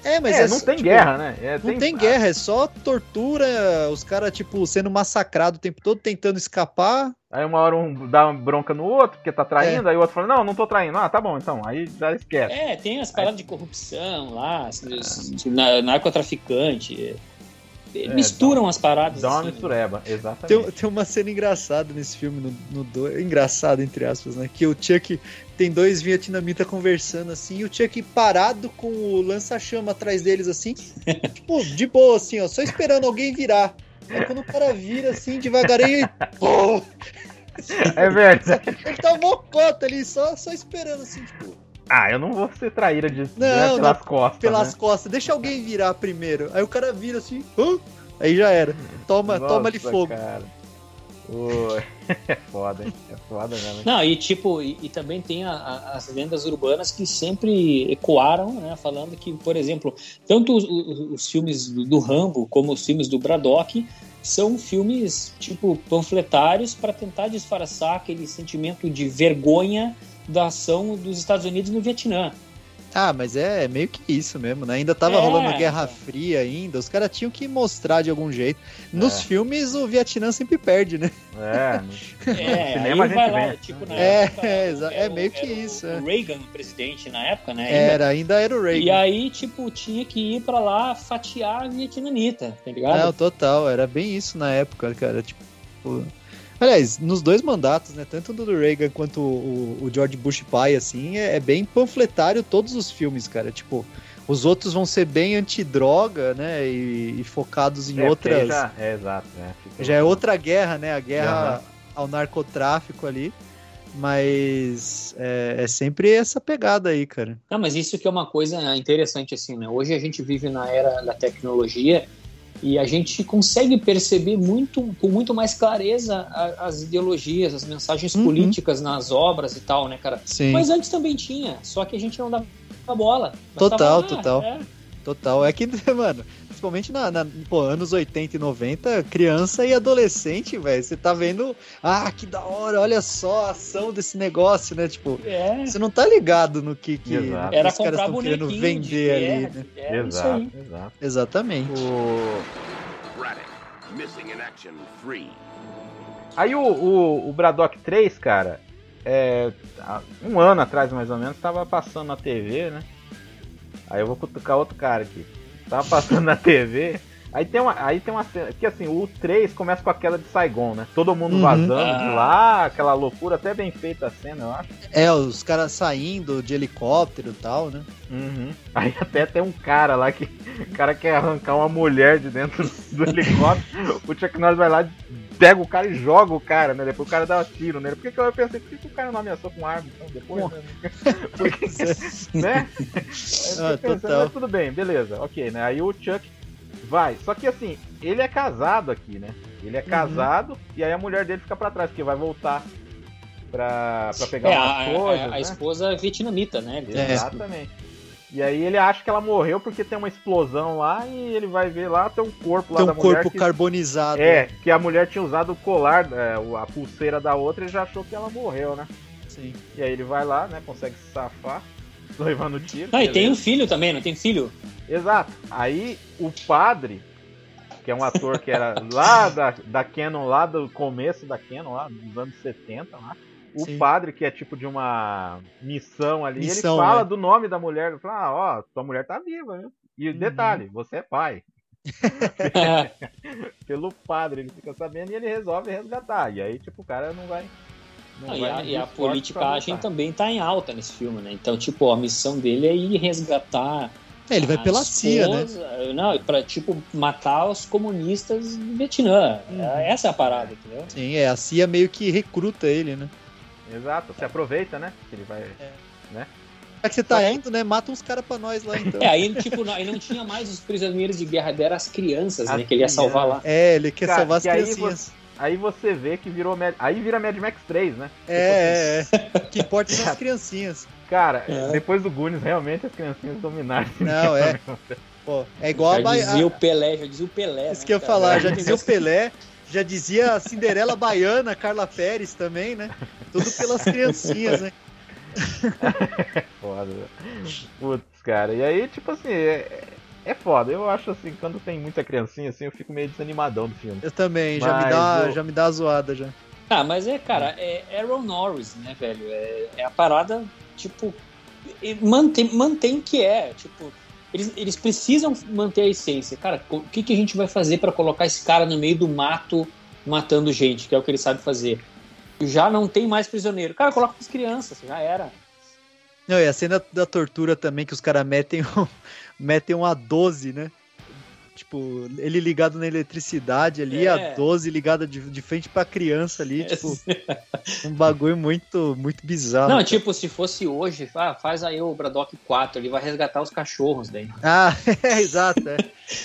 É, mas é, é, não tem tipo, guerra, né? É, Não tem guerra, é só tortura, os caras, tipo, sendo massacrados o tempo todo, tentando escapar. Aí uma hora um dá uma bronca no outro, porque tá traindo, É. aí o outro fala, não, não tô traindo. Ah, tá bom, então. Aí já esquece. É, tem as paradas de corrupção lá, assim, na- narcotraficante. é, Misturam as paradas. Dá uma assim. mistureba, exatamente. Tem, tem uma cena engraçada nesse filme, no, no do- engraçada, entre aspas, né? Que o Chuck tem dois vietnamitas conversando assim, e o Chuck parado com o lança-chama atrás deles, assim, tipo, de boa, assim, ó, só esperando alguém virar. Aí quando o cara vira assim, devagarinho, ele. Pô! É verdade. Ele tá mocota ali, só, só esperando, assim, tipo, Ah, eu não vou ser traíra de, Não, né, pelas não, costas. pelas né? costas. Deixa alguém virar primeiro. Aí o cara vira assim, Hã? aí já era. Toma, Nossa, toma ali fogo. Cara. É foda? É foda mesmo. Não, e tipo, e, e também tem a- a- as lendas urbanas que sempre ecoaram, né? Falando que, por exemplo, tanto os, os- os filmes do, do Rambo como os filmes do Braddock são filmes, tipo, panfletários para tentar disfarçar aquele sentimento de vergonha da ação dos Estados Unidos no Vietnã. Ah, mas é meio que isso mesmo, né? Ainda tava É, rolando a Guerra então. Fria ainda, os caras tinham que mostrar de algum jeito. Nos É. filmes o Vietnã sempre perde, né? É, no, É, cinema a gente vai lá, tipo, na É, época, é, é o- meio que era o- isso, é. O Reagan, presidente na época, né? ainda. Era, ainda era o Reagan. E aí, tipo, tinha que ir pra lá fatiar a vietnamita, tá ligado? Não, total, era bem isso na época, cara. Tipo. Aliás, nos dois mandatos, né? Tanto do Reagan quanto o, o George Bush pai, assim, é, é bem panfletário todos os filmes, cara. Tipo, Os outros vão ser bem antidroga, né? E, e focados em É, outras. Já, é, exato, né? Fica- Já é outra guerra, né? A guerra Aham. ao narcotráfico ali. Mas é, é sempre essa pegada aí, cara. Não, mas isso que é uma coisa interessante, assim, né? Hoje a gente vive na era da tecnologia e a gente consegue perceber muito, com muito mais clareza a- as ideologias, as mensagens Uhum. políticas nas obras e tal, né, cara? Sim. Mas antes também tinha, só que a gente não dava bola. Nós Total, tava lá, total. é. Total. É que, mano, principalmente na, na pô, anos 80 e 90, criança e adolescente, velho, você tá vendo, ah, que da hora, olha só a ação desse negócio, né? Tipo, É. você não tá ligado no que, que Exato. Era os caras comprar estão querendo vender ali, guerra, né? é exato, exato. Exatamente. O... Braddock, missing in action three. Aí o, o, o Braddock 3, cara, é, um ano atrás mais ou menos, tava passando na TV, né? Aí eu vou cutucar outro cara aqui. Tava passando na TV. Aí tem uma, aí tem uma cena. Que assim, o 3 começa com a queda de Saigon, né? Todo mundo Uhum. vazando Ah. de lá, aquela loucura, até bem feita a cena, eu acho. É, os caras saindo de helicóptero e tal, né? Uhum. Aí até tem um cara lá que. O cara quer arrancar uma mulher de dentro do helicóptero. o Chuck Norris vai lá, pega o cara e joga o cara, né? Depois o cara dá um tiro nele. Por que, que eu pensei, por que, que o cara não ameaçou com arma então depois? Né? Porque, né? Aí eu fiquei Ah, pensando, total. mas tudo bem, beleza, ok, né? Aí o Chuck vai. Só que assim, ele é casado aqui, né? Ele Uhum. é casado e aí a mulher dele fica pra trás, porque vai voltar pra, pra pegar É, umas a, coisas. a- a né? esposa vietnamita, né? É. E aí ele acha que ela morreu porque tem uma explosão lá e ele vai ver lá, tem um corpo lá Tem da um mulher corpo que... carbonizado. É, que a mulher tinha usado o colar, é, o- a pulseira da outra e já achou que ela morreu, né? Sim. E aí ele vai lá, né, consegue se safar, levando tiro. Não, e tem um filho também, não tem filho? Exato. Aí o padre, que é um ator que era lá da, da Canon, lá do começo da Canon, lá dos anos 70, lá. O Sim. padre, que é tipo de uma missão ali, Missão, ele fala né? do nome da mulher. Ele fala, ah, ó, tua mulher tá viva, viu? E Uhum. detalhe, você é pai. Pelo padre, ele fica sabendo e ele resolve resgatar. E aí, tipo, o cara não vai. Não e a, e a politicagem também tá em alta nesse filme, né? Então, tipo, a missão dele é ir resgatar. É, ele vai pela CIA, né? esposa- Não, pra, tipo, matar os comunistas do Vietnã. Uhum. Essa é a parada, entendeu? Sim, é, a CIA meio que recruta ele, né? Exato, você aproveita, né? Que ele vai. Já que você tá indo, né? Mata uns caras pra nós lá, então. É, aí, tipo, não, aí não tinha mais os prisioneiros de guerra, deram as crianças, As né? Que ele ia salvar lá. É, ele quer Cara, salvar as aí criancinhas. Aí você vê que virou. Mad- Aí vira Mad Max 3, né? É, é, é. O que importa são as criancinhas. Cara, É. depois do Goonies, realmente as criancinhas dominaram. Não, é. Pô, é igual a, Já ba... dizia a... o Pelé, já dizia o Pelé. Isso né, que eu ia falar, já dizia o Pelé, já dizia a Cinderela Baiana, Carla Pérez também, né? Tudo pelas criancinhas, né? Foda. Putz, cara. E aí, tipo assim, é, é foda. Eu acho assim, quando tem muita criancinha, assim, eu fico meio desanimadão do filme. Eu também, já me, dá, eu- já me dá a zoada já. Ah, mas é, cara, é Aaron Norris, né, velho? É, é a parada, tipo, mantém, mantém que é, tipo, eles, eles precisam manter a essência. Cara, o que, que a gente vai fazer pra colocar esse cara no meio do mato matando gente, que é o que ele sabe fazer? Já não tem mais prisioneiro. Cara, coloca as crianças, já era. Não, e a cena da tortura também, que os caras metem, um, metem um A12, né? Tipo, ele ligado na eletricidade ali, É. a 12 ligada de, de frente pra criança ali, tipo, um bagulho muito, muito bizarro. Não, cara. tipo, se fosse hoje, ah, faz aí o Braddock 4, ele vai resgatar os cachorros daí. Ah, é, exato, é.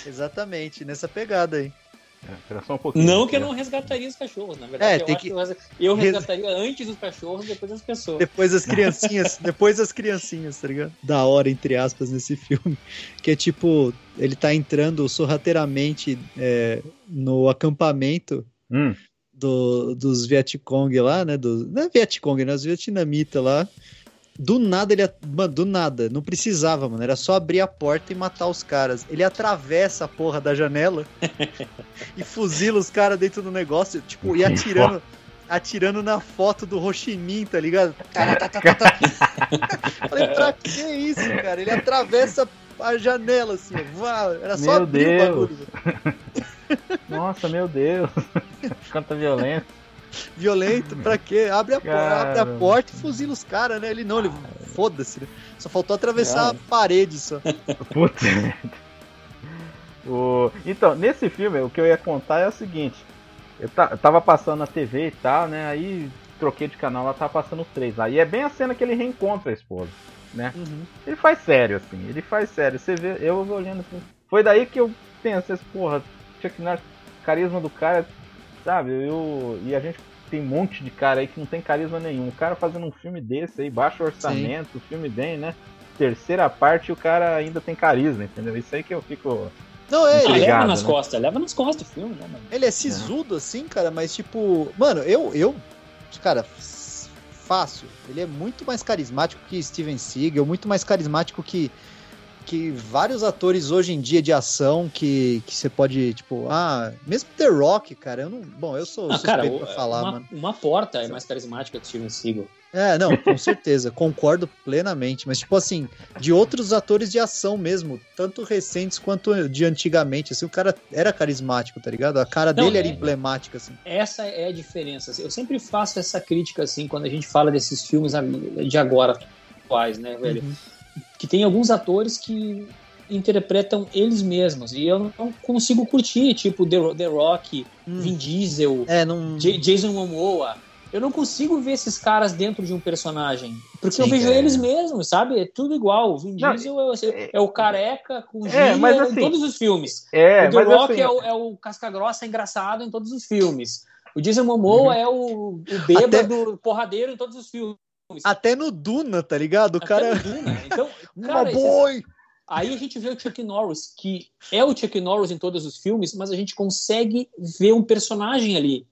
Exatamente, nessa pegada aí. É, um pouquinho. Não que eu não resgataria os cachorros, na verdade. É, eu que- que eu res- eu res- resgataria antes os cachorros, depois as pessoas. Depois as criancinhas, depois as criancinhas, tá ligado? Da hora, entre aspas, nesse filme. Que é tipo, ele tá entrando sorrateiramente é, no acampamento Hum, do, dos Vietcong lá, né? Do, não é Vietcong, né? Os vietnamitas lá. Do nada ele. Mano, do nada. Não precisava, mano. Era só abrir a porta e matar os caras. Ele atravessa a porra da janela e fuzila os caras dentro do negócio, tipo, e atirando. Atirando na foto do Minh, tá ligado? Tá, tá, tá, tá, tá. Falei, pra que isso, cara? Ele atravessa a janela assim, ó. Vá, Era só Meu abrir Deus. o bagulho. Nossa, meu Deus. Quanta violência. Violento, pra quê? Abre a, por- Cara. abre a porta e fuzila os caras, né? Ele não, ele foda-se. né? Só faltou atravessar Ah. a parede só. Putz. o... Então, nesse filme, o que eu ia contar é o seguinte. Eu, eu tava passando na TV e tal, né? Aí troquei de canal, lá tava passando 3 lá. E é bem a cena que ele reencontra a esposa, né? Ele faz sério, assim, ele faz sério. Você vê, eu olhando assim. Foi daí que eu pensei, assim, porra, Chuck Norris, carisma do cara, sabe? Eu, e a gente tem um monte de cara aí que não tem carisma nenhum. O cara fazendo um filme desse aí, baixo orçamento, o filme bem, né? Terceira parte o cara ainda tem carisma, entendeu? Isso aí que eu fico. Não, é, ele, Obrigado, leva nas né? costas, leva nas costas o filme, né, mano? ele é sisudo assim, cara, mas tipo. Mano, eu. eu cara, fácil. Ele é muito mais carismático que Steven Seagal, muito mais carismático que. Que vários atores hoje em dia de ação que, que você pode, tipo, ah, mesmo The Rock, cara, eu não. Bom, eu sou Ah, suspeito cara, pra falar, uma, mano. uma porta é mais carismática que Steven Seagal. É, não, com certeza, concordo plenamente. Mas, tipo assim, de outros atores de ação mesmo, tanto recentes quanto de antigamente, assim, o cara era carismático, tá ligado? A cara Não, dele era é- emblemática, assim. Essa é a diferença. Eu sempre faço essa crítica, assim, quando a gente fala desses filmes de agora, atuais, né, velho? Uhum. Que tem alguns atores que interpretam eles mesmos. E eu não consigo curtir, tipo The, The Rock, Hum. Vin Diesel, É, não. Jason Momoa. Eu não consigo ver esses caras dentro de um personagem. Porque eu Sim, vejo é. eles mesmos, sabe? É tudo igual. O Vin Não, Diesel é, é o careca com É, gíria em assim- todos os filmes. É, o The Rock assim, é, o, é o casca-grossa engraçado em todos os filmes. O Jason Momoa Uhum. é o, o bêbado porradeiro em todos os filmes. Até no Duna, tá ligado? O Até cara. Então, Uma cara, esses- boy! aí a gente vê o Chuck Norris, que é o Chuck Norris em todos os filmes, mas a gente consegue ver um personagem ali.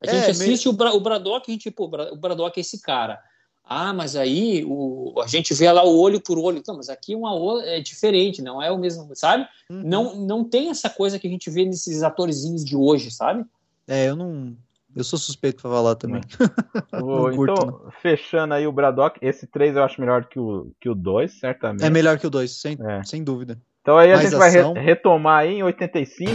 A É, gente meio- assiste o, Bra o Braddock, a gente, pô, o Bra- o Braddock é esse cara. Ah, mas aí o, a gente vê lá o olho por olho. Então, mas aqui uma é diferente, não é o mesmo, sabe? Uhum. Não, não tem essa coisa que a gente vê nesses atorzinhos de hoje, sabe? É, eu não. Eu sou suspeito pra falar também. o- não curto, então, fechando aí o Braddock, esse 3 eu acho melhor que o, que o 2, certamente. É melhor que o 2, sem, É. sem dúvida. Então aí a Mais gente vai re- retomar aí em 85.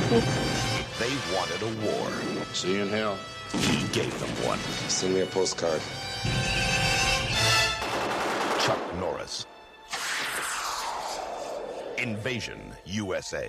They wanted a war. See you in hell. He gave them one. Send me a postcard. Chuck Norris. Invasion, USA.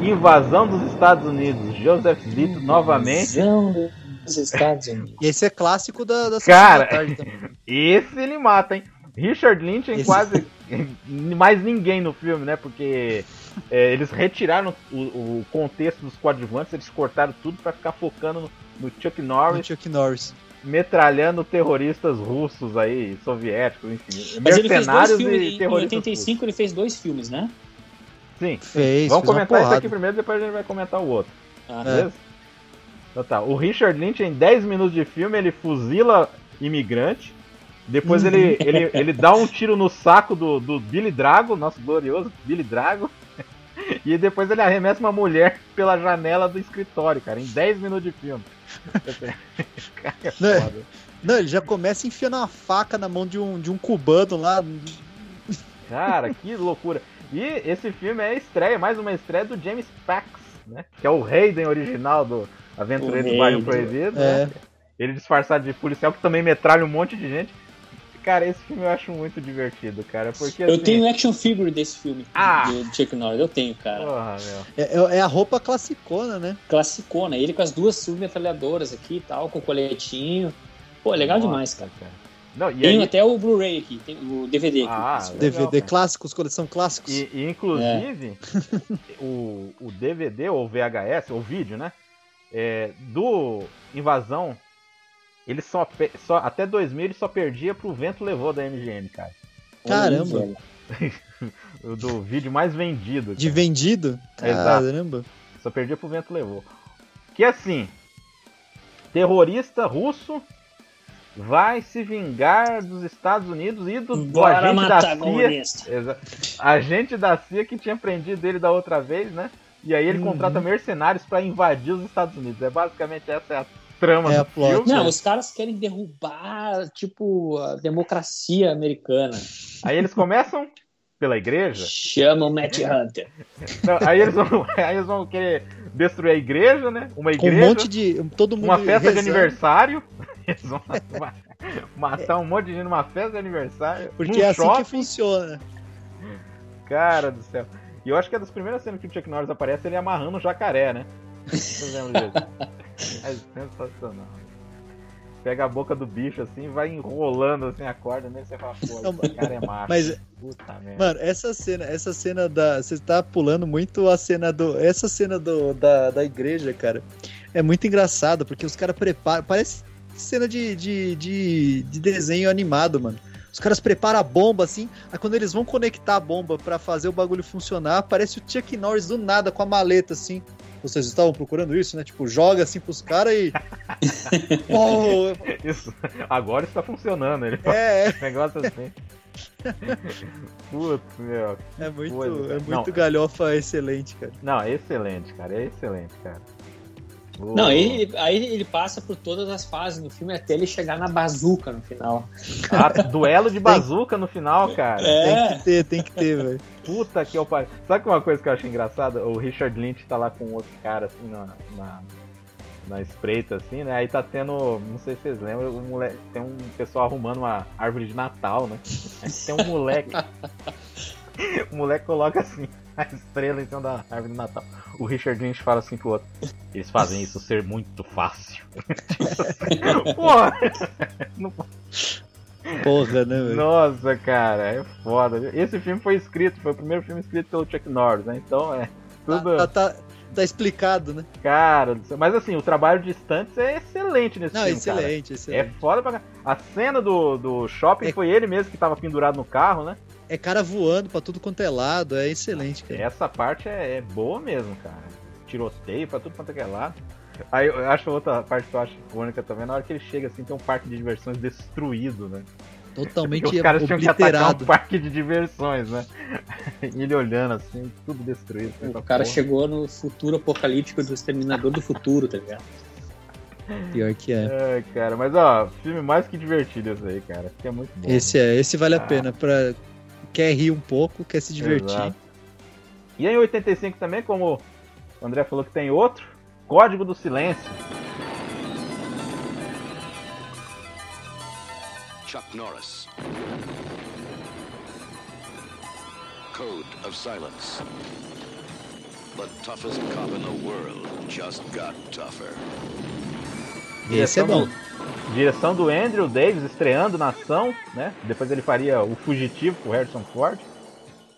Invasão dos Estados Unidos. Joseph Zito novamente. Visão dos Estados Unidos. E esse é clássico da, da Cara. Esse ele mata, hein? Richard Lynch em Esse- quase mais ninguém no filme, né? Porque é, eles retiraram o, o contexto dos coadjuvantes, eles cortaram tudo pra ficar focando no, no Chuck Norris, Chuck Norris. metralhando terroristas russos aí, soviéticos, enfim. Mas ele fez dois mercenários filmes. e Em, em terroristas 85 ele fez dois filmes, né? Sim. Fez, Vamos fez comentar isso porrada. aqui primeiro, depois a gente vai comentar o outro. Ah, Beleza? Então tá. O Richard Lynch, em 10 minutos de filme, ele fuzila imigrante. Depois ele, ele, ele dá um tiro no saco do, do Billy Drago, nosso glorioso Billy Drago. E depois ele arremessa uma mulher pela janela do escritório, cara, em 10 minutos de filme. Cara, é Né? foda. Não, ele já começa enfiando uma faca na mão de um, de um cubano lá. Cara, que loucura. E esse filme é a estreia, mais uma estreia do James Pax, né? Que é o Hayden original do Aventureiro do Bairro. Proibido, É. né? Ele disfarçado de policial que também metralha um monte de gente. Cara, esse filme eu acho muito divertido, cara. Porque Eu assim, tenho action figure desse filme. Ah! Do Chuck Norris, eu tenho, cara. Porra, meu. É, é- é a roupa classicona, né? Classicona. Ele com as duas submetralhadoras aqui e tal, com o coletinho. Pô, é legal Nossa, demais, cara. Não, e Tenho aí, até o Blu-ray aqui, tem o DVD aqui. Ah, legal, DVD cara. clássicos, coleção clássicos. e, e, inclusive, o, o DVD ou VHS, ou vídeo, né? é, do Invasão, ele só, só. Até 2000 ele só perdia pro Vento Levou da MGM, cara. Caramba. Do vídeo mais vendido. De cara. vendido? Exato. Caramba. Só perdia pro vento levou. Que assim, terrorista russo vai se vingar dos Estados Unidos e do, do agente da CIA. Exa- Agente da CIA que tinha prendido ele da outra vez, né? E aí ele Uhum. contrata mercenários pra invadir os Estados Unidos. É basicamente essa é a trama É do a plot. filme. Não, os caras querem derrubar, tipo, a democracia americana. Aí eles começam pela igreja. Chama o Matt Hunter. Não, aí, eles vão, aí eles vão querer destruir a igreja, né? Uma Com um igreja. monte de. Todo mundo. uma festa de rezando. aniversário. Eles vão, Matar um monte de gente numa festa de aniversário. Porque é assim shopping. que funciona. Cara do céu. E eu acho que é das primeiras cenas que o Chuck Norris aparece ele amarrando um jacaré, né? Disso? É sensacional. Pega a boca do bicho assim, vai enrolando assim a corda nele, você fala, pô, Não, esse cara é macho. mas- Puta merda. Mano, essa cena, essa cena da. Você tá pulando muito a cena do. Essa cena do, da, da igreja, cara. É muito engraçado, porque os caras preparam. Parece cena de, de, de, de desenho animado, mano. Os caras preparam a bomba assim, aí quando eles vão conectar a bomba pra fazer o bagulho funcionar, aparece o Chuck Norris do nada com a maleta assim. Vocês estavam procurando isso, né? Tipo, joga assim pros caras e. Pô, Isso. Agora está funcionando. Ele é, é, um negócio assim. Putz, meu. é muito, Coisa, é muito Não. galhofa excelente, cara. Não, é excelente, cara. É excelente, cara. Não, aí, aí ele passa por todas as fases no filme até ele chegar na bazuca no final. Ah, duelo de bazuca no final, cara. Tem É, que ter, tem que ter, velho. Puta que eu pariu. Sabe uma coisa que eu achei engraçada? O Richard Lynch tá lá com outro cara, assim, na, na, na espreita, assim, né? Aí tá tendo, não sei se vocês lembram, um moleque, tem um pessoal arrumando uma árvore de Natal, né? Aí tem um moleque. o moleque coloca assim, a estrela em cima da árvore de Natal. O Richard Lynch fala assim pro outro. Eles fazem isso ser muito fácil. Porra! Não Porra, né, velho? Nossa, cara, é foda. Esse filme foi escrito, foi o primeiro filme escrito pelo Chuck Norris, né? Então é tudo. Tá, tá, tá explicado, né? Cara, do mas assim, o trabalho de stunts é excelente nesse Não, filme. excelente, cara. excelente. É foda pra caralho. A cena do, do shopping É- foi ele mesmo que tava pendurado no carro, né? É cara voando pra tudo quanto é lado, é excelente, cara. Essa parte é, é boa mesmo, cara. Tiroteio pra tudo quanto é é lado. Aí eu acho outra parte que eu acho icônica também, na hora que ele chega assim, tem um parque de diversões destruído, né? Totalmente Porque os caras tinham que atacar um parque de diversões, né? E ele olhando assim, tudo destruído. o Essa cara porra. chegou no futuro apocalíptico do Exterminador do Futuro, tá ligado? Pior que é. É, cara, mas ó, filme mais que divertido esse aí, cara. Que é muito bom. Esse é, esse vale a Ah. pena pra quer rir um pouco, quer se divertir. Exato. E em 85 também, como o André falou que tem outro, Código do Silêncio. Chuck Norris. Code of Silence. The toughest cop in the world just got tougher. Esse é bom. Do, direção do Andrew Davis, estreando na ação, né? Depois ele faria o Fugitivo com o Harrison Ford.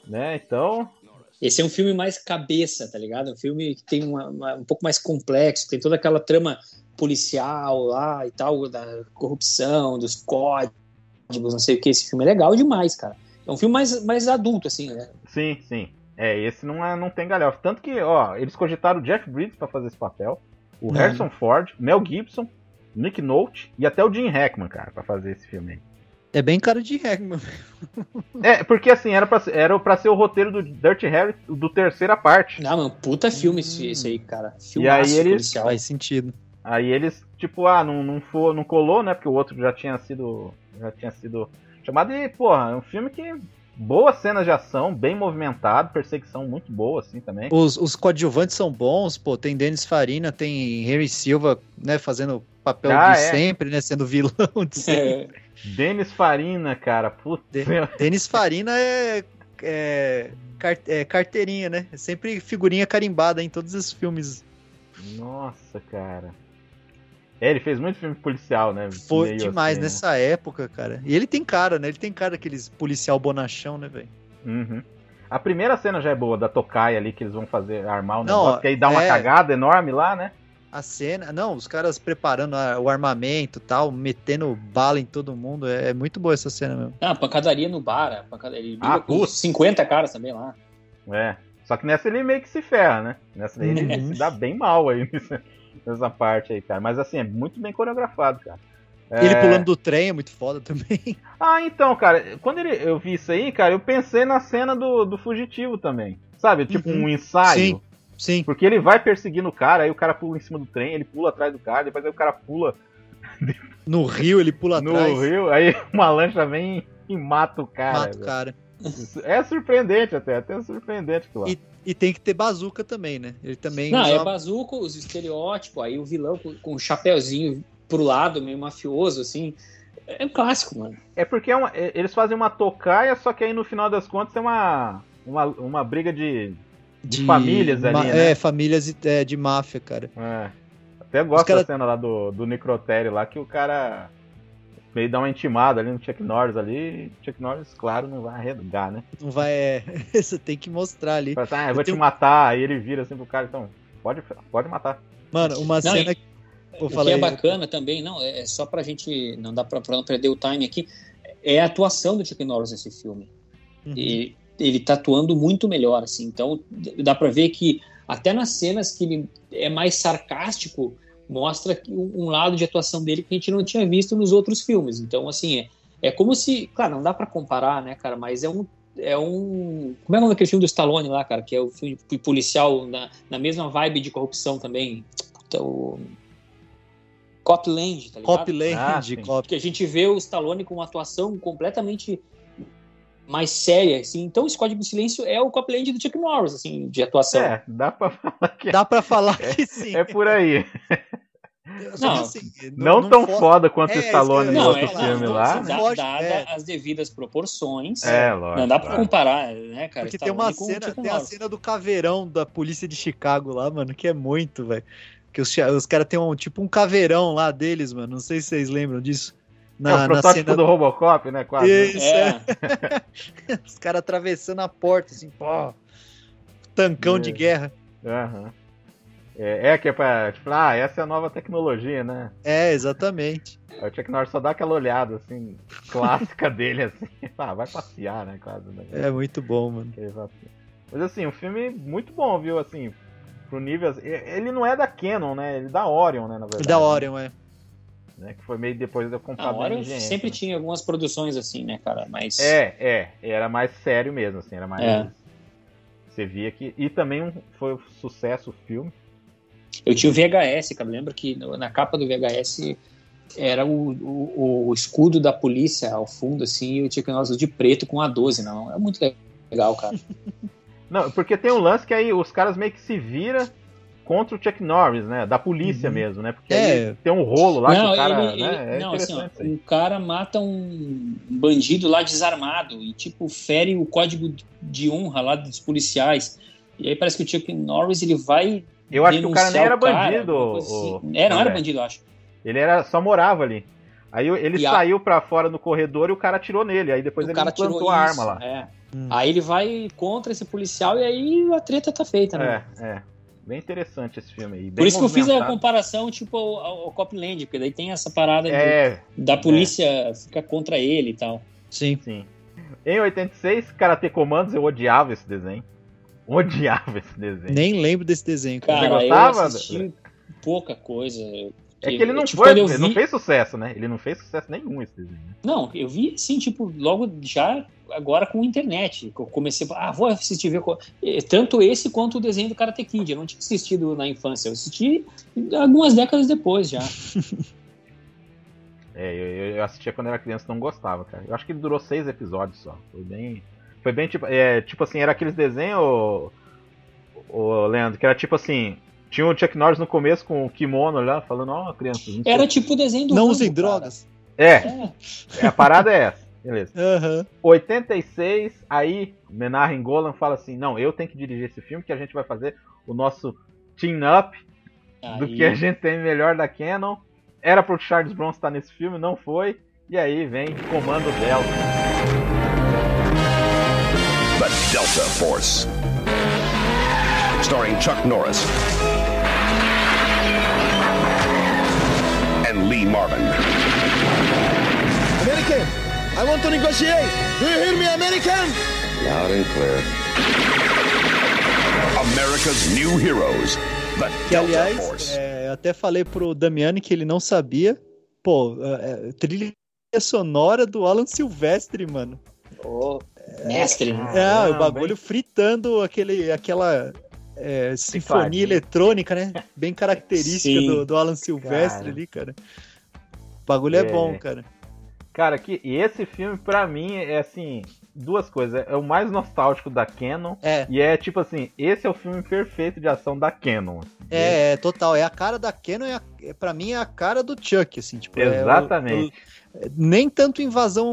Né? Então, Esse é um filme mais cabeça, tá ligado? Um filme que tem uma- uma- um pouco mais complexo, tem toda aquela trama policial lá e tal, da corrupção, dos códigos, não sei o que. Esse filme é legal demais, cara. É um filme mais, mais adulto, assim, né? sim, sim. É, esse não, é, não tem galhofa. Tanto que, ó, eles cogitaram o Jeff Bridges pra fazer esse papel, o. Harrison Ford, Mel Gibson, Nick Nolte e até o Jim Hackman, cara, pra fazer esse filme aí. É bem cara de Hackman. É, porque assim, era pra, ser- era pra ser o roteiro do Dirty Harry do terceira parte. Não, mano, puta filme esse, esse aí, cara. E Filmaço aí eles- policial. Faz sentido. Aí eles, tipo, ah, não, não, for, não colou, né? Porque o outro já tinha sido. Já tinha sido chamado e, porra, é um filme que. Boas cenas de ação, bem movimentado, perseguição muito boa, assim, também. Os, os coadjuvantes são bons, pô. Tem Denis Farina, tem Henry Silva, né, fazendo papel Ah, de é. sempre, né, sendo vilão de sempre. É, Denis Farina, cara, puta. De- Denis Farina é, é, car- é carteirinha, né? É sempre figurinha carimbada em todos os filmes. Nossa, cara. É, ele fez muito filme policial, né? Foi Meio demais assim, né? nessa época, cara. E ele tem cara, né? Ele tem cara daqueles policial bonachão, né, velho? Uhum. A primeira cena já é boa, da Tokai ali, que eles vão fazer, armar o Não, negócio, que aí dá uma é. cagada enorme lá, né? A cena, não, os caras preparando a- o armamento tal, metendo bala em todo mundo. É, é muito boa essa cena mesmo. Ah, pancadaria no bar. a Pancadaria, ele Ah, putz. 50 caras também lá. É. Só que nessa ele meio que se ferra, né? Nessa daí ele Uhum. se dá bem mal aí nessa, nessa parte aí, cara. Mas assim, é muito bem coreografado, cara. É, Ele pulando do trem é muito foda também. Ah, então, cara, quando ele, eu vi isso aí, cara, eu pensei na cena do, do fugitivo também. Sabe? Tipo Uhum. um ensaio. Sim. Sim. Porque ele vai perseguindo o cara, aí o cara pula em cima do trem, ele pula atrás do cara, depois aí o cara pula No rio ele pula no atrás, rio, aí uma lancha vem e mata o cara. mata o cara. É surpreendente até, até surpreendente aquilo lá. E, e tem que ter bazuca também, né? Ele também. Não, usa é bazuca, os estereótipos, aí o vilão com, com um chapéuzinho pro lado, meio mafioso, assim. É um clássico, mano. É porque é uma- é- eles fazem uma tocaia, só que aí no final das contas tem uma, uma, uma briga de, de, famílias ali, ma- né? É, famílias e- é, de máfia, cara. É. Até gosto cara- da cena lá do, do necrotério lá, que o cara meio dá uma intimada ali no Chuck Norris ali. Chuck Norris, claro, não vai arregar, né? Não vai. É, você tem que mostrar ali. Fala assim, ah, eu vou Eu te tenho- matar. Aí ele vira assim pro cara, então, pode, pode matar. Mano, uma Não, cena. e- Vou O que é aí. bacana também, não, é é só pra gente, não dá pra, pra não perder o time aqui, é a atuação do Chuck Norris nesse filme. Uhum. E ele tá atuando muito melhor, assim, então dá pra ver que até nas cenas que ele é mais sarcástico, mostra que um lado de atuação dele que a gente não tinha visto nos outros filmes. Então, assim, é, é como se, claro, não dá pra comparar, né, cara, mas é um é um. Como é o nome daquele filme do Stallone lá, cara? Que é o filme policial na, na mesma vibe de corrupção também. Puta, o. Copland, tá ligado? Copland, Ah. Cop. que a gente vê o Stallone com uma atuação completamente mais séria, assim. Então, esse Código do Silêncio é o Copland do Chuck Norris, assim, de atuação. É, dá pra falar que é, Dá pra falar que sim. é por aí. Não. assim, Não, tão fo- foda quanto É, o Stallone no outro falar. filme Não, lá. não Da, foge- dada é. as devidas proporções. É, lógico. Não dá pra comparar, né, cara? Porque tem uma o cena, tem a cena do caveirão da polícia de Chicago lá, mano, que é muito, velho. Que os, os caras têm um tipo um caveirão lá deles, mano. Não sei se vocês lembram disso. É o protótipo do Robocop, né? Quase. né? Isso, É, Os caras atravessando a porta, assim, pô. Tancão É. de guerra. Aham. É, é que é pra. Tipo, ah, essa é a nova tecnologia, né? É, exatamente. Aí O Chuck Norris só dá aquela olhada, assim, clássica dele, assim. Ah, vai passear, né? Quase, né? É muito bom, mano. Mas assim, um filme muito bom, viu? Assim, pro nível. assim, Ele não é da Canon, né? Ele é da Orion, né? Na verdade. Da Orion, é. Né? Que foi meio depois eu da hora MGM, sempre né? tinha algumas produções assim, né, cara? Mas. É, é. Era mais sério mesmo, assim. Era mais. É. Você via que. E também um- foi um sucesso o filme. Eu tinha o VHS, cara. Lembra que na capa do VHS era o, o, o escudo da polícia ao fundo, assim, e o Chuck Norris de preto com a 12, não. É muito legal, cara. Não, porque tem um lance que aí os caras meio que se viram contra o Chuck Norris, né? Da polícia Uhum. mesmo, né? Porque É. aí tem um rolo lá não, que o cara. ele, né? ele- é não, assim, ó, o cara mata um bandido lá desarmado e, tipo, fere o código de honra lá dos policiais. E aí parece que o Chuck Norris, ele vai Eu acho que o cara nem era o cara, bandido. coisa o- assim. É, não era bandido, eu acho. Ele era, só morava ali. Aí ele E a- saiu pra fora no corredor e o cara atirou nele. Aí depois o ele tirou a isso, arma lá. é. Hum. Aí ele vai contra esse policial e aí a treta tá feita, né? É, é. Bem interessante esse filme aí. bem Por isso que eu fiz a comparação, tipo, ao, ao Copland, porque daí tem essa parada de- É, da polícia ficar contra ele e tal. Sim. sim. Em 86, Karate Commandos, eu odiava esse desenho. Odiava esse desenho. Nem lembro desse desenho, cara. Cara, gostava, eu assisti pouca coisa. É que ele não tipo, foi, eu ele não vi- fez sucesso, né? Ele não fez sucesso nenhum esse desenho. né? Não, eu vi assim, tipo, logo já agora com internet. Eu comecei a ah, vou assistir ver eh, tanto esse quanto o desenho do Karate Kid. Eu não tinha assistido na infância, eu assisti algumas décadas depois já. É, eu, eu assistia quando era criança e não gostava, cara. Eu acho que durou seis episódios só. Foi bem. Foi bem tipo. É, tipo assim, era aqueles desenhos, ô, ô, Leandro, que era tipo assim. Tinha o Chuck Norris no começo com o kimono lá, falando, ó, crianças. não sei Era quê." tipo o desenho do Não usem drogas. É, É. é, a parada é essa. Beleza. Aham. 86, aí Menachem Golan fala assim: não, eu tenho que dirigir esse filme que a gente vai fazer o nosso team up do que a gente tem melhor da Canon. Era pro Charles Bronson estar nesse filme, não foi. E aí vem Comando Delta. The Delta Force. Starring Chuck Norris. Marvin. American, I want to negotiate. Do you hear me, American? Loud and clear. America's new heroes. The Que, Delta aliás, Force. é, até falei pro Damiani que ele não sabia. Pô, é, é, trilha sonora do Alan Silvestre, mano. Ô, mestre. né? É, o bagulho fritando aquele, aquela é, sinfonia eletrônica, né? Bem característica do, do Alan Silvestre Cara. ali, cara. O bagulho é, É. bom, cara. Cara, que, e esse filme, pra mim, é assim: duas coisas. É o mais nostálgico da Canon. É. E é tipo assim: esse é o filme perfeito de ação da Canon. assim. É, é, total. É a cara da Canon, é a, é, pra mim é a cara do Chuck, assim, tipo. é o- Exatamente. o- nem tanto invasão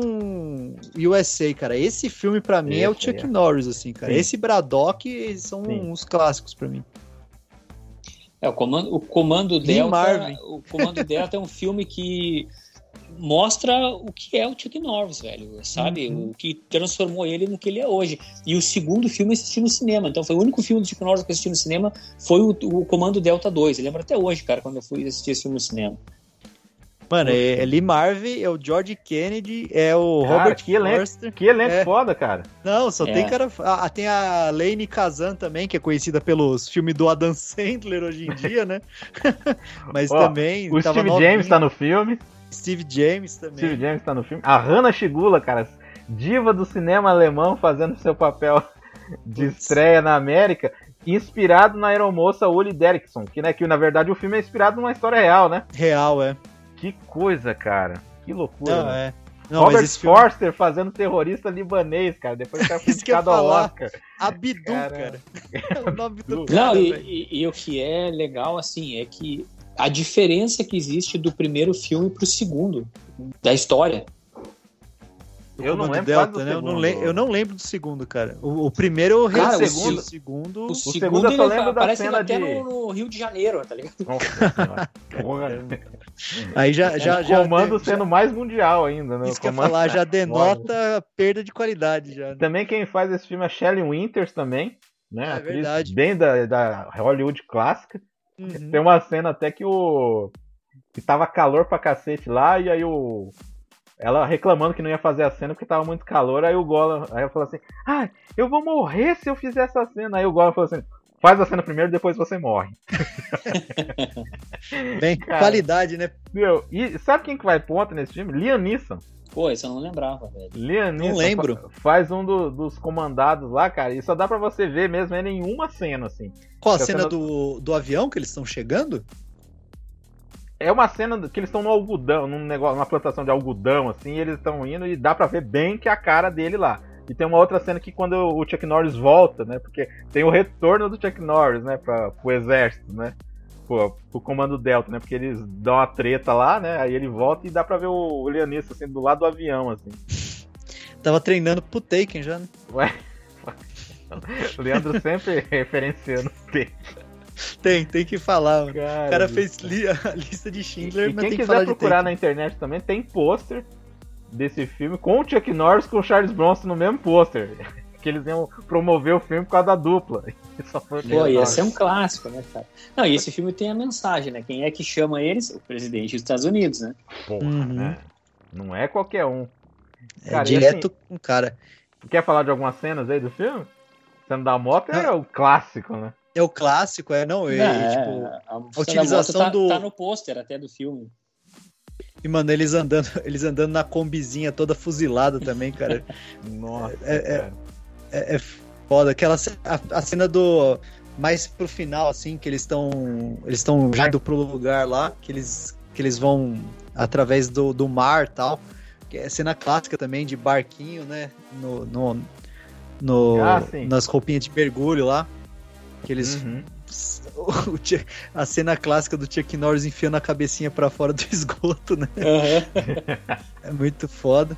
USA, cara. Esse filme pra mim é o Esse Chuck é. Norris, assim, cara. Sim. Esse Braddock são Sim. uns clássicos pra mim. É, o comando, o comando Delta. Marvin. O comando Delta é um filme que mostra o que é o Chuck Norris, velho, sabe? Uhum. O que transformou ele no que ele é hoje. E o segundo filme assisti no cinema. Então foi o único filme do Chuck Norris que eu assisti no cinema foi o, o Comando Delta 2. Eu lembro até hoje, cara, quando eu fui assistir esse filme no cinema. Mano, é, é Lee Marvin, é o George Kennedy, é o Cara, Robert que elenco, Forster. que elenco É. foda, cara. Não, só É. tem cara. Ah, tem a Lane Kazan também, que é conhecida pelos filmes do Adam Sandler hoje em dia, né? Mas Ó, também. O tava Steve novinho. James tá no filme. Steve James também. Steve James tá no filme. A Hannah Shigula, cara, diva do cinema alemão, fazendo seu papel de Putz. estreia na América, inspirado na aeromoça Uli Derrickson, que, né, que na verdade o filme é inspirado numa história real, né? Real, é. Que coisa, cara. Que loucura. Não, né? é. Não, Robert mas esse filme. Forster fazendo terrorista libanês, cara. Depois ia indicado ao. Oscar. Abdu, Cara. cara. É o nome do Não, cara. Não, e, e- e o que é legal, assim, é que a diferença que existe do primeiro filme pro segundo, da história. Eu não lembro Delta, né? Eu não, segundo. lem- eu não lembro do segundo, cara. O, o primeiro eu Cara, reassisti, o o segundo. O, segundo segundo, eu só ele lembro da aparece cena até de- no, no Rio de Janeiro, tá ligado? Nossa. Porra. Aí já, já, já. o comando já- sendo mais mundial ainda, né? Isso O que eu falar, já denota perda de qualidade já. né? Também quem faz esse filme é Shelley Winters também, né? É Atriz verdade. Bem da, da Hollywood clássica. Uhum. Tem uma cena até que o. que tava calor pra cacete lá, e aí o. Ela reclamando que não ia fazer a cena porque tava muito calor, aí o Golan. Aí ela falou assim: Ah, eu vou morrer se eu fizer essa cena. Aí o Golan falou assim: Faz a cena primeiro, depois você morre. Bem, Cara. qualidade, né? Meu, e sabe quem que vai ponta nesse filme? Liam Neeson. Pô, isso eu não lembrava, velho. Liam Neeson lembro. fa- faz um do- dos comandados lá, cara, e só dá pra você ver mesmo ele em uma cena, assim. Qual a Essa cena cena- do, do avião que eles estão chegando? É uma cena que eles estão no algodão, num negócio, numa plantação de algodão, assim, e eles estão indo e dá pra ver bem que é a cara dele lá. E tem uma outra cena que quando o Chuck Norris volta, né? Porque tem o retorno do Chuck Norris, né? Pra, pro exército, né? Pô, pro comando Delta, né? Porque eles dão uma treta lá, né? Aí ele volta e dá pra ver o, Leonistas, assim, do lado do avião, assim. Tava treinando pro Taken já, né? Ué. O Leandro sempre referenciando o tempo. Tem, tem que falar. mano. Cara, O cara fez li- a lista de Schindler, E mas quem tem que quiser procurar na internet também, tem pôster desse filme com o Chuck Norris com o Charles Bronson no mesmo pôster. Que eles iam promover o filme por causa da dupla. Só foi Pô, ia ser um clássico, né, cara? Não, e esse filme tem a mensagem, né? Quem é que chama eles? O presidente dos Estados Unidos, né? Porra, Uhum. né? Não é qualquer um. É Cara, e direto assim- com o cara. Quer falar de algumas cenas aí do filme? Cena da moto é o clássico, né? É o clássico, é, não? É, É, tipo, a, a utilização tá, do- tá no pôster até do filme. E, mano, eles andando, eles andando na combizinha toda fuzilada também, cara. Nossa, É- é- cara. É, é foda. Aquela a, a cena do. Mais pro final, assim, que eles estão. Eles estão já indo pro lugar lá, que eles, que eles vão através do, do mar tal. Que é cena clássica também de barquinho, né? No, no, no- Ah, nas roupinhas de mergulho lá. Que eles. Uhum. a cena clássica do Chuck Norris enfiando a cabecinha pra fora do esgoto, né? É muito foda.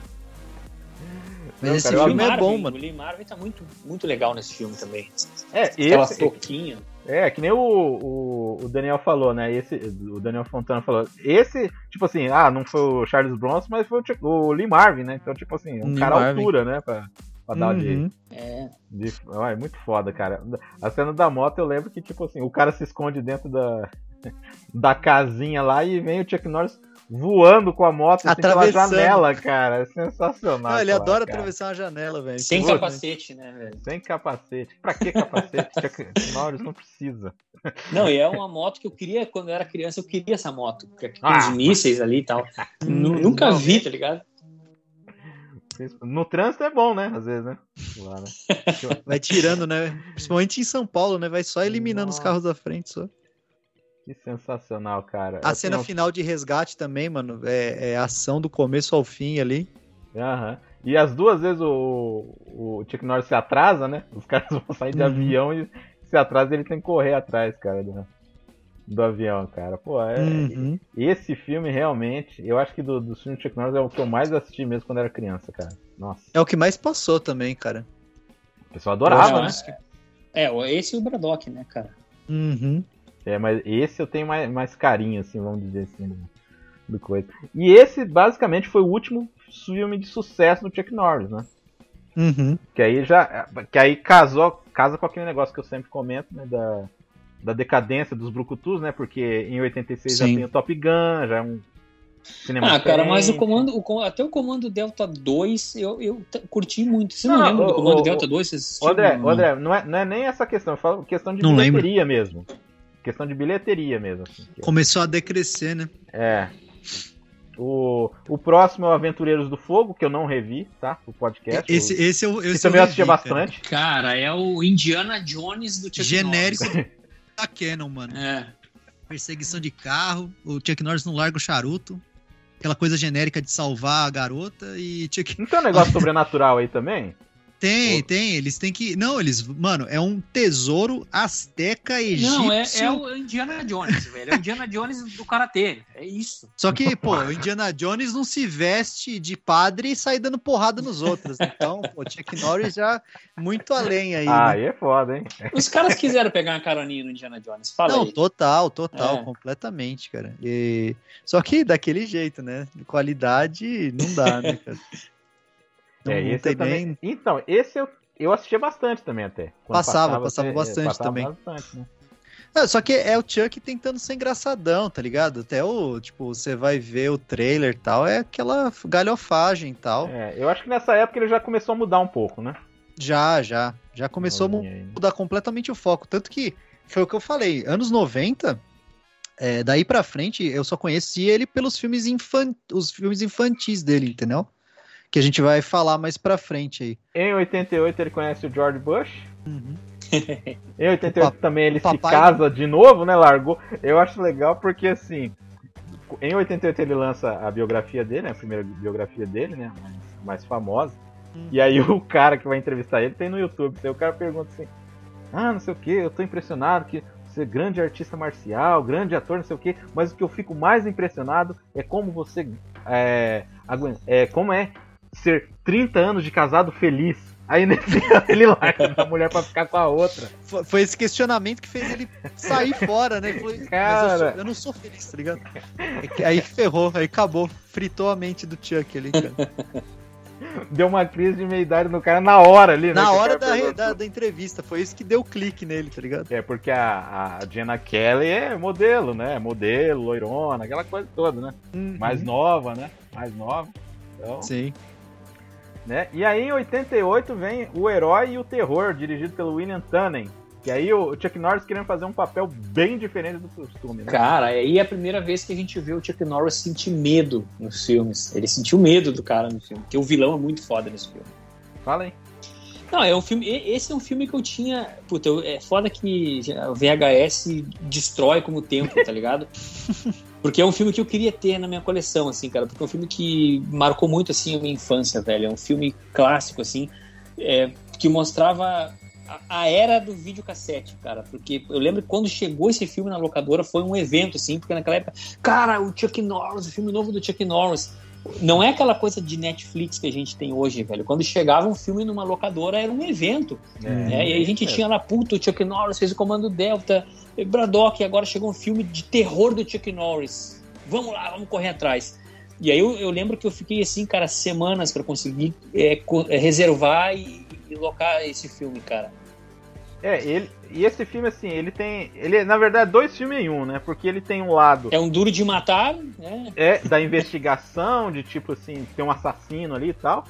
Mas Não, esse cara, filme é Marvin, bom, mano. O Lee Marvin tá muito, muito legal nesse filme também. É, Aquela esse, toquinha. É, que nem o, o, o Daniel falou, né? Esse, o Daniel Fontana falou. Esse, tipo assim, ah, não foi o Charles Bronson, mas foi o, o Lee Marvin, né? Então, tipo assim, um Lee cara à Marvin. altura, né? Pra, pra dar de, Uhum. É. de. Ah, é muito foda, cara. A cena da moto eu lembro que, tipo assim, o cara se esconde dentro da, da casinha lá e vem o Chuck Norris voando com a moto assim, pela janela, cara. É sensacional. Não, ele adora cara. atravessar uma janela, velho. Sem louco, capacete, né, velho? Sem capacete. Pra que capacete? Chuck Norris não precisa. Não, e é uma moto que eu queria, quando eu era criança, eu queria essa moto. Com Ah. os mísseis ali e tal. Nu- Nunca vi, tá ligado? No trânsito é bom, né? Às vezes, né? Lá, né? Vai tirando, né? Principalmente em São Paulo, né? Vai só eliminando os Nossa. carros da frente só. Que sensacional, cara. A Assim, cena eu- final de resgate também, mano, é, é ação do começo ao fim ali. Aham. E as duas vezes o, o Chuck Norris se atrasa, né? Os caras vão sair de Uhum. avião e se atrasa ele tem que correr atrás, cara. né? Do avião, cara. Pô, é, Uhum. esse filme realmente, eu acho que do, do filme do Chuck Norris é o que eu mais assisti mesmo quando era criança, cara. Nossa, É o que mais passou também, cara. o pessoal adorava, né? que- É, esse e o Braddock, né, cara? Uhum. É, mas esse eu tenho mais, mais carinho, assim, vamos dizer assim, do, do coisa. E esse, basicamente, foi o último filme de sucesso do Chuck Norris, né? Uhum. Que aí já. Que aí casou, casa com aquele negócio que eu sempre comento, né? Da, da decadência dos Brucutus, né? Porque em 86 já Sim. tem o Top Gun, já é um cinema Ah, cara, mas o diferente. comando, o até o comando Delta 2 eu, eu curti muito. Você não, Não, lembra ô, do comando ô, Delta ô, 2? Você assistiu? André, Não, André não, é, não é nem essa questão, eu falo questão de Não lembro. bilheteria mesmo. Questão de bilheteria mesmo. Assim, que- Começou a decrescer, né? É. O, o próximo é o Aventureiros do Fogo, que eu não revi, tá? O podcast. Esse, o, esse eu, esse também eu eu assistia revi, cara. bastante. Cara, é o Indiana Jones do Chuck Genérico Norris. da Canon, mano. É. Perseguição de carro, o Chuck Norris não larga o charuto. Aquela coisa genérica de salvar a garota e Chuck... Não tem um negócio sobrenatural aí também? Tem, tem, eles têm que... Não, eles... Mano, é um tesouro asteca egípcio. Não, é, é o Indiana Jones, velho. É o Indiana Jones do Karatê. É isso. Só que, pô, o Indiana Jones não se veste de padre e sai dando porrada nos outros. Então, pô, Chuck Norris já muito além aí. Ah, né? aí é foda, hein? Os caras quiseram pegar uma caroninha no Indiana Jones. Fala Não, aí. total, total, É. completamente, cara. E... Só que daquele jeito, né? Qualidade não dá, né, cara? Não, É, não tem também... nem. Então, esse eu, eu assistia bastante também até. Quando Passava, passava é, bastante passava também. bastante, né? É, só que é o Chuck tentando ser engraçadão, tá ligado? Até o, tipo, você vai ver o trailer e tal, é aquela galhofagem e tal. É, eu acho que nessa época ele já começou a mudar um pouco, né? Já, já. Já começou a Olha aí. mudar completamente o foco. Tanto que foi o que eu falei, anos 90, é, daí pra frente, eu só conheci ele pelos filmes, infan... os filmes infantis dele, entendeu? Que a gente vai falar mais pra frente aí. Em 88 ele conhece o George Bush. Uhum. Em 88 O pa- também ele o se papai- casa de novo, né? Largou. Eu acho legal porque assim. Em 88 ele lança a biografia dele, né? A primeira biografia dele, né? Mais, mais famosa. Hum. E aí o cara que vai entrevistar ele tem no YouTube. Aí o cara pergunta assim: Ah, não sei o que, eu tô impressionado que você é grande artista marcial, grande ator, não sei o que, mas o que eu fico mais impressionado é como você é, é como é ser 30 anos de casado feliz. Aí nesse ano ele larga a mulher pra ficar com a outra. Foi, esse questionamento que fez ele sair fora, né? Ele falou, Mas eu, Cara. sou- eu não sou feliz, tá ligado? É Aí ferrou, aí acabou. Fritou a mente do Chuck ali, cara. Deu uma crise de meia-idade no cara na hora ali, né? Na que o hora cara da, da, da entrevista, foi isso que deu clique nele, tá ligado? É porque a, a Jenna Kelly é modelo, né? Modelo, loirona, aquela coisa toda, né? Mais nova, né? Mais nova. Então, Sim. Né? E aí em 88 vem O Herói e o Terror, dirigido pelo William Tannen. Que aí o Chuck Norris querendo fazer um papel bem diferente do costume, né? Cara, aí é a primeira vez que a gente vê o Chuck Norris sentir medo nos filmes. Ele sentiu medo do cara no filme, porque o vilão é muito foda nesse filme. Fala aí. Não, é um filme. e- Esse é um filme que eu tinha. Puta, é foda que o VHS destrói com o tempo, tá ligado? Porque é um filme que eu queria ter na minha coleção, assim, cara. Porque é um filme que marcou muito, assim, a minha infância, velho. É um filme clássico, assim, é, que mostrava a, a era do videocassete, cara. Porque eu lembro que quando chegou esse filme na locadora foi um evento, assim, porque naquela época, cara, o Chuck Norris, o filme novo do Chuck Norris. Não é aquela coisa de Netflix que a gente tem hoje, velho. Quando chegava um filme numa locadora, era um evento. né? E aí a gente tinha lá, puto, o Chuck Norris fez o Comando Delta, e Braddock, e agora chegou um filme de terror do Chuck Norris. Vamos lá, vamos correr atrás. E aí eu, eu lembro que eu fiquei assim, cara, semanas para conseguir é, é, reservar e, e locar esse filme, cara. É, ele. E esse filme, assim, ele tem. Ele é, na verdade, dois filmes em um, né? Porque ele tem um lado. É um duro de matar, né? É, da investigação, de tipo assim, tem um assassino ali e tal,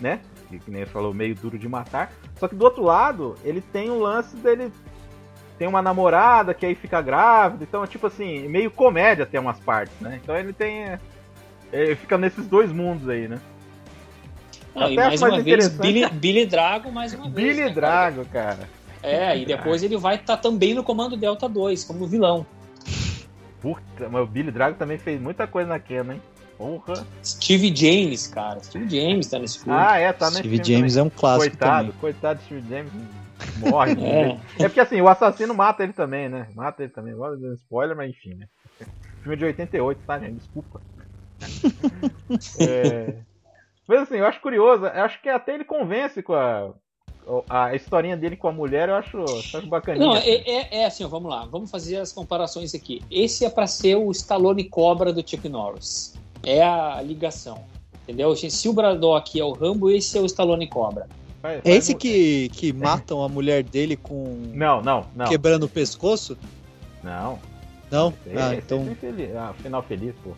né? Que, que nem você falou, meio duro de matar. Só que do outro lado, ele tem o lance dele. Tem uma namorada que aí fica grávida, então é tipo assim, meio comédia até umas partes, né? Então ele tem. é, Ele fica nesses dois mundos aí, né? Não, e Até mais mais uma vez. Billy, Billy Drago, mais uma vez. Billy né? Drago, cara. É, e depois ele vai estar também no Comando Delta 2, como vilão. Puta, mas o Billy Drago também fez muita coisa na Canon, hein? Porra. Steve James, cara. Steve James tá nesse filme. Ah, é, tá nesse Steve filme James também. é um clássico Coitado, também. coitado de Steve James. Morre. É. É. é porque assim, o assassino mata ele também, né? Mata ele também. Agora dando spoiler, mas enfim, né? O filme é de 88, tá, gente? Desculpa. É... Mas assim, eu acho curioso. Eu acho que até ele convence com a. A historinha dele com a mulher, eu acho, eu acho bacaninha. Não, é, é, é assim, ó, vamos lá, vamos fazer as comparações aqui. Esse é pra ser o Stallone Cobra do Chuck Norris. É a ligação. Entendeu? Se o Braddock é o Rambo, esse é o Stallone Cobra. É esse que, que matam a mulher dele com. Não, não, não. quebrando o pescoço? Não. Não? Esse, Ah, então. é feliz. Ah, final feliz, pô.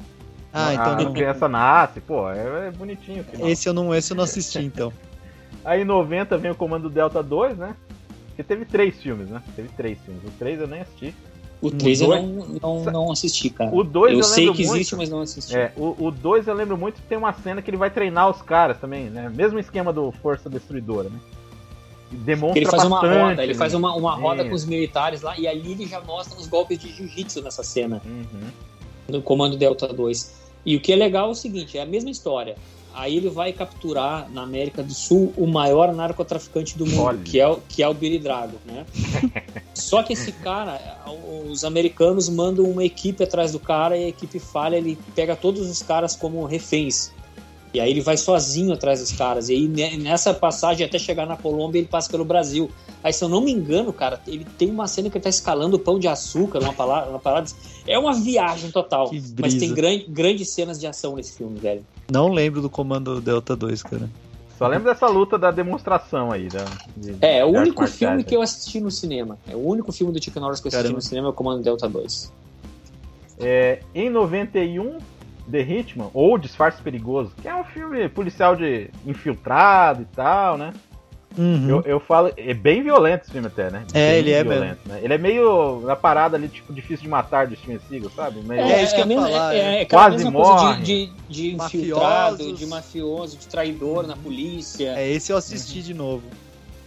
Ah, então a não. criança nasce, pô, é, é bonitinho. o final. Esse eu não, esse eu não assisti, então. Aí em 90 vem o Comando Delta 2, né? Que teve três filmes, né? Teve três filmes. O 3 eu nem assisti. O 3 eu dois- não, não, não assisti, cara. O 2 eu, eu sei lembro que muito. existe, mas não assisti. É, o 2 eu lembro muito que tem uma cena que ele vai treinar os caras também, né? Mesmo esquema do Força Destruidora, né? Demonstra Porque ele faz uma bastante, roda, ele né? faz uma, uma roda com os militares lá, e ali ele já mostra os golpes de jiu-jitsu nessa cena, Uhum. no Comando Delta 2. E o que é legal é o seguinte, é a mesma história. Aí ele vai capturar na América do Sul o maior narcotraficante do mundo, Olha. que é, o- que é o Billy Drago, né? Só que esse cara, os americanos mandam uma equipe atrás do cara e a equipe falha, ele pega todos os caras como reféns. E aí ele vai sozinho atrás dos caras. E aí ne- nessa passagem até chegar na Colômbia, ele passa pelo Brasil. Aí, se eu não me engano, cara, ele tem uma cena que ele tá escalando pão de açúcar, uma palavra, uma parada. É uma viagem total. Mas tem gran- grandes cenas de ação nesse filme, velho. Não lembro do Comando Delta 2, cara. Só lembro dessa luta da demonstração aí. Da, de- É, é o único filme marciais, que eu assisti no cinema. É o único filme do Chuck Norris que eu assisti Caramba. no cinema é o Comando Delta 2. É, em 91, The Hitman, ou Disfarce Perigoso, que é um filme policial de infiltrado e tal, né? Uhum. Eu, eu falo, é bem violento esse filme até, né? É, Bem ele é violento, né? Ele é meio na parada ali, tipo, difícil de matar de Steven Seagal, sabe? Meio... É, isso que eu ia mesmo- falar, é, é. é aquela Quase mesma morre. coisa de, de, de infiltrado, Mafiosos. de mafioso, de traidor na polícia. É, esse eu assisti de novo.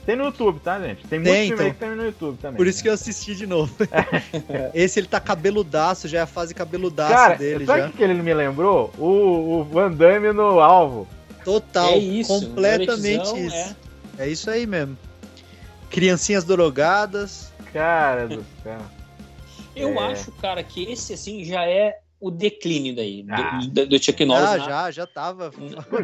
Tem no YouTube, tá, gente? Tem muito Tem, filme então. aí que tem no YouTube também. Por isso que eu assisti de novo. Esse ele tá cabeludaço, já é a fase cabeludaço Cara, dele sabe já. o que ele me lembrou? O, o Van Damme no alvo. Total, É isso, completamente isso. É. isso aí mesmo. Criancinhas drogadas. Cara do céu. Eu É. acho, cara, que esse assim já é o declínio daí, do- Ah. do, do Chuck Norris Ah, na, já, já tava.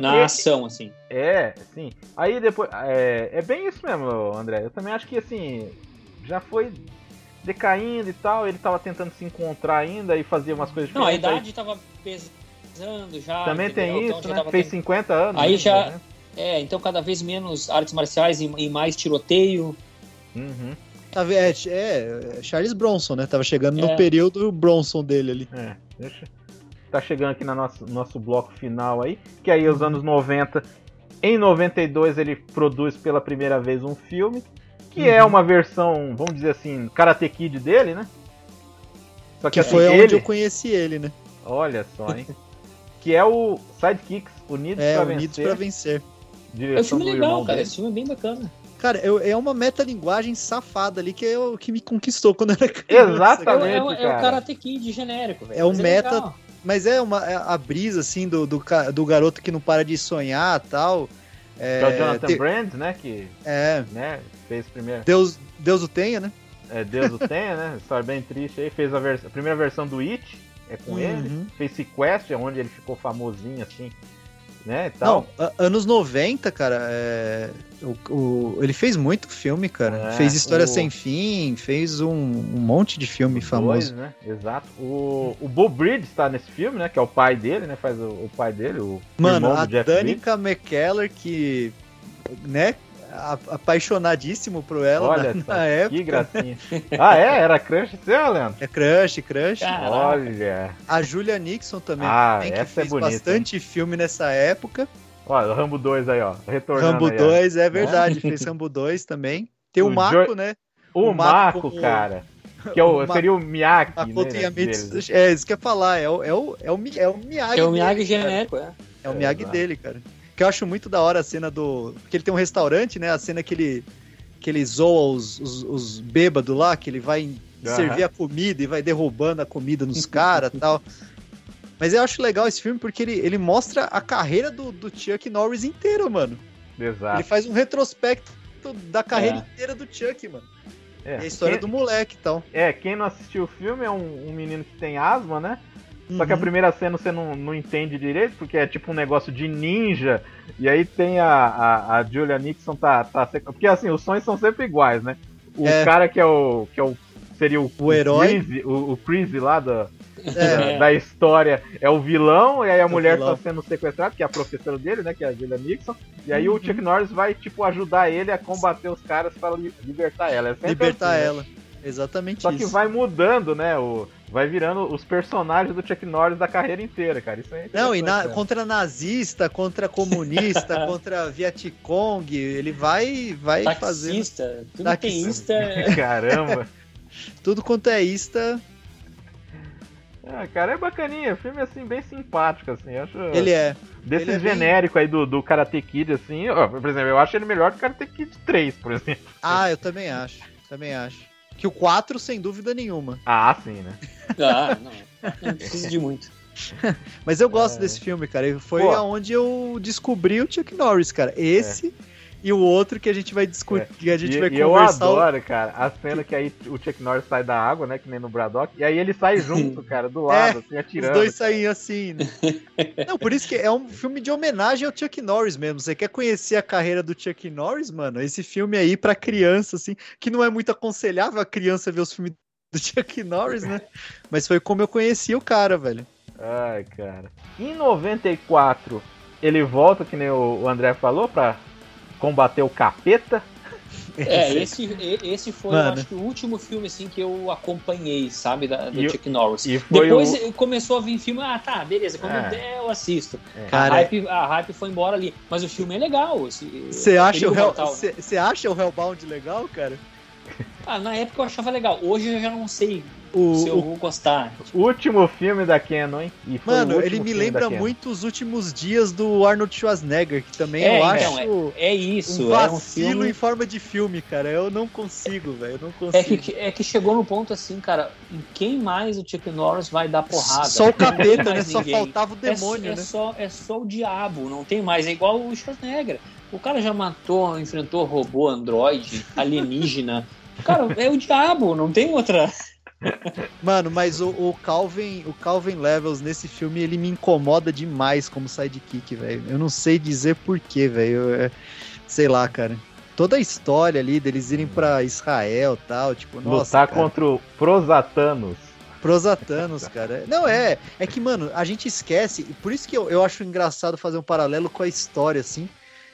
na ação, assim. É, sim. Aí depois. É, é bem isso mesmo, André. Eu também acho que assim. Já foi decaindo e tal. Ele tava tentando se encontrar ainda e fazia umas coisas Não, a diferentes. idade tava pesando já. Aí também entendeu? tem Então isso, já né? Fez tendo- 50 anos. Aí né? já- É, então cada vez menos artes marciais e, e mais tiroteio. Uhum. Tá, é, é, Charles Bronson, né? Tava chegando É. no período Bronson dele ali. É. Tá chegando aqui no nosso, nosso bloco final aí, que aí os anos 90. Em 92 ele produz pela primeira vez um filme, que é Uhum. uma versão, vamos dizer assim, Karate Kid dele, né? Só que, Que assim, foi ele, onde eu conheci ele, né? olha só, hein? que é o Sidekicks, Unidos É, pra Unidos Vencer, pra Vencer. É um direção filme do legal, cara. dele. Esse filme é bem bacana. Cara, eu- é uma metalinguagem safada ali que, é o que me conquistou quando era criança. Exatamente. É, o- é, é cara. o Karate Kid genérico, velho. É o Mas meta- legal. Mas é uma é a brisa, assim, do, do, do garoto que não para de sonhar tal. É, Que é o Jonathan te- Brand, né? Que é, né, fez primeiro. Deus, Deus o tenha, né? É, Deus o tenha, né? História bem triste aí. Fez a, vers- a primeira versão do It, é com Uhum. ele. Fez Sequest, é onde ele ficou famosinho assim, né? Não, a- anos 90, cara, é, o, o- ele fez muito filme, cara. É, fez História o- Sem Fim, fez um, um monte de filme Dois, famoso. né? Exato. O, o Bo Bridges tá nesse filme, né? Que é o pai dele, né? Faz o, pai dele, o Mano, irmão a do Jeff Bridges. Danica McKellar, que, né, a- apaixonadíssimo por ela Olha na, só, na época. que gracinha. ah, é? Era crush seu, Leandro? É crush, crush. Caraca. Olha. A Julia Nixon também, Ah, que essa é fez bonita, bastante filme nessa época. Olha, o Rambo 2 aí, ó. Retornando Rambo aí, ó. 2, é verdade, fez Rambo 2 também. Tem o, O Mako, Jo- né? O, o Mako Mako, como- cara. Que é o, o seria o Miyake, Makoto né? Yamitsu. deles. É, isso que eu ia falar, é o, é o, é o, é o Miyagi. É o Miyagi genérico, é. É o Miyagi Exato. dele, cara. Que eu acho muito da hora a cena do. Porque ele tem um restaurante, né? A cena que ele, que ele zoa os, os, os bêbados lá, que ele vai Aham. servir a comida e vai derrubando a comida nos caras e tal. Mas eu acho legal esse filme porque ele, ele mostra a carreira do, do Chuck Norris inteiro, mano. Exato. Ele faz um retrospecto da carreira É. inteira do Chuck, mano. É, É a história quem- do moleque e tal. É, quem não assistiu o filme é um, um menino que tem asma, né? Só que a Uhum. primeira cena você não, não entende direito, porque é tipo um negócio de ninja, e aí tem a, a, a Julia Nixon tá, tá. Porque assim, os sonhos são sempre iguais, né? O É. cara que é o. que é o. seria o, O herói. Creasy, o, o Creasy lá da, É. da, da história é o vilão, e aí a o mulher vilão. tá sendo sequestrada, que é a professora dele, né? Que é a Julia Nixon. E aí Uhum. o Chuck Norris vai, tipo, ajudar ele a combater os caras pra li- libertar ela. É Libertar assim, né? Exatamente Só isso. que vai mudando, né? O, vai virando os personagens do Chuck Norris da carreira inteira, cara. Isso é Não, e na- né? contra nazista, contra comunista, contra Vietcong, ele vai, vai fazendo. Taxista, tudo Taxista. teísta. Caramba. Tudo quanto é ista, Ah, cara, é bacaninha. Filme, assim, bem simpático, assim. eu Acho... ele é. Desse ele é bem- genérico aí do, do Karate Kid, assim, ó, por exemplo, eu acho ele melhor que o Karate Kid 3, por exemplo. Ah, eu também acho. Também acho. Que o 4, sem dúvida nenhuma. Ah, sim, né? Ah, não. Não precisa de muito. Mas eu gosto desse filme, cara. Foi É. Pô. aonde eu descobri o Chuck Norris, cara. Esse e o outro que a gente vai discutir, que a gente É. e, vai e eu conversar. o- adoro, cara, a cena que aí o Chuck Norris sai da água, né, que nem no Braddock, e aí ele sai junto, cara, do lado, assim, Os atirando. dois saem assim, né? Não, por isso que é um filme de homenagem ao Chuck Norris mesmo. Você quer conhecer a carreira do Chuck Norris, mano? Esse filme aí pra criança, assim, que não é muito aconselhável a criança ver os filmes do Chuck Norris, né? Mas foi como eu conheci o cara, velho. Ai, cara. Em 94, ele volta, que nem o o André falou, pra combater o capeta. É, esse, e- esse foi, Mano. eu acho que o último filme assim que eu acompanhei, sabe, da, do E Chuck Norris. e Depois o- começou a vir filme, ah, tá, beleza, quando É. der eu assisto. Cara, a, hype, a hype foi embora ali, mas o filme é legal. esse- Você acha, o Hell- né? cê- cê acha o Hellbound legal, cara? Ah, na época eu achava legal, hoje eu já não sei O, se eu o- vou gostar. Último filme da Canon, hein? E Mano, ele me lembra muito os últimos dias do Arnold Schwarzenegger, que também É, eu então, acho É isso, um é um vacilo filme. em forma de filme, cara. Eu não consigo, velho. Eu não consigo. É que, é que chegou no ponto assim, cara, em quem mais o Chuck Norris vai dar porrada? Só o capeta, né? Só faltava o É demônio, só- é, né? Só, é só o diabo, não tem mais. É igual o Schwarzenegger. O cara já matou, enfrentou robô, androide, alienígena. Cara, é o diabo, não tem outra. Mano, mas o, o Calvin, o Calvin Levels nesse filme, ele me incomoda demais como sidekick, velho. Eu não sei dizer porquê, velho. É, Sei lá, cara. Toda a história ali deles irem pra Israel e tal, tipo, nossa. Lutar contra o Prosatanos. Prosatanos, cara. Não, é. É que, mano, a gente esquece. e Por isso que eu, eu acho engraçado fazer um paralelo com a história, assim.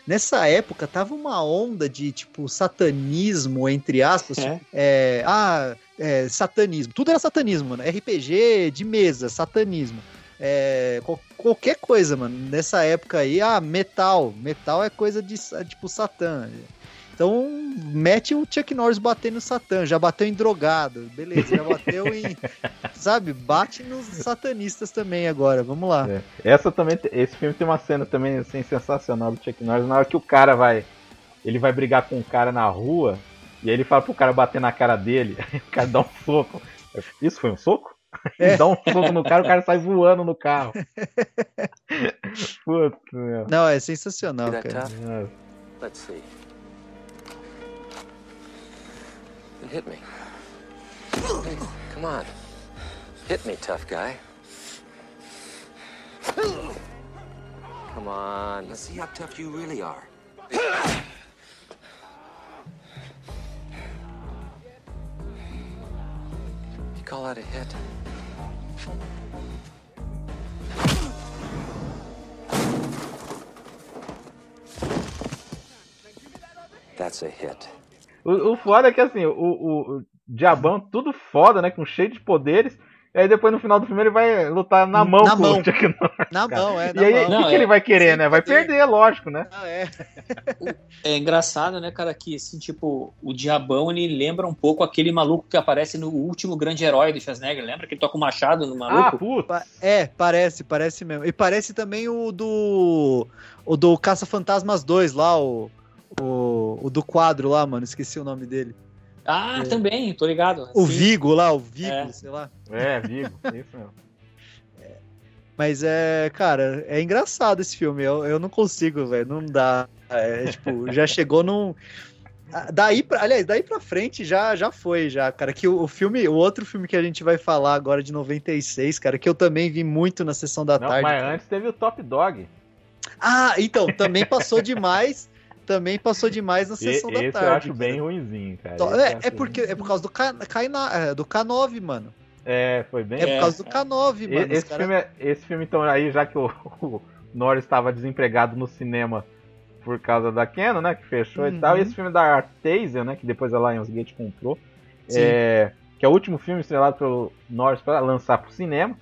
Nessa época tava uma onda de, tipo, satanismo, entre aspas. É. é, ah, é, satanismo. Tudo era satanismo, mano. RPG de mesa, satanismo. É, qual- qualquer coisa, mano. Nessa época aí, ah, metal. Metal é coisa de, tipo, satã. Então, mete o Chuck Norris batendo no Satã. Já bateu em drogado, beleza. Já bateu em. sabe? Bate nos satanistas também agora. Vamos lá. É. Essa também, esse filme tem uma cena também assim sensacional do Chuck Norris. Na hora que o cara vai, ele vai brigar com um cara na rua e aí ele fala pro cara bater na cara dele, aí o cara dá um soco. Isso foi um soco? Ele dá um soco no cara, o cara sai voando no carro. Putz, meu. Não, é sensacional, cara. É. Let's see. Hit me. Hey, come on. Hit me, tough guy. Come on. Let's see how tough you really are. You call that a hit? That's a hit. O, o foda é que assim, o, o, o Diabão, tudo foda, né? Com cheio de poderes. E aí depois no final do filme ele vai lutar na mão Na com mão. o Chuck Norris. Na cara. mão, é, E na aí, mão. o que, Não, que é- ele vai querer, né? Vai poder. perder, lógico, né? Ah, é. É engraçado, né, cara, que assim, tipo, o Diabão ele lembra um pouco aquele maluco que aparece no último grande herói do Schwarzenegger. Lembra que ele toca o machado no Ah, maluco? puta. Pa- É, parece, parece mesmo. E parece também o do. O do Caça-Fantasmas 2 lá, o, o. O do quadro lá, mano. Esqueci o nome dele. Ah, É. também, tô ligado. O Sim. Vigo lá, o Vigo, É. sei lá. É, Vigo, isso mesmo. Mas é, cara, é engraçado esse filme. Eu, eu não consigo, velho. Não dá. É, tipo, já chegou num. Daí pra, aliás, daí pra frente já, já foi, já, cara. Que o, o filme, o outro filme que a gente vai falar agora de 96, cara, que eu também vi muito na sessão da Não, tarde. mas cara. antes teve o Top Dog. Ah, então, também passou demais. Também passou demais na E- sessão da esse tarde. eu acho bem ruimzinho, cara. Então, É, é porque é por causa do, K, K- é, do K9, mano. É, foi bem. É por causa do K9, E- mano. Esse, cara- filme, é- esse filme, então, aí, já que o, o Norris estava desempregado no cinema por causa da Canon, né? Que fechou Uhum. e tal. E esse filme da Artesia, né? Que depois a Lionsgate comprou. É, que é o último filme estrelado pelo Norris para lançar pro cinema.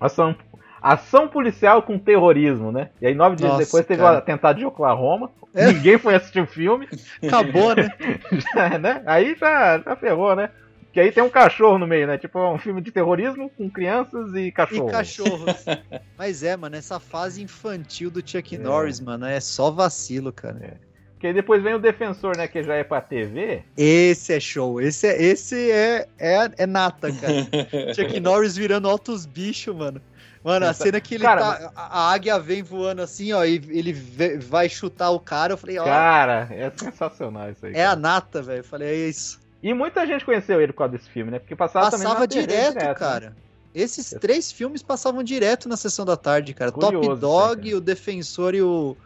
Ação, ação policial com terrorismo, né? E aí, nove dias Nossa, depois, teve cara. o atentado de Oklahoma. É. Ninguém foi assistir o filme. Acabou, né? Já, né? Aí já, já ferrou, né? Que aí tem um cachorro no meio, né? Tipo, é um filme de terrorismo com crianças e E cachorros. cachorros. Mas é, mano, essa fase infantil do Chuck Norris, mano, é só vacilo, cara. Porque aí depois vem o Defensor, né? Que já é pra TV. Esse é show. Esse é, esse é, é, é nata, cara. Chuck Norris virando altos bichos, mano. Mano, a cena que ele Cara, tá. A, a águia vem voando assim, ó, e ele vai chutar o cara. Eu falei, ó. Cara, é sensacional isso aí. é a nata, velho. Eu falei, é isso. E muita gente conheceu ele por causa desse filme, né? Porque passava, também Passava na TV direto, né? cara. Esses três filmes passavam direto na sessão da tarde, cara. Curioso Top Dog, o Defensor e o.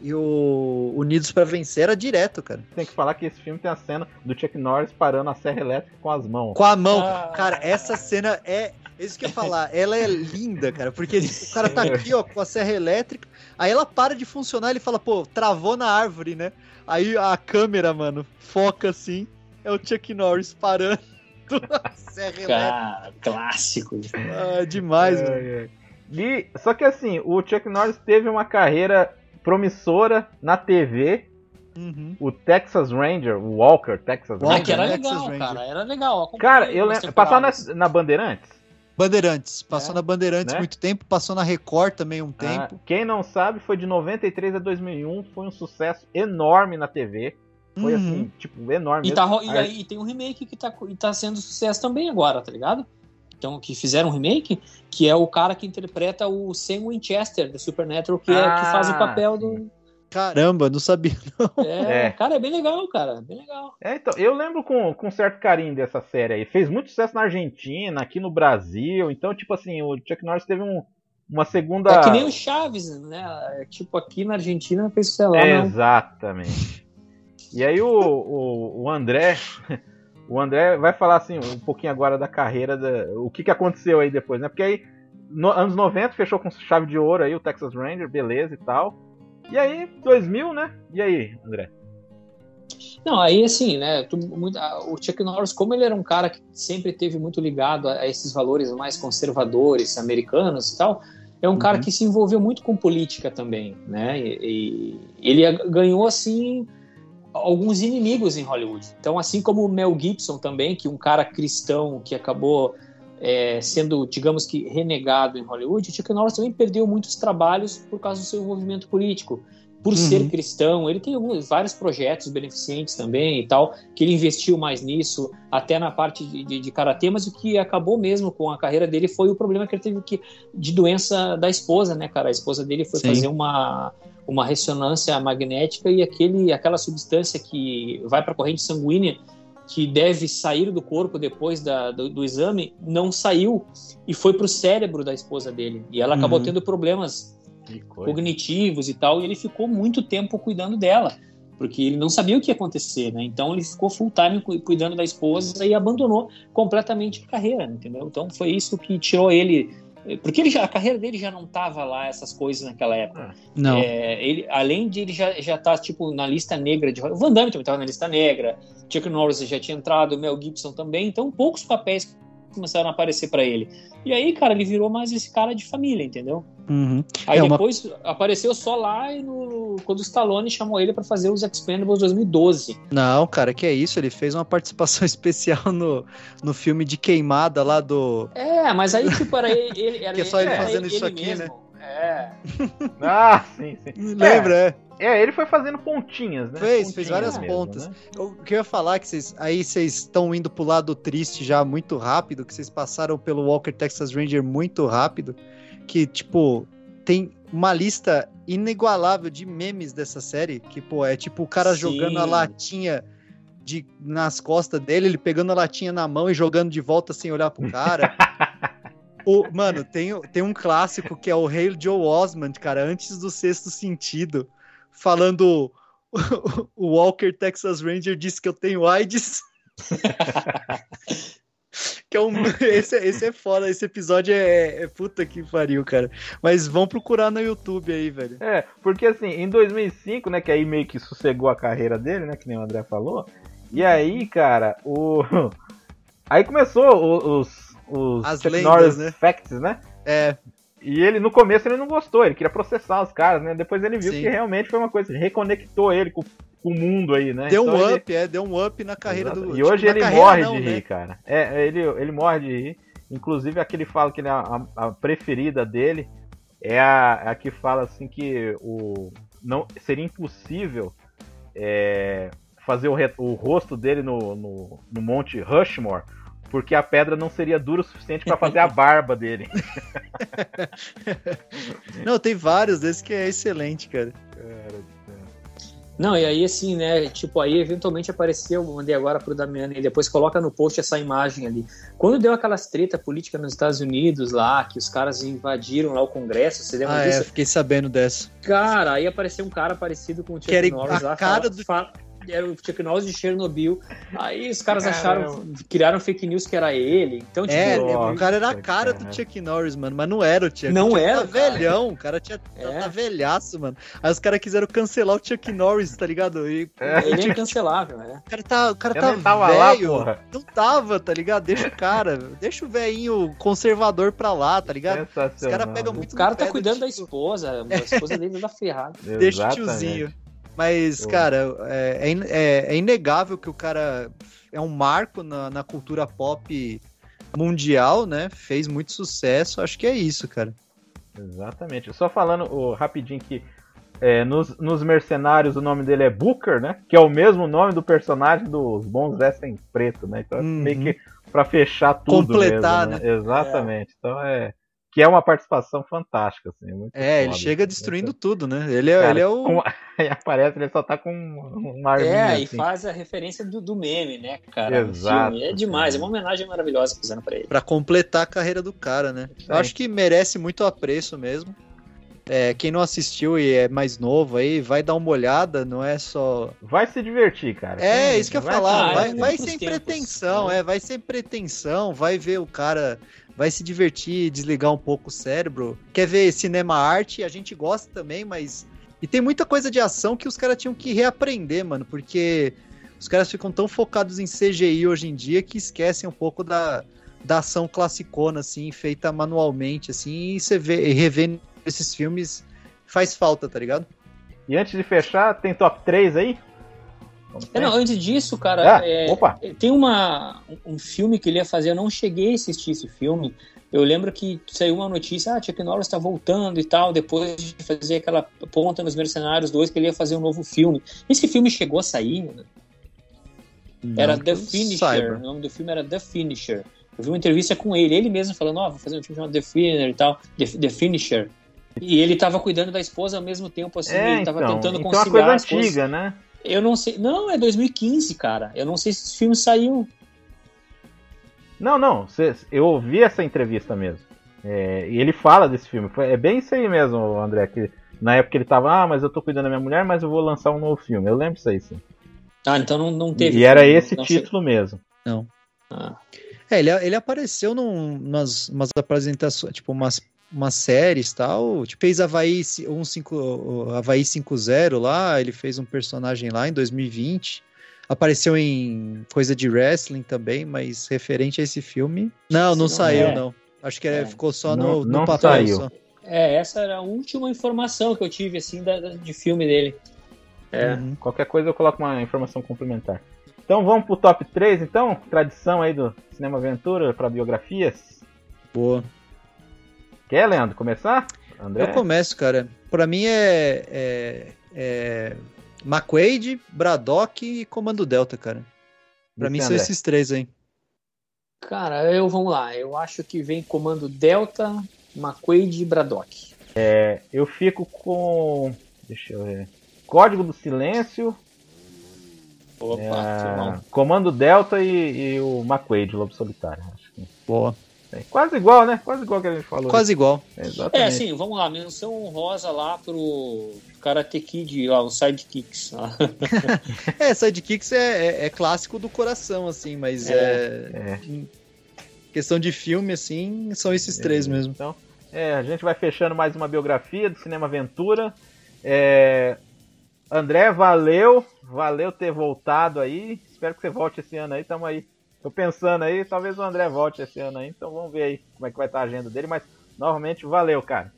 E o Unidos pra Vencer era direto, cara. Tem que falar que esse filme tem a cena do Chuck Norris parando a serra elétrica com as mãos. Com a mão. Ah. Cara, essa cena é. Isso que eu ia falar, ela é linda, cara, porque o cara tá aqui, ó, com a serra elétrica, aí ela para de funcionar, ele fala, pô, travou na árvore, né? Aí a câmera, mano, foca assim, é o Chuck Norris parando a serra elétrica. Cara, clássico. Ah, demais, mano. É, é. E, só que assim, o Chuck Norris teve uma carreira promissora na TV. Uhum. O Texas Ranger, o Walker Texas Ah, Ranger. que era Texas legal, Ranger. cara. Era legal. Cara, eu lembro. Passar na, na Bandeirantes? Bandeirantes, passou na Bandeirantes Né? muito tempo, passou na Record também um Ah, tempo. quem não sabe, foi de 93 a 2001. Foi um sucesso enorme na TV. Foi Uhum. assim, tipo, enorme E, tá, e aí tem um remake que tá, e tá sendo sucesso também agora, tá ligado? Então, que fizeram um remake, que é o cara que interpreta o Sam Winchester do Supernatural, que, é, que faz o Ah, papel do. Caramba, não sabia. É, É. Cara, é bem legal, cara. Bem legal. É, então, eu lembro com, com certo carinho dessa série aí. Fez muito sucesso na Argentina, aqui no Brasil. Então, tipo assim, o Chuck Norris teve um- uma segunda. É que nem o Chaves, né? É, Tipo, aqui na Argentina fez sei lá, não. Exatamente. E aí o, o, o André. O André vai falar assim um pouquinho agora da carreira, da, o que, que aconteceu aí depois, né? Porque aí, no, anos 90, fechou com chave de ouro aí o Texas Ranger, beleza e tal. E aí, 2000, né? E aí, André? Não, aí assim, né? tu- muito- o Chuck Norris, como ele era um cara que sempre teve muito ligado a, a esses valores mais conservadores americanos e tal, é um cara que se envolveu muito com política também, né? E, e ele ganhou assim alguns inimigos em Hollywood. Então, assim como o Mel Gibson também, que um cara cristão que acabou é, sendo, digamos que, renegado em Hollywood, o Chuck Norris também perdeu muitos trabalhos por causa do seu envolvimento político. Por Uhum. ser cristão, ele tem alguns, vários projetos beneficentes também e tal, que ele investiu mais nisso, até na parte de, de, de karatê, mas o que acabou mesmo com a carreira dele foi o problema que ele teve que, de doença da esposa, né, cara? A esposa dele foi Sim. fazer uma, uma ressonância magnética e aquele, aquela substância que vai para a corrente sanguínea que deve sair do corpo depois da, do, do exame não saiu e foi para o cérebro da esposa dele e ela acabou Uhum. tendo problemas cognitivos e tal, e ele ficou muito tempo cuidando dela, porque ele não sabia o que ia acontecer, né? Então ele ficou full time cu- cuidando da esposa e abandonou completamente a carreira, entendeu? Então foi isso que tirou ele, porque ele já, a carreira dele já não tava lá essas coisas naquela época. Não. É, ele, além de ele já já tá tipo na lista negra de Hollywood, Van Damme também estava na lista negra, Chuck Norris já tinha entrado, Mel Gibson também, então poucos papéis começaram a aparecer para ele. E aí, cara, ele virou mais esse cara de família, entendeu? Uhum. Aí É uma- depois apareceu só lá e no, quando o Stallone chamou ele pra fazer os Expendables 2012. Não, cara, que é isso? Ele fez uma participação especial no, no filme de queimada lá do. É, mas aí tipo era ele, era Que é só ele fazendo isso aqui, mesmo. né? É. Ah, sim, sim. Lembra, é? É, ele foi fazendo pontinhas, né? Fez, Pontinhas fez várias mesmo, pontas. né? O que eu ia falar é que vocês, aí vocês estão indo pro lado triste já muito rápido, que vocês passaram pelo Walker Texas Ranger muito rápido, que tipo tem uma lista inigualável de memes dessa série, que, pô, é tipo o cara Sim. jogando a latinha de, nas costas dele, ele pegando a latinha na mão e jogando de volta sem olhar pro cara. o, mano, tem, tem um clássico que é o Hail Joe Osmond, cara, antes do Sexto Sentido, falando o Walker Texas Ranger disse que eu tenho AIDS. que é um, esse, esse é foda, esse episódio é, é puta que pariu, cara. Mas vão procurar no YouTube aí, velho. É, porque assim, em 2005, né, que aí meio que sossegou a carreira dele, né, que nem o André falou. E aí, cara, o aí começou os os As lendas, né? facts, né? É, E ele no começo ele não gostou, ele queria processar os caras, né? Depois ele viu Sim. que realmente foi uma coisa, reconectou ele com, com o mundo aí, né? deu um Então ele- up, é, deu um up na carreira Exato. do E tipo, hoje na ele morre não, de né? rir, cara. É, ele, ele morre de rir. Inclusive, aquele fala que ele- a, a preferida dele é a, a que fala assim que o, não, seria impossível é, fazer o, re- o rosto dele no, no, no Monte Rushmore, porque a pedra não seria dura o suficiente para fazer a barba dele. Não, tem vários desses que é excelente, cara. Não, e aí assim, né? Tipo, aí eventualmente apareceu, eu mandei agora pro Damiano e depois coloca no post essa imagem ali. Quando deu aquelas treta política nos Estados Unidos lá, que os caras invadiram lá o Congresso, você lembra Ah, é, disso? fiquei sabendo dessa. Cara, aí apareceu um cara parecido com o Chuck Norris a lá. cara fala- do- fala- era o Chuck Norris de Chernobyl. Aí os caras Caramba. acharam, criaram fake news que era ele. Então, tipo, É, Nossa, o cara era a cara cara. do Chuck Norris, mano, mas não era o Chuck. Não o Chuck era, Tá cara. velhão, o cara tinha, É. tá velhaço, mano. Aí os caras quiseram cancelar o Chuck Norris, tá ligado? E, ele é incancelável, né? o cara tá, o cara Eu tá tava lá, velho. porra. não tava, tá ligado? Deixa o cara, deixa o velhinho conservador pra lá, tá ligado? Os caras pegam O muito cara no tá cuidando da tipo, esposa, a esposa dele tá ferrada. Deixa o tiozinho. Mas, Pô. cara, é, é é- é inegável que o cara é um marco na, na cultura pop mundial, né? Fez muito sucesso. Acho que é isso, cara. Exatamente. Só falando ô, rapidinho que é, nos, nos Mercenários o nome dele é Booker, né? Que é o mesmo nome do personagem dos Bons Vestem Preto, né? Então é Uhum. meio que pra fechar tudo Completar, mesmo, né? Exatamente. Então é que é uma participação fantástica, assim. Muito É, ele foda. chega destruindo tudo, né? Ele é, Cara, ele é o. com- Aí aparece, ele só tá com um- uma arminha, É, e assim. faz a referência do, do meme, né, cara? Exato, filme. É demais, é uma homenagem maravilhosa que fizeram pra ele. Pra completar a carreira do cara, né? Eu É. acho que merece muito apreço mesmo. É, quem não assistiu e é mais novo aí, vai dar uma olhada, não é só. Vai se divertir, cara. É, Hum, isso que eu ia vai falar. Vai é vai outros sem tempos, pretensão, né? é, vai sem pretensão, vai ver o cara, vai se divertir, desligar um pouco o cérebro. Quer ver cinema arte? A gente gosta também, mas. E tem muita coisa de ação que os caras tinham que reaprender, mano, porque os caras ficam tão focados em CGI hoje em dia que esquecem um pouco da, da ação classicona, assim, feita manualmente, assim, e você vê, e revendo esses filmes faz falta, tá ligado? E antes de fechar, tem top 3 aí? É, não, antes disso, cara, Ah, é, opa. tem uma, um filme que ele ia fazer, eu não cheguei a assistir esse filme. Eu lembro que saiu uma notícia, ah, Chuck Norris tá voltando e tal, depois de fazer aquela ponta nos Mercenários 2, que ele ia fazer um novo filme. Esse filme chegou a sair, né? Era The Finisher, saiba. o nome do filme era The Finisher. Eu vi uma entrevista com ele, ele mesmo falando, ó, vou fazer um filme chamado The Finisher e tal, The, The Finisher. E ele tava cuidando da esposa ao mesmo tempo, assim, É, ele tava então, tentando então é uma conciliar coisa as coisas. antiga, né? Eu não sei. Não, é 2015, cara. Eu não sei se esse filme saiu. Não, não, eu ouvi essa entrevista mesmo. É, e ele fala desse filme. É bem isso aí mesmo, André. Que na época ele tava, ah, mas eu tô cuidando da minha mulher, mas eu vou lançar um novo filme. Eu lembro disso aí, sim. Ah, então não, não teve. E era esse não sei. título mesmo. Não. Ah. É, ele, ele apareceu num, umas, umas apresentações, tipo, umas, umas séries e tal. Tipo, fez Havaí, 15, o Havaí 5.0 lá, ele fez um personagem lá em 2020. Apareceu em coisa de wrestling também, mas referente a esse filme. Não, não Não saiu, é. não. Acho que é, ficou só Não- no, no não papel. saiu. só. É, essa era a última informação que eu tive, assim, da, da- de filme dele. É. Uhum. Qualquer coisa eu coloco uma informação complementar. Então vamos pro top 3, então? Tradição aí do Cinema Aventura para biografias. Boa. Quer, Leandro, começar? André? Eu começo, cara. Pra mim é, é, é McQuaid, Braddock e Comando Delta, cara. Pra Você, mim são André? esses três aí. Cara, eu vamos lá. Eu acho que vem comando Delta, McQuaid e Braddock. É, eu fico com. Deixa eu ver. Código do Silêncio. Opa, é, Comando Delta e, e o McQuaid, Lobo Solitário. Acho que... Boa. É, quase igual, né? Quase igual que a gente falou. Quase igual. É, assim, vamos lá, menção honrosa lá pro Karate Kid, ó, os sidekicks. é, sidekicks é, é, é, clássico do coração, assim, mas é, é, questão de filme, assim, são esses três mesmo. Então, é, a gente vai fechando mais uma biografia do Cinema Aventura. É, André, valeu, valeu ter voltado aí. Espero que você volte esse ano aí, tamo aí. Tô pensando aí, talvez o André volte esse ano aí, então vamos ver aí como é que vai estar a agenda dele, mas novamente valeu, cara.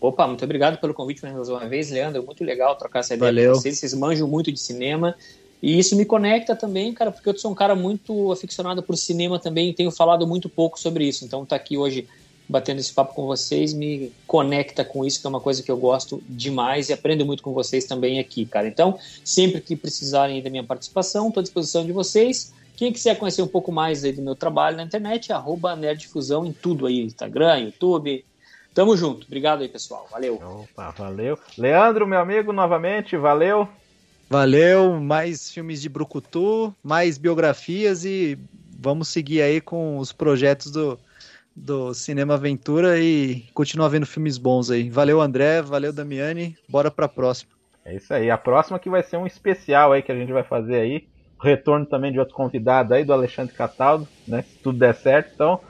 Opa, muito obrigado pelo convite mais uma vez, Leandro. Muito legal trocar essa ideia valeu. com vocês. Vocês manjam muito de cinema. E isso me conecta também, cara, porque eu sou um cara muito aficionado por cinema também e tenho falado muito pouco sobre isso. Então, tá aqui hoje batendo esse papo com vocês me conecta com isso, que é uma coisa que eu gosto demais e aprendo muito com vocês também aqui, cara. Então, sempre que precisarem da minha participação, estou à disposição de vocês. Quem quiser conhecer um pouco mais aí do meu trabalho na internet, é arroba Nerdfusão em tudo aí, Instagram, YouTube. Tamo junto. Obrigado aí, pessoal. Valeu. Opa, valeu. Leandro, meu amigo, novamente, valeu. Valeu. Mais filmes de Brucutu, mais biografias e vamos seguir aí com os projetos do, do Cinema Aventura e continuar vendo filmes bons aí. Valeu, André. Valeu, Damiani. Bora pra próxima. É isso aí. A próxima que vai ser um especial aí que a gente vai fazer aí retorno também de outro convidado aí, do Alexandre Cataldo, né? Se tudo der certo. Então,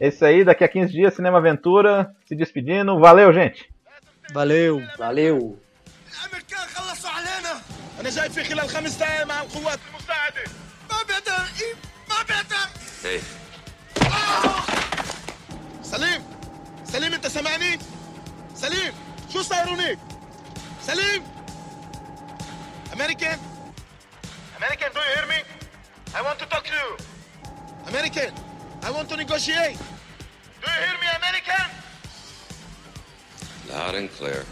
é isso aí. Daqui a 15 dias, Cinema Aventura. Se despedindo. Valeu, gente. Valeu. Valeu. انا جاي في خلال خمس دقائق مع القوات المساعده ما بقدر ما بقدر Hey, سليم سليم انت سامعني سليم شو صاير هونيك سليم امريكان American, do you hear me? I want to talk to you. American, I want to negotiate. Do you hear me, American? loud and clear.